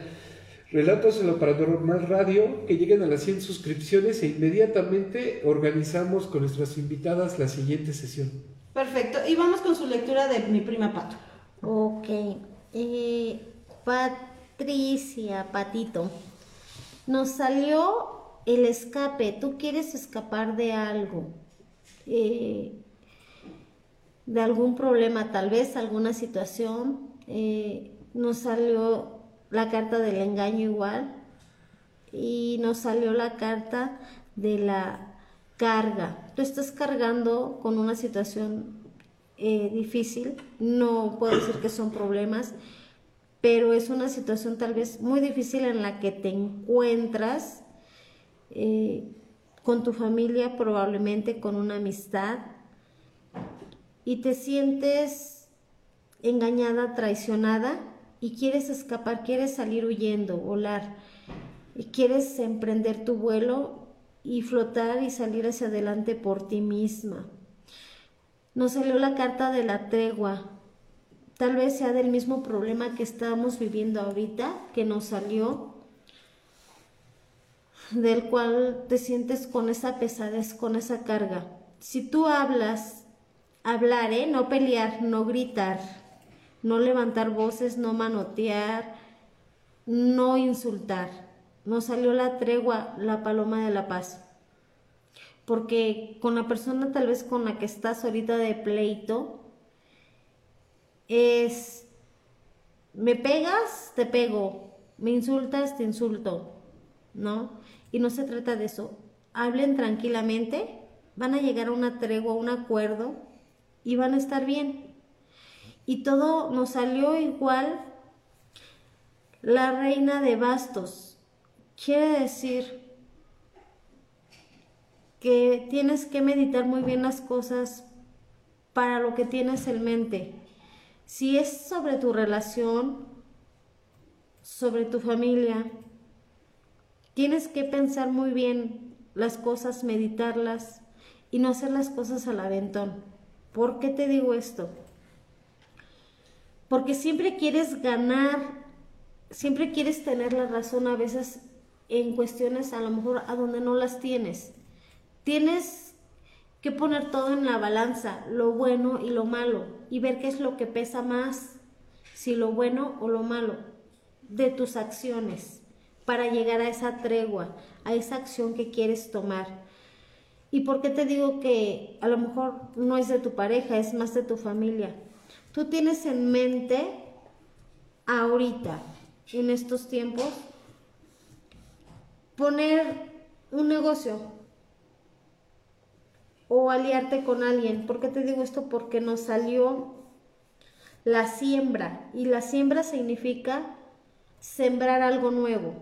Relatos en lo Paranormal Radio. Que lleguen a las 100 suscripciones e inmediatamente organizamos con nuestras invitadas la siguiente sesión. Perfecto. Y vamos con su lectura de mi prima Pato. Ok. Eh, Patricia, Patito. Nos salió el escape. Tú quieres escapar de algo. eh, de algún problema, tal vez alguna situación. eh, nos salió la carta del engaño igual. y nos salió la carta de la carga. Tú estás cargando con una situación eh, difícil, no puedo decir que son problemas, pero es una situación tal vez muy difícil en la que te encuentras eh, con tu familia, probablemente con una amistad, y te sientes engañada, traicionada, y quieres escapar, quieres salir huyendo, volar, y quieres emprender tu vuelo y flotar y salir hacia adelante por ti misma. Nos salió la carta de la tregua. Tal vez sea del mismo problema que estamos viviendo ahorita, que nos salió, del cual te sientes con esa pesadez, con esa carga. Si tú hablas, hablar, ¿eh? no pelear, no gritar, no levantar voces, no manotear, no insultar. Nos salió la tregua, la paloma de la paz. Porque con la persona tal vez con la que estás ahorita de pleito, es, me pegas, te pego, me insultas, te insulto, ¿no? Y no se trata de eso. Hablen tranquilamente, van a llegar a una tregua, a un acuerdo y van a estar bien. Y todo nos salió igual la reina de bastos. Quiere decir que tienes que meditar muy bien las cosas para lo que tienes en mente. Si es sobre tu relación, sobre tu familia, tienes que pensar muy bien las cosas, meditarlas y no hacer las cosas al aventón. ¿Por qué te digo esto? Porque siempre quieres ganar, siempre quieres tener la razón a veces en cuestiones a lo mejor a donde no las tienes. Tienes que poner todo en la balanza, lo bueno y lo malo, y ver qué es lo que pesa más, si lo bueno o lo malo de tus acciones, para llegar a esa tregua, a esa acción que quieres tomar. ¿Y por qué te digo que a lo mejor no es de tu pareja, es más de tu familia? Tú tienes en mente ahorita, en estos tiempos, poner un negocio, o aliarte con alguien. ¿Por qué te digo esto? Porque nos salió la siembra y la siembra significa sembrar algo nuevo.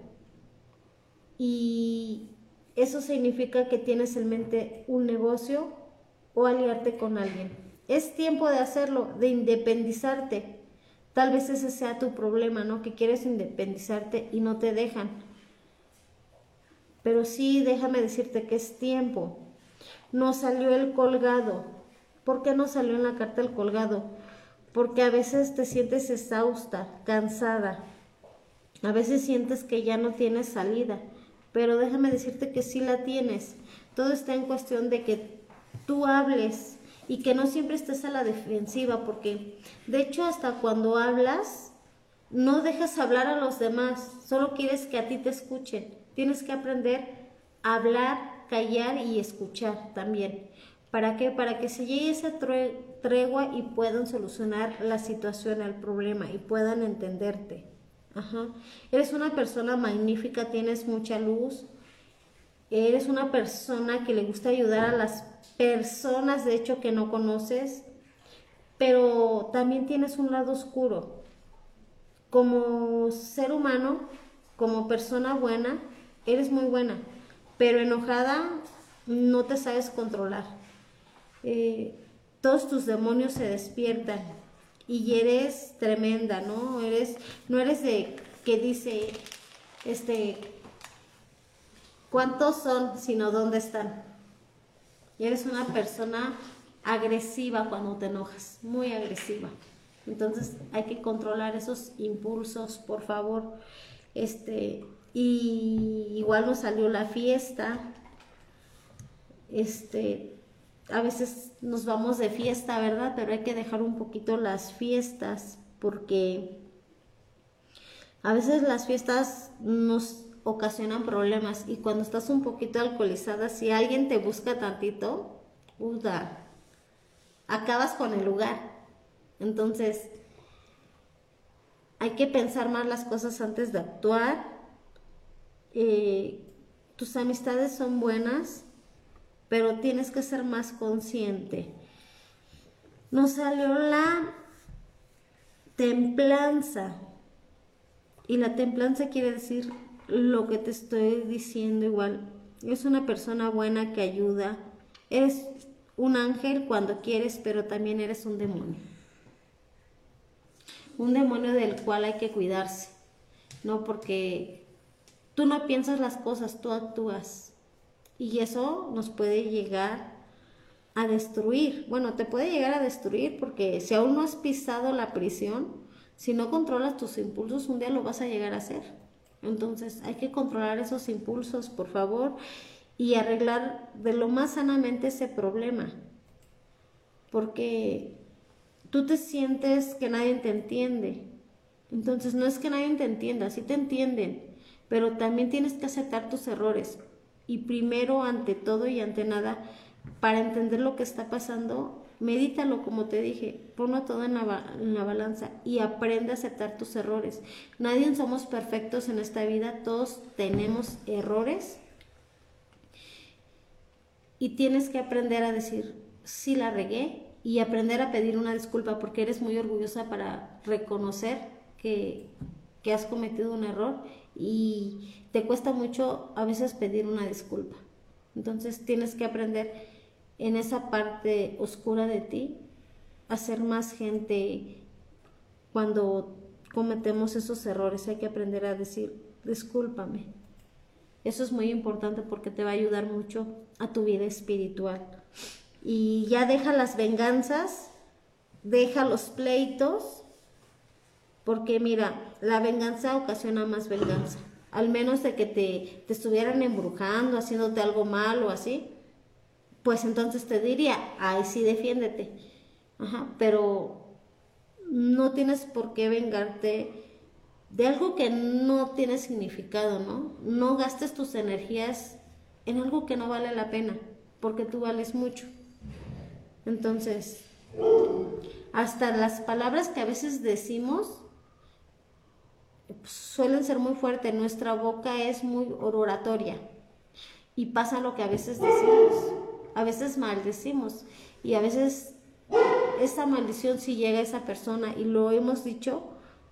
Y eso significa que tienes en mente un negocio o aliarte con alguien. Es tiempo de hacerlo, de independizarte. Tal vez ese sea tu problema, ¿no? Que quieres independizarte y no te dejan. Pero sí, déjame decirte que es tiempo no salió el colgado. ¿Por qué no salió en la carta el colgado? Porque a veces te sientes exhausta, cansada. A veces sientes que ya no tienes salida. Pero déjame decirte que sí la tienes. Todo está en cuestión de que tú hables y que no siempre estés a la defensiva, porque de hecho hasta cuando hablas, no dejas hablar a los demás, solo quieres que a ti te escuchen. Tienes que aprender a hablar callar y escuchar también. ¿Para qué? Para que se llegue esa tregua y puedan solucionar la situación, el problema y puedan entenderte. Ajá. Eres una persona magnífica, tienes mucha luz. Eres una persona que le gusta ayudar a las personas, de hecho, que no conoces. Pero también tienes un lado oscuro. Como ser humano, como persona buena, eres muy buena pero enojada no te sabes controlar. Eh, todos tus demonios se despiertan y eres tremenda, ¿no? Eres, no eres de que dice, este, ¿cuántos son, sino dónde están? Y eres una persona agresiva cuando te enojas, muy agresiva. Entonces hay que controlar esos impulsos, por favor. Este, y igual nos salió la fiesta. Este, a veces nos vamos de fiesta, ¿verdad? Pero hay que dejar un poquito las fiestas porque a veces las fiestas nos ocasionan problemas y cuando estás un poquito alcoholizada, si alguien te busca tantito, uda, acabas con el lugar. Entonces, hay que pensar más las cosas antes de actuar eh, tus amistades son buenas, pero tienes que ser más consciente. Nos salió la templanza. Y la templanza quiere decir lo que te estoy diciendo igual. Es una persona buena que ayuda. Eres un ángel cuando quieres, pero también eres un demonio. Un demonio del cual hay que cuidarse. No porque tú no piensas las cosas, tú actúas. Y eso nos puede llegar a destruir. Bueno, te puede llegar a destruir porque si aún no has pisado la prisión, si no controlas tus impulsos, un día lo vas a llegar a hacer. Entonces hay que controlar esos impulsos, por favor, y arreglar de lo más sanamente ese problema. Porque tú te sientes que nadie te entiende. Entonces no es que nadie te entienda, sí te entienden, pero también tienes que aceptar tus errores. Y primero, ante todo y ante nada, para entender lo que está pasando, medítalo como te dije, ponlo todo en la, balanza y aprende a aceptar tus errores. Nadie somos perfectos en esta vida, todos tenemos errores y tienes que aprender a decir, sí la regué y aprender a pedir una disculpa porque eres muy orgullosa para reconocer que, que has cometido un error y te cuesta mucho a veces pedir una disculpa. Entonces tienes que aprender en esa parte oscura de ti, hacer más gente cuando cometemos esos errores. Hay que aprender a decir, discúlpame. Eso es muy importante porque te va a ayudar mucho a tu vida espiritual. Y ya deja las venganzas, deja los pleitos, porque mira, la venganza ocasiona más venganza. Al menos de que te, te estuvieran embrujando, haciéndote algo mal o así, pues entonces te diría, ay, sí, defiéndete. Ajá, pero no tienes por qué vengarte de algo que no tiene significado, ¿no? No gastes tus energías en algo que no vale la pena, porque tú vales mucho. Entonces, hasta las palabras que a veces decimos suelen ser muy fuertes, nuestra boca es muy oratoria y pasa lo que a veces decimos a veces maldecimos y a veces esa maldición si llega a esa persona y lo hemos dicho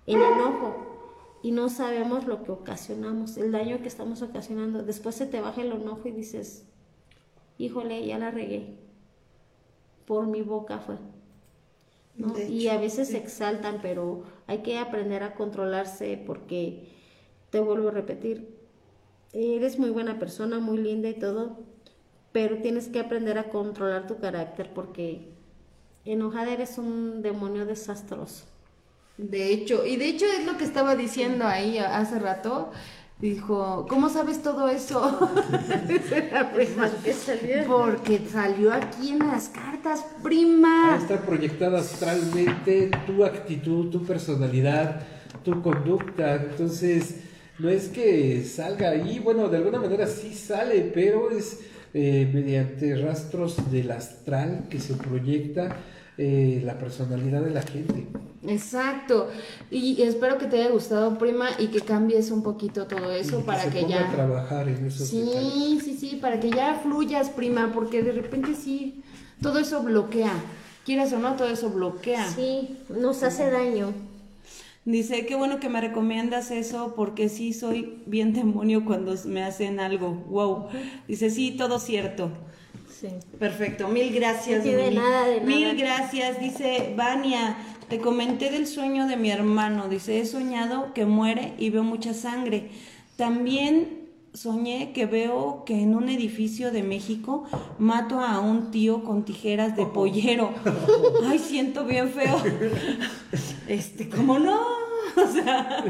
en enojo y no sabemos lo que ocasionamos, el daño que estamos ocasionando. Después se te baja el enojo y dices, híjole, ya la regué. Por mi boca fue. y a veces se exaltan, pero hay que aprender a controlarse porque, te vuelvo a repetir, eres muy buena persona, muy linda y todo, pero tienes que aprender a controlar tu carácter porque enojada eres un demonio desastroso. De hecho, y de hecho es lo que estaba diciendo ahí hace rato. Dijo, ¿cómo sabes todo eso? [LAUGHS] Porque salió aquí en las cartas, prima. Está proyectada astralmente tu actitud, tu personalidad, tu conducta. Entonces, no es que salga ahí, bueno, de alguna manera sí sale, pero es eh, mediante rastros del astral que se proyecta eh, la personalidad de la gente. Exacto. Y espero que te haya gustado, prima, y que cambies un poquito todo eso para que ya. trabajar en Sí, sí, sí, para que ya fluyas, prima, porque de repente sí, todo eso bloquea. Quieras o no, todo eso bloquea. Sí, nos hace daño. Dice, qué bueno que me recomiendas eso porque sí soy bien demonio cuando me hacen algo. Wow. Dice, sí, todo cierto. Sí. Perfecto, mil gracias. de nada, de Mil gracias. Dice, Vania, te comenté del sueño de mi hermano. Dice, he soñado que muere y veo mucha sangre. También soñé que veo que en un edificio de México mato a un tío con tijeras de pollero. [LAUGHS] Ay, siento bien feo. [LAUGHS] Este, ¿cómo no? [LAUGHS] O sea,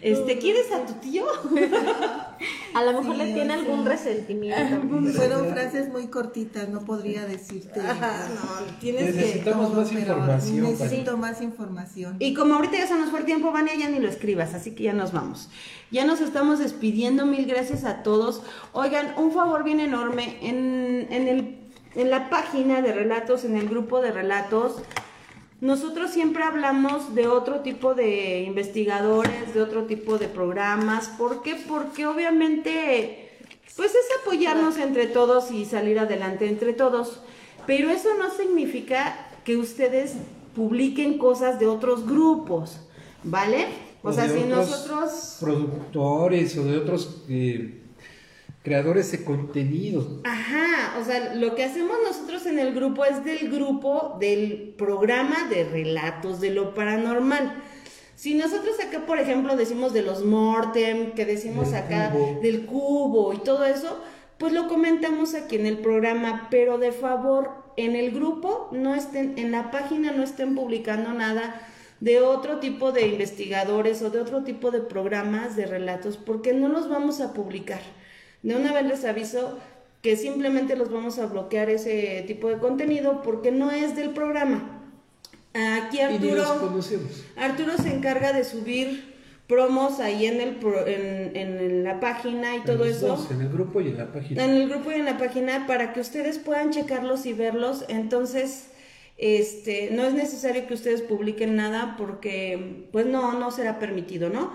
este, ¿quieres a tu tío? [LAUGHS] A lo mejor le tiene algún resentimiento. Fueron frases muy cortitas, no podría decirte. no, tienes Necesitamos más información. Necesito más información. Y como ahorita ya se nos fue el tiempo, Vania, ya ni lo escribas, así que ya nos vamos. Ya nos estamos despidiendo, mil gracias a todos. Oigan, un favor bien enorme, en, en, el, en la página de relatos, en el grupo de relatos, nosotros siempre hablamos de otro tipo de investigadores, de otro tipo de programas. ¿Por qué? Porque obviamente, pues es apoyarnos entre todos y salir adelante entre todos. Pero eso no significa que ustedes publiquen cosas de otros grupos, ¿vale? O, sea, si otros nosotros... Productores o de otros eh, creadores de contenido. Ajá, o sea, lo que hacemos nosotros en el grupo es del grupo del programa de relatos de lo paranormal. Si nosotros acá, por ejemplo, decimos de los Mortem, que decimos Del acá cubo. del cubo y todo eso, pues lo comentamos aquí en el programa, pero de favor, en el grupo no estén, en la página no estén publicando nada de otro tipo de investigadores o de otro tipo de programas de relatos, porque no los vamos a publicar. De una vez les aviso que simplemente los vamos a bloquear ese tipo de contenido porque no es del programa. Aquí Arturo. Arturo se encarga de subir promos ahí en, el pro- en, en la página y todo eso. dos, en el grupo y en la página. En el grupo y en la página para que ustedes puedan checarlos y verlos. Entonces, este, no es necesario que ustedes publiquen nada porque, pues no, no será permitido, ¿no?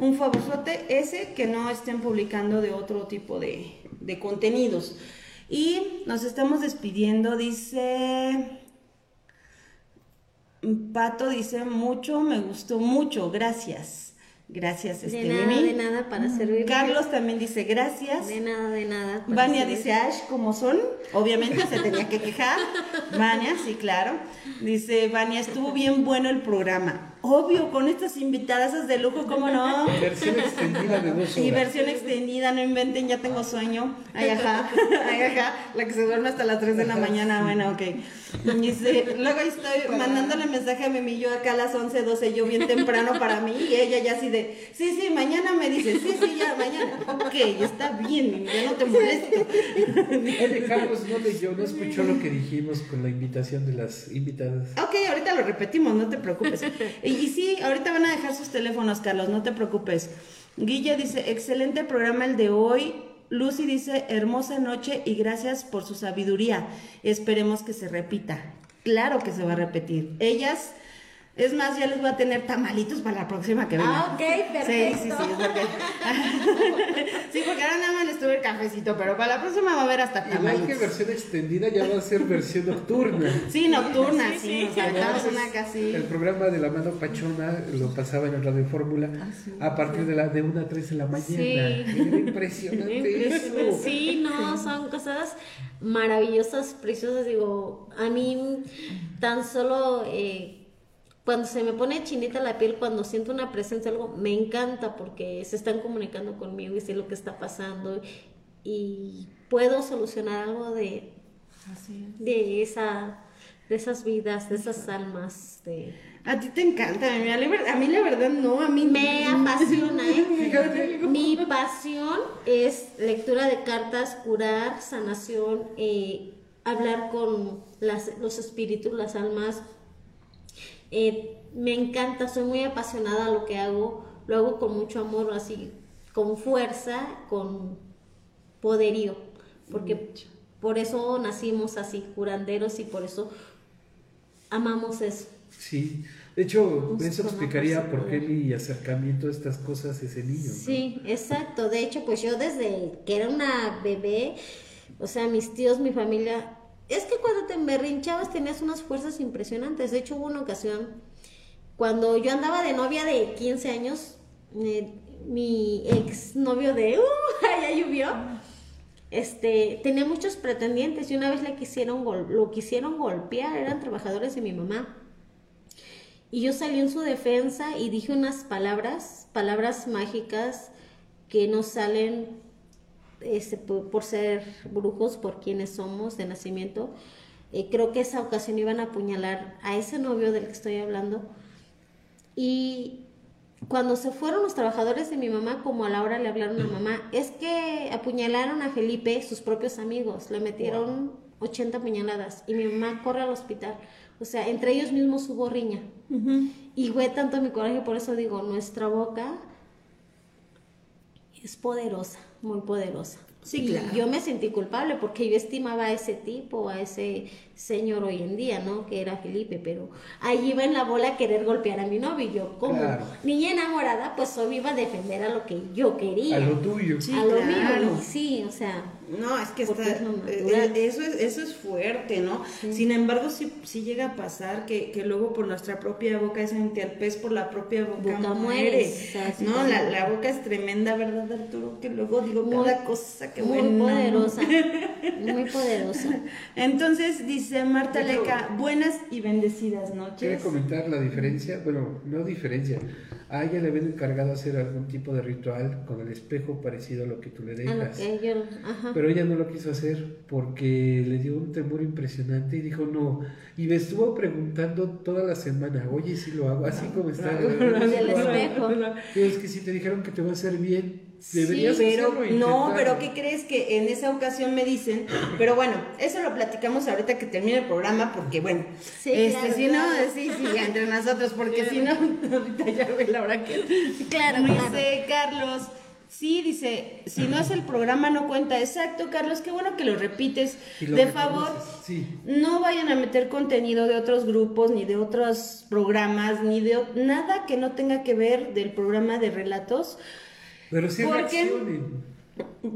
Un favorzote ese que no estén publicando de otro tipo de, de contenidos. Y nos estamos despidiendo, dice... Pato dice mucho, me gustó mucho, gracias. Gracias, De este, nada, Mimi. de nada para servir. Carlos también dice gracias. De nada, de nada. Vania dice Ash, como son? Obviamente se tenía que quejar. Vania, sí, claro. Dice Vania, estuvo bien bueno el programa. Obvio, con estas invitadas de lujo, ¿cómo no? Versión extendida de dos Y versión extendida, no inventen, ya tengo sueño. Ay, ajá, [LAUGHS] ay, ajá, la que se duerme hasta las 3 de la mañana, bueno, ok. Dice, luego ahí estoy mandándole mensaje a Mimi, yo acá a las 11, 12, yo bien temprano para mí, y ella ya así de, sí, sí, mañana me dice, sí, sí, ya, mañana. Ok, está bien, ya no te molesto. Oye, Carlos no leyó, no escuchó lo que dijimos con la invitación de las invitadas. Ok, ahorita lo repetimos, no te preocupes. Y, y sí, ahorita van a dejar sus teléfonos, Carlos, no te preocupes. Guilla dice, excelente programa el de hoy. Lucy dice, hermosa noche y gracias por su sabiduría. Esperemos que se repita. Claro que se va a repetir. Ellas, es más, ya les voy a tener tamalitos para la próxima que venga. Ah, ok, perfecto. Sí, sí, sí, es porque... [LAUGHS] sí, porque ahora nada más les tuve el cafecito, pero para la próxima va a haber hasta Igual que tamalitos. versión extendida ya va a ser versión nocturna. Sí, nocturna, sí, sí, Entonces, una casi... El programa de la mano pachona lo pasaba en Radio Fórmula a partir de la de 1 a 3 de la mañana. Sí. Era impresionante eso. Sí, no, son cosas maravillosas, preciosas. Digo, a mí tan solo eh, cuando se me pone chinita la piel, cuando siento una presencia, algo, me encanta porque se están comunicando conmigo y sé lo que está pasando y puedo solucionar algo de, de esa de esas vidas, de esas almas, de... A ti te encanta, a mí, la ver- a mí la verdad no, a mí Me apasiona, ¿eh? [LAUGHS] Mi pasión es lectura de cartas, curar, sanación, eh, hablar con las- los espíritus, las almas. Eh, me encanta, soy muy apasionada a lo que hago, lo hago con mucho amor, así, con fuerza, con poderío, porque por eso nacimos así, curanderos, y por eso amamos eso. Sí. De hecho, Pues, eso explicaría por qué mi acercamiento a estas cosas es el niño. ¿no? Sí, exacto. De hecho, pues yo desde que era una bebé, o sea, mis tíos, mi familia, es que cuando te emberrinchabas tenías unas fuerzas impresionantes. De hecho, hubo una ocasión, cuando yo andaba de novia de 15 años, eh, mi ex novio de, [LAUGHS] ¡uh! ya llovió. Este, tenía muchos pretendientes y una vez le quisieron lo quisieron golpear, eran trabajadores de mi mamá. Y yo salí en su defensa y dije unas palabras, palabras mágicas que nos salen este, por, por ser brujos, por quienes somos de nacimiento. Eh, creo que esa ocasión iban a apuñalar a ese novio del que estoy hablando. Y cuando se fueron los trabajadores de mi mamá, como a la hora le hablaron a mamá, es que apuñalaron a Felipe, sus propios amigos, le metieron 80 puñaladas y mi mamá corre al hospital. O sea, entre ellos mismos hubo riña. Y fue tanto mi coraje, por eso digo, nuestra boca es poderosa, muy poderosa. Sí, y claro. yo me sentí culpable porque yo estimaba a ese tipo, a ese señor hoy en día, ¿no? Que era Felipe, pero ahí iba en la bola a querer golpear a mi novio. Y yo, como Claro. niña enamorada, pues solo iba a defender a lo que yo quería. A lo tuyo. Sí, a lo claro. mío. Y sí, o sea, No, es que está, es eh, eh, eso, es, eso es fuerte, ¿no? Sin embargo, sí, sí llega a pasar que, que luego por nuestra propia boca es el pez por la propia boca, Boca muere. no, la, la boca es tremenda, ¿verdad, Arturo? Que luego digo Muy- cada cosa que muy buena. poderosa. [LAUGHS] Muy poderosa. Entonces dice Marta Leca, buenas y bendecidas ¿Quiere noches. comentar la diferencia? Bueno, no diferencia. A ella le habían encargado hacer algún tipo de ritual con el espejo parecido a lo que tú le dejas. ajá. Pero ella no lo quiso hacer porque le dio un temor impresionante y dijo no. Y me estuvo preguntando toda la semana, oye, si lo hago así como está. Del espejo. Pero es que si te dijeron que te va a hacer bien, deberías sí, pero e no, intentarlo". pero ¿qué crees que en esa ocasión me dicen? Pero bueno, eso lo platicamos ahorita que termine el programa, porque bueno, Sí, este, claro, si claro. no, sí, sí, entre nosotros, porque si no, ahorita ya ve la hora que. Claro, Dice Carlos. Sí, dice, si no es el programa no cuenta. Exacto, Carlos, qué bueno que lo repites. Lo De favor, sí. no vayan a meter contenido de otros grupos, ni de otros programas, ni de nada que no tenga que ver del programa de relatos. Pero sí ¿Por qué? reaccionen.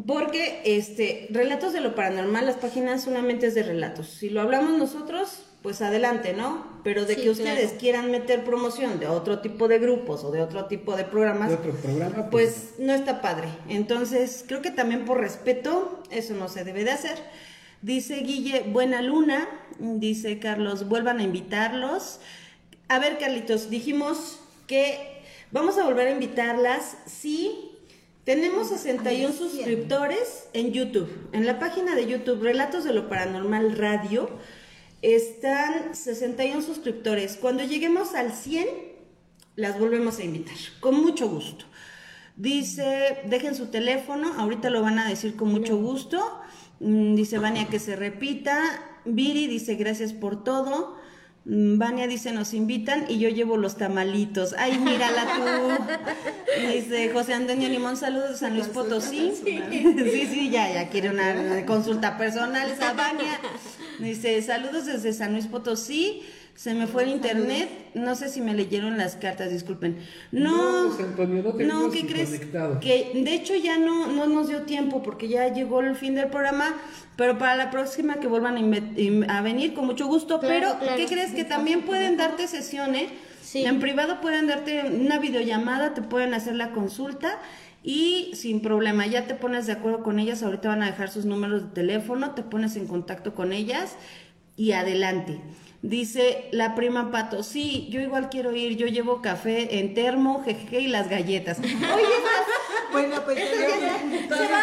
Porque este, relatos de lo paranormal, las páginas solamente es de relatos. Si lo hablamos nosotros, pues adelante, ¿no? Pero de Sí, que ustedes claro. quieran meter promoción de otro tipo de grupos o de otro tipo de programas, De otro programa, pues no está padre. Entonces, creo que también por respeto, eso no se debe de hacer. Dice Guille, buena luna. Dice Carlos, vuelvan a invitarlos. A ver, Carlitos, dijimos que vamos a volver a invitarlas si tenemos 61 suscriptores en YouTube. En la página de YouTube, Relatos de lo Paranormal Radio, están 61 suscriptores. Cuando lleguemos al 100, las volvemos a invitar, con mucho gusto. Dice, dejen su teléfono, ahorita lo van a decir con mucho gusto. Mm, Dice Vania que se repita. Viri dice gracias por todo. Mm, Vania dice nos invitan y yo llevo los tamalitos. Ay, mírala tú. [LAUGHS] Dice José Antonio Limón, saludos de San Luis Potosí. Sí, sí, ya, ya quiere una consulta personal esa Vania. Dice, saludos desde San Luis Potosí. Se me fue el internet. No sé si me leyeron las cartas, disculpen. No, No, José Antonio, no te no, vimos ¿qué crees? conectado. Que de hecho ya no, no nos dio tiempo porque ya llegó el fin del programa, pero para la próxima que vuelvan a, a venir con mucho gusto. Claro, pero, claro. ¿qué crees? Que también pueden darte sesión, ¿eh? Sí. En privado pueden darte una videollamada, te pueden hacer la consulta y sin problema, ya te pones de acuerdo con ellas, ahorita van a dejar sus números de teléfono, te pones en contacto con ellas y adelante. Dice la prima Pato, sí, yo igual quiero ir, yo llevo café en termo, jeje y las galletas. [LAUGHS] Oye, Bueno, pues ya- Se va,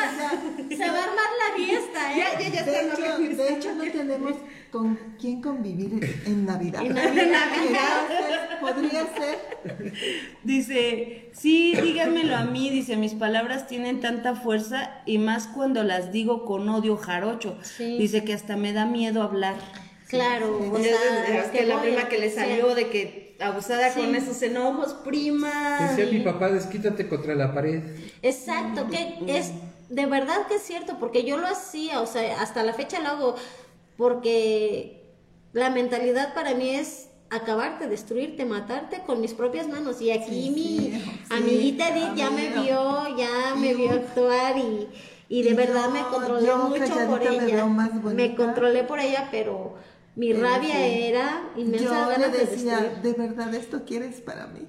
se va a armar la fiesta, ¿eh? ya, ya, ya de, hecho, de hecho, no tenemos con quién convivir en [LAUGHS] Navidad. En Navidad. Podría ser. Dice, sí, díganmelo a mí, dice, mis palabras tienen tanta fuerza y más cuando las digo con odio jarocho. Sí. Dice que hasta me da miedo hablar. Claro, o Es, sea, es que la voy, prima que le sí. salió de que abusada Sí. con esos enojos, prima. Decía mi papá, desquítate contra la pared. Exacto, que es de verdad que es cierto, porque yo lo hacía, o sea, hasta la fecha lo hago, porque la mentalidad para mí es acabarte, destruirte, matarte con mis propias manos. Y aquí Sí, mi sí, sí, amiguita Edith ya me vio, ya me vio actuar y, y de Y verdad yo- me controlé yo mucho por me ella. veo más Me bonita. controlé por ella, pero mi rabia sí. era inmensa Yo le de decía, destruir. de verdad esto quieres para mí.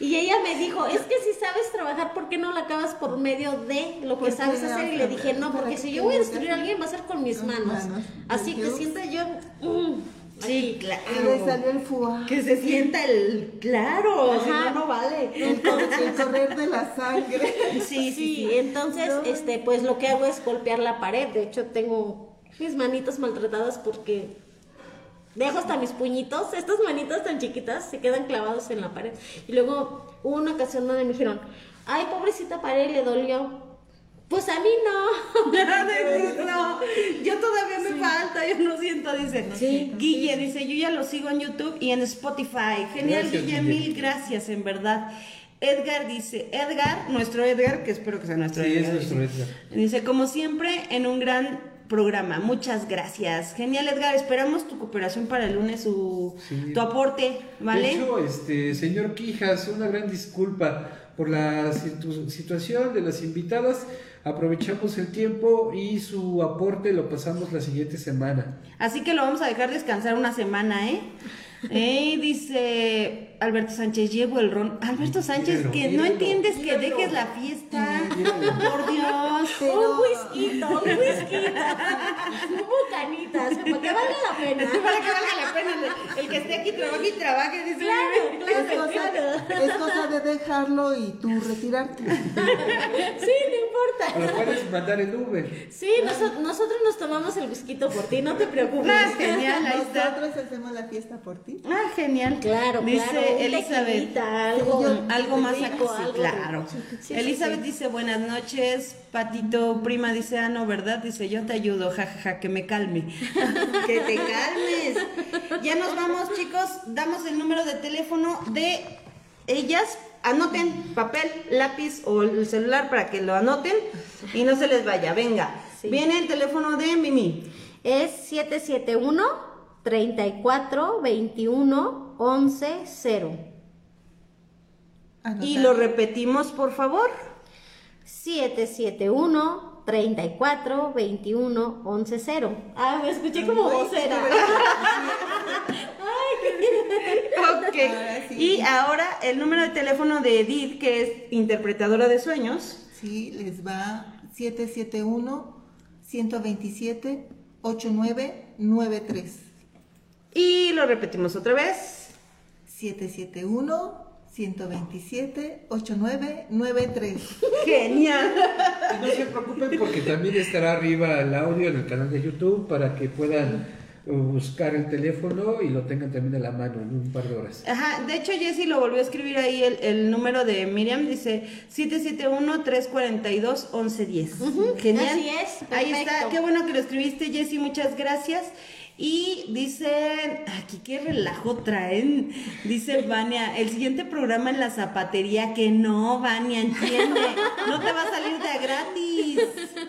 Y ella me dijo, es que si sabes trabajar, ¿por qué no lo acabas por medio de lo que sabes hacer? Y le dije, no, porque que si yo voy a destruir a alguien va a ser con mis manos. manos. Así que sienta yo... mm, Sí, Y le claro. salió el fuá. Que se sienta el. Claro, si no, no vale. El, cor- el correr de la sangre. [LAUGHS] Sí, sí, Sí, sí. entonces, este, pues lo que hago es golpear la pared. De hecho, tengo mis manitas maltratadas porque dejo hasta mis puñitos. Estas manitas tan chiquitas se quedan clavados en la pared. Y luego hubo una ocasión donde me dijeron, ay, pobrecita pared, le dolió. Pues a mí no. [LAUGHS] no, yo todavía me falta, yo no siento, dice. Sí. Guille dice, yo ya lo sigo en YouTube y en Spotify. Genial, Gracias, Guille, Guille. mil gracias, en verdad. Edgar dice, Edgar, nuestro Edgar, que espero que sea nuestro Sí, Edgar. es nuestro Edgar. Dice, como siempre, en un gran programa. Muchas gracias. Genial, Edgar. Esperamos tu cooperación para el lunes, su, Sí. tu aporte, ¿vale? De hecho, este, señor Quijas, una gran disculpa por la situ- situación de las invitadas. Aprovechamos el tiempo y su aporte lo pasamos la siguiente semana. Así que lo vamos a dejar descansar una semana, ¿eh? [LAUGHS] Eh, dice Alberto Sánchez, llevo el ron. Alberto Sánchez, Míralo, que no míralo, entiendes que míralo. dejes la fiesta. Míralo. Por Dios. Un whisky, un whisky. Un bucanitas, [LAUGHS] para que valga la pena. Para que valga la pena el, que esté aquí trabaje y trabaje. Dice, Claro, Es claro, cosa, claro. es cosa de dejarlo y tú retirarte. Sí, no O lo importa. puedes mandar en Uber. Sí, noso- nosotros nos tomamos el whisky por ti, no te preocupes. Ah, genial, ahí está. Nosotros hacemos la fiesta por ti. Ah, genial. Claro, dice claro. Elizabeth. algo, algo más rico, acá, sí, claro. Sí, Elizabeth sí. dice buenas noches, Patito, prima dice, ah, no, ¿verdad? Dice, yo te ayudo, jajaja, que me calme. [LAUGHS] que te calmes. Ya nos vamos, chicos, damos el número de teléfono de ellas. Anoten papel, lápiz o el celular para que lo anoten y no se les vaya. Venga, Sí. viene el teléfono de Mimi. Es 771 34 21 11 0. Y lo repetimos, por favor. 771 34 21 11 0. Ah, me escuché como vocera. [LAUGHS] Ok. Ahora sí. Y ahora el número de teléfono de Edith, que es interpretadora de sueños. Sí, les va 771-127-8993. Y lo repetimos otra vez. 771-127-8993. Genial. Y no se preocupen porque también estará arriba el audio en el canal de YouTube para que puedan uh, buscar el teléfono y lo tengan también a la mano en un par de horas. Ajá, de hecho Jessy lo volvió a escribir ahí el, el número de Miriam, dice 771-342-1110. Genial. así es, Ahí está, perfecto. qué bueno que lo escribiste Jessy, muchas gracias. Y dicen, aquí qué relajo traen, dice Vania, el siguiente programa en la zapatería, que no, Vania, entiende, no te va a salir de a gratis,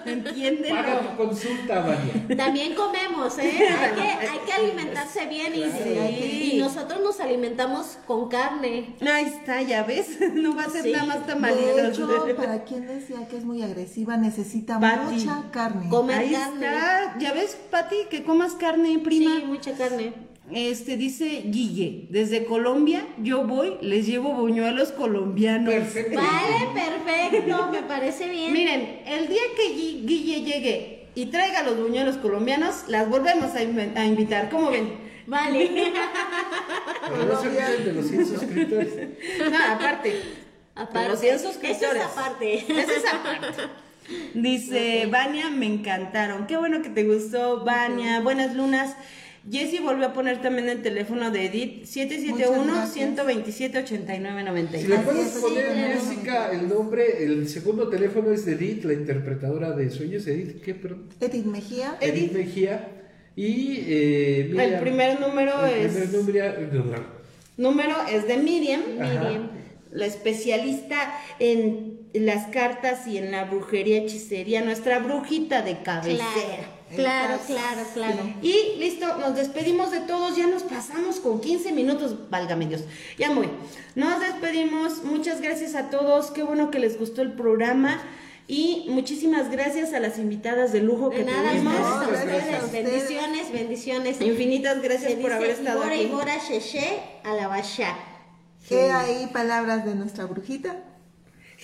entiéndelo. Paga tu consulta, Vania. También comemos, ¿eh? [LAUGHS] Hay que, hay que alimentarse bien y, y- y nosotros nos alimentamos con carne. Ahí está, ya ves, [LAUGHS] no va a ser Sí. nada más De tamalitos. hecho, [LAUGHS] para quien decía que es muy agresiva, necesita Pati. mucha carne. Comer Ahí carne. está, ya ves, Pati, que comas carne, prima. Sí, mucha carne. Este dice Guille, desde Colombia yo voy, les llevo buñuelos colombianos. Perfecto. Vale, perfecto, me parece bien. Miren, el día que Gui- Guille llegue y traiga los buñuelos colombianos, las volvemos a, inv- a invitar. ¿Cómo ven? Vale. [LAUGHS] Pero no se olviden de los 100 suscriptores. No, aparte. Aparte, los 100 esa suscriptores. es aparte. Esa es aparte. Dice, Vania, me encantaron. Qué bueno que te gustó, Vania. Buenas lunas. Jessy volvió a poner también el teléfono de Edith, 771-127-8996. Si le puedes es, poner. Jessica, el nombre, el segundo teléfono es de Edith, la interpretadora de sueños. Edith, ¿qué? Perdón. Edith Mejía. Edith. Edith Mejía. Y eh, Miriam. El primer número El es... primer número- Número es de Miriam. Ajá. Miriam, la especialista en las cartas y en la brujería hechicería, nuestra brujita de cabecera. Claro, claro, claro, claro. Y listo, nos despedimos de todos, ya nos pasamos con 15 minutos, válgame Dios, ya muy. Nos despedimos, muchas gracias a todos, qué bueno que les gustó el programa y muchísimas gracias a las invitadas de lujo que De nada, tuvimos. ustedes. gracias. Bendiciones, bendiciones. Infinitas gracias Se por dice haber estado Ibora, aquí. Ibora, Sheshe, Alabasha. He ahí palabras de nuestra brujita.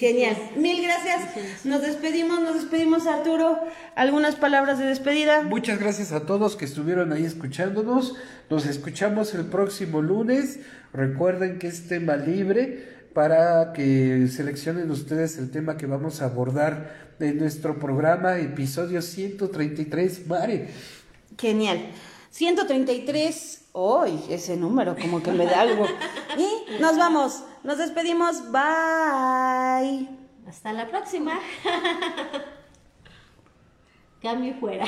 Genial, mil gracias. Nos despedimos, nos despedimos Arturo. ¿Algunas palabras de despedida? Muchas gracias a todos que estuvieron ahí escuchándonos. Nos escuchamos el próximo lunes. Recuerden que es tema libre para que seleccionen ustedes el tema que vamos a abordar en nuestro programa, episodio 133. Mare, Genial. 133, hoy ese número como que me da algo. Y nos vamos, nos despedimos, bye. Hasta la próxima. [LAUGHS] Cambio y fuera.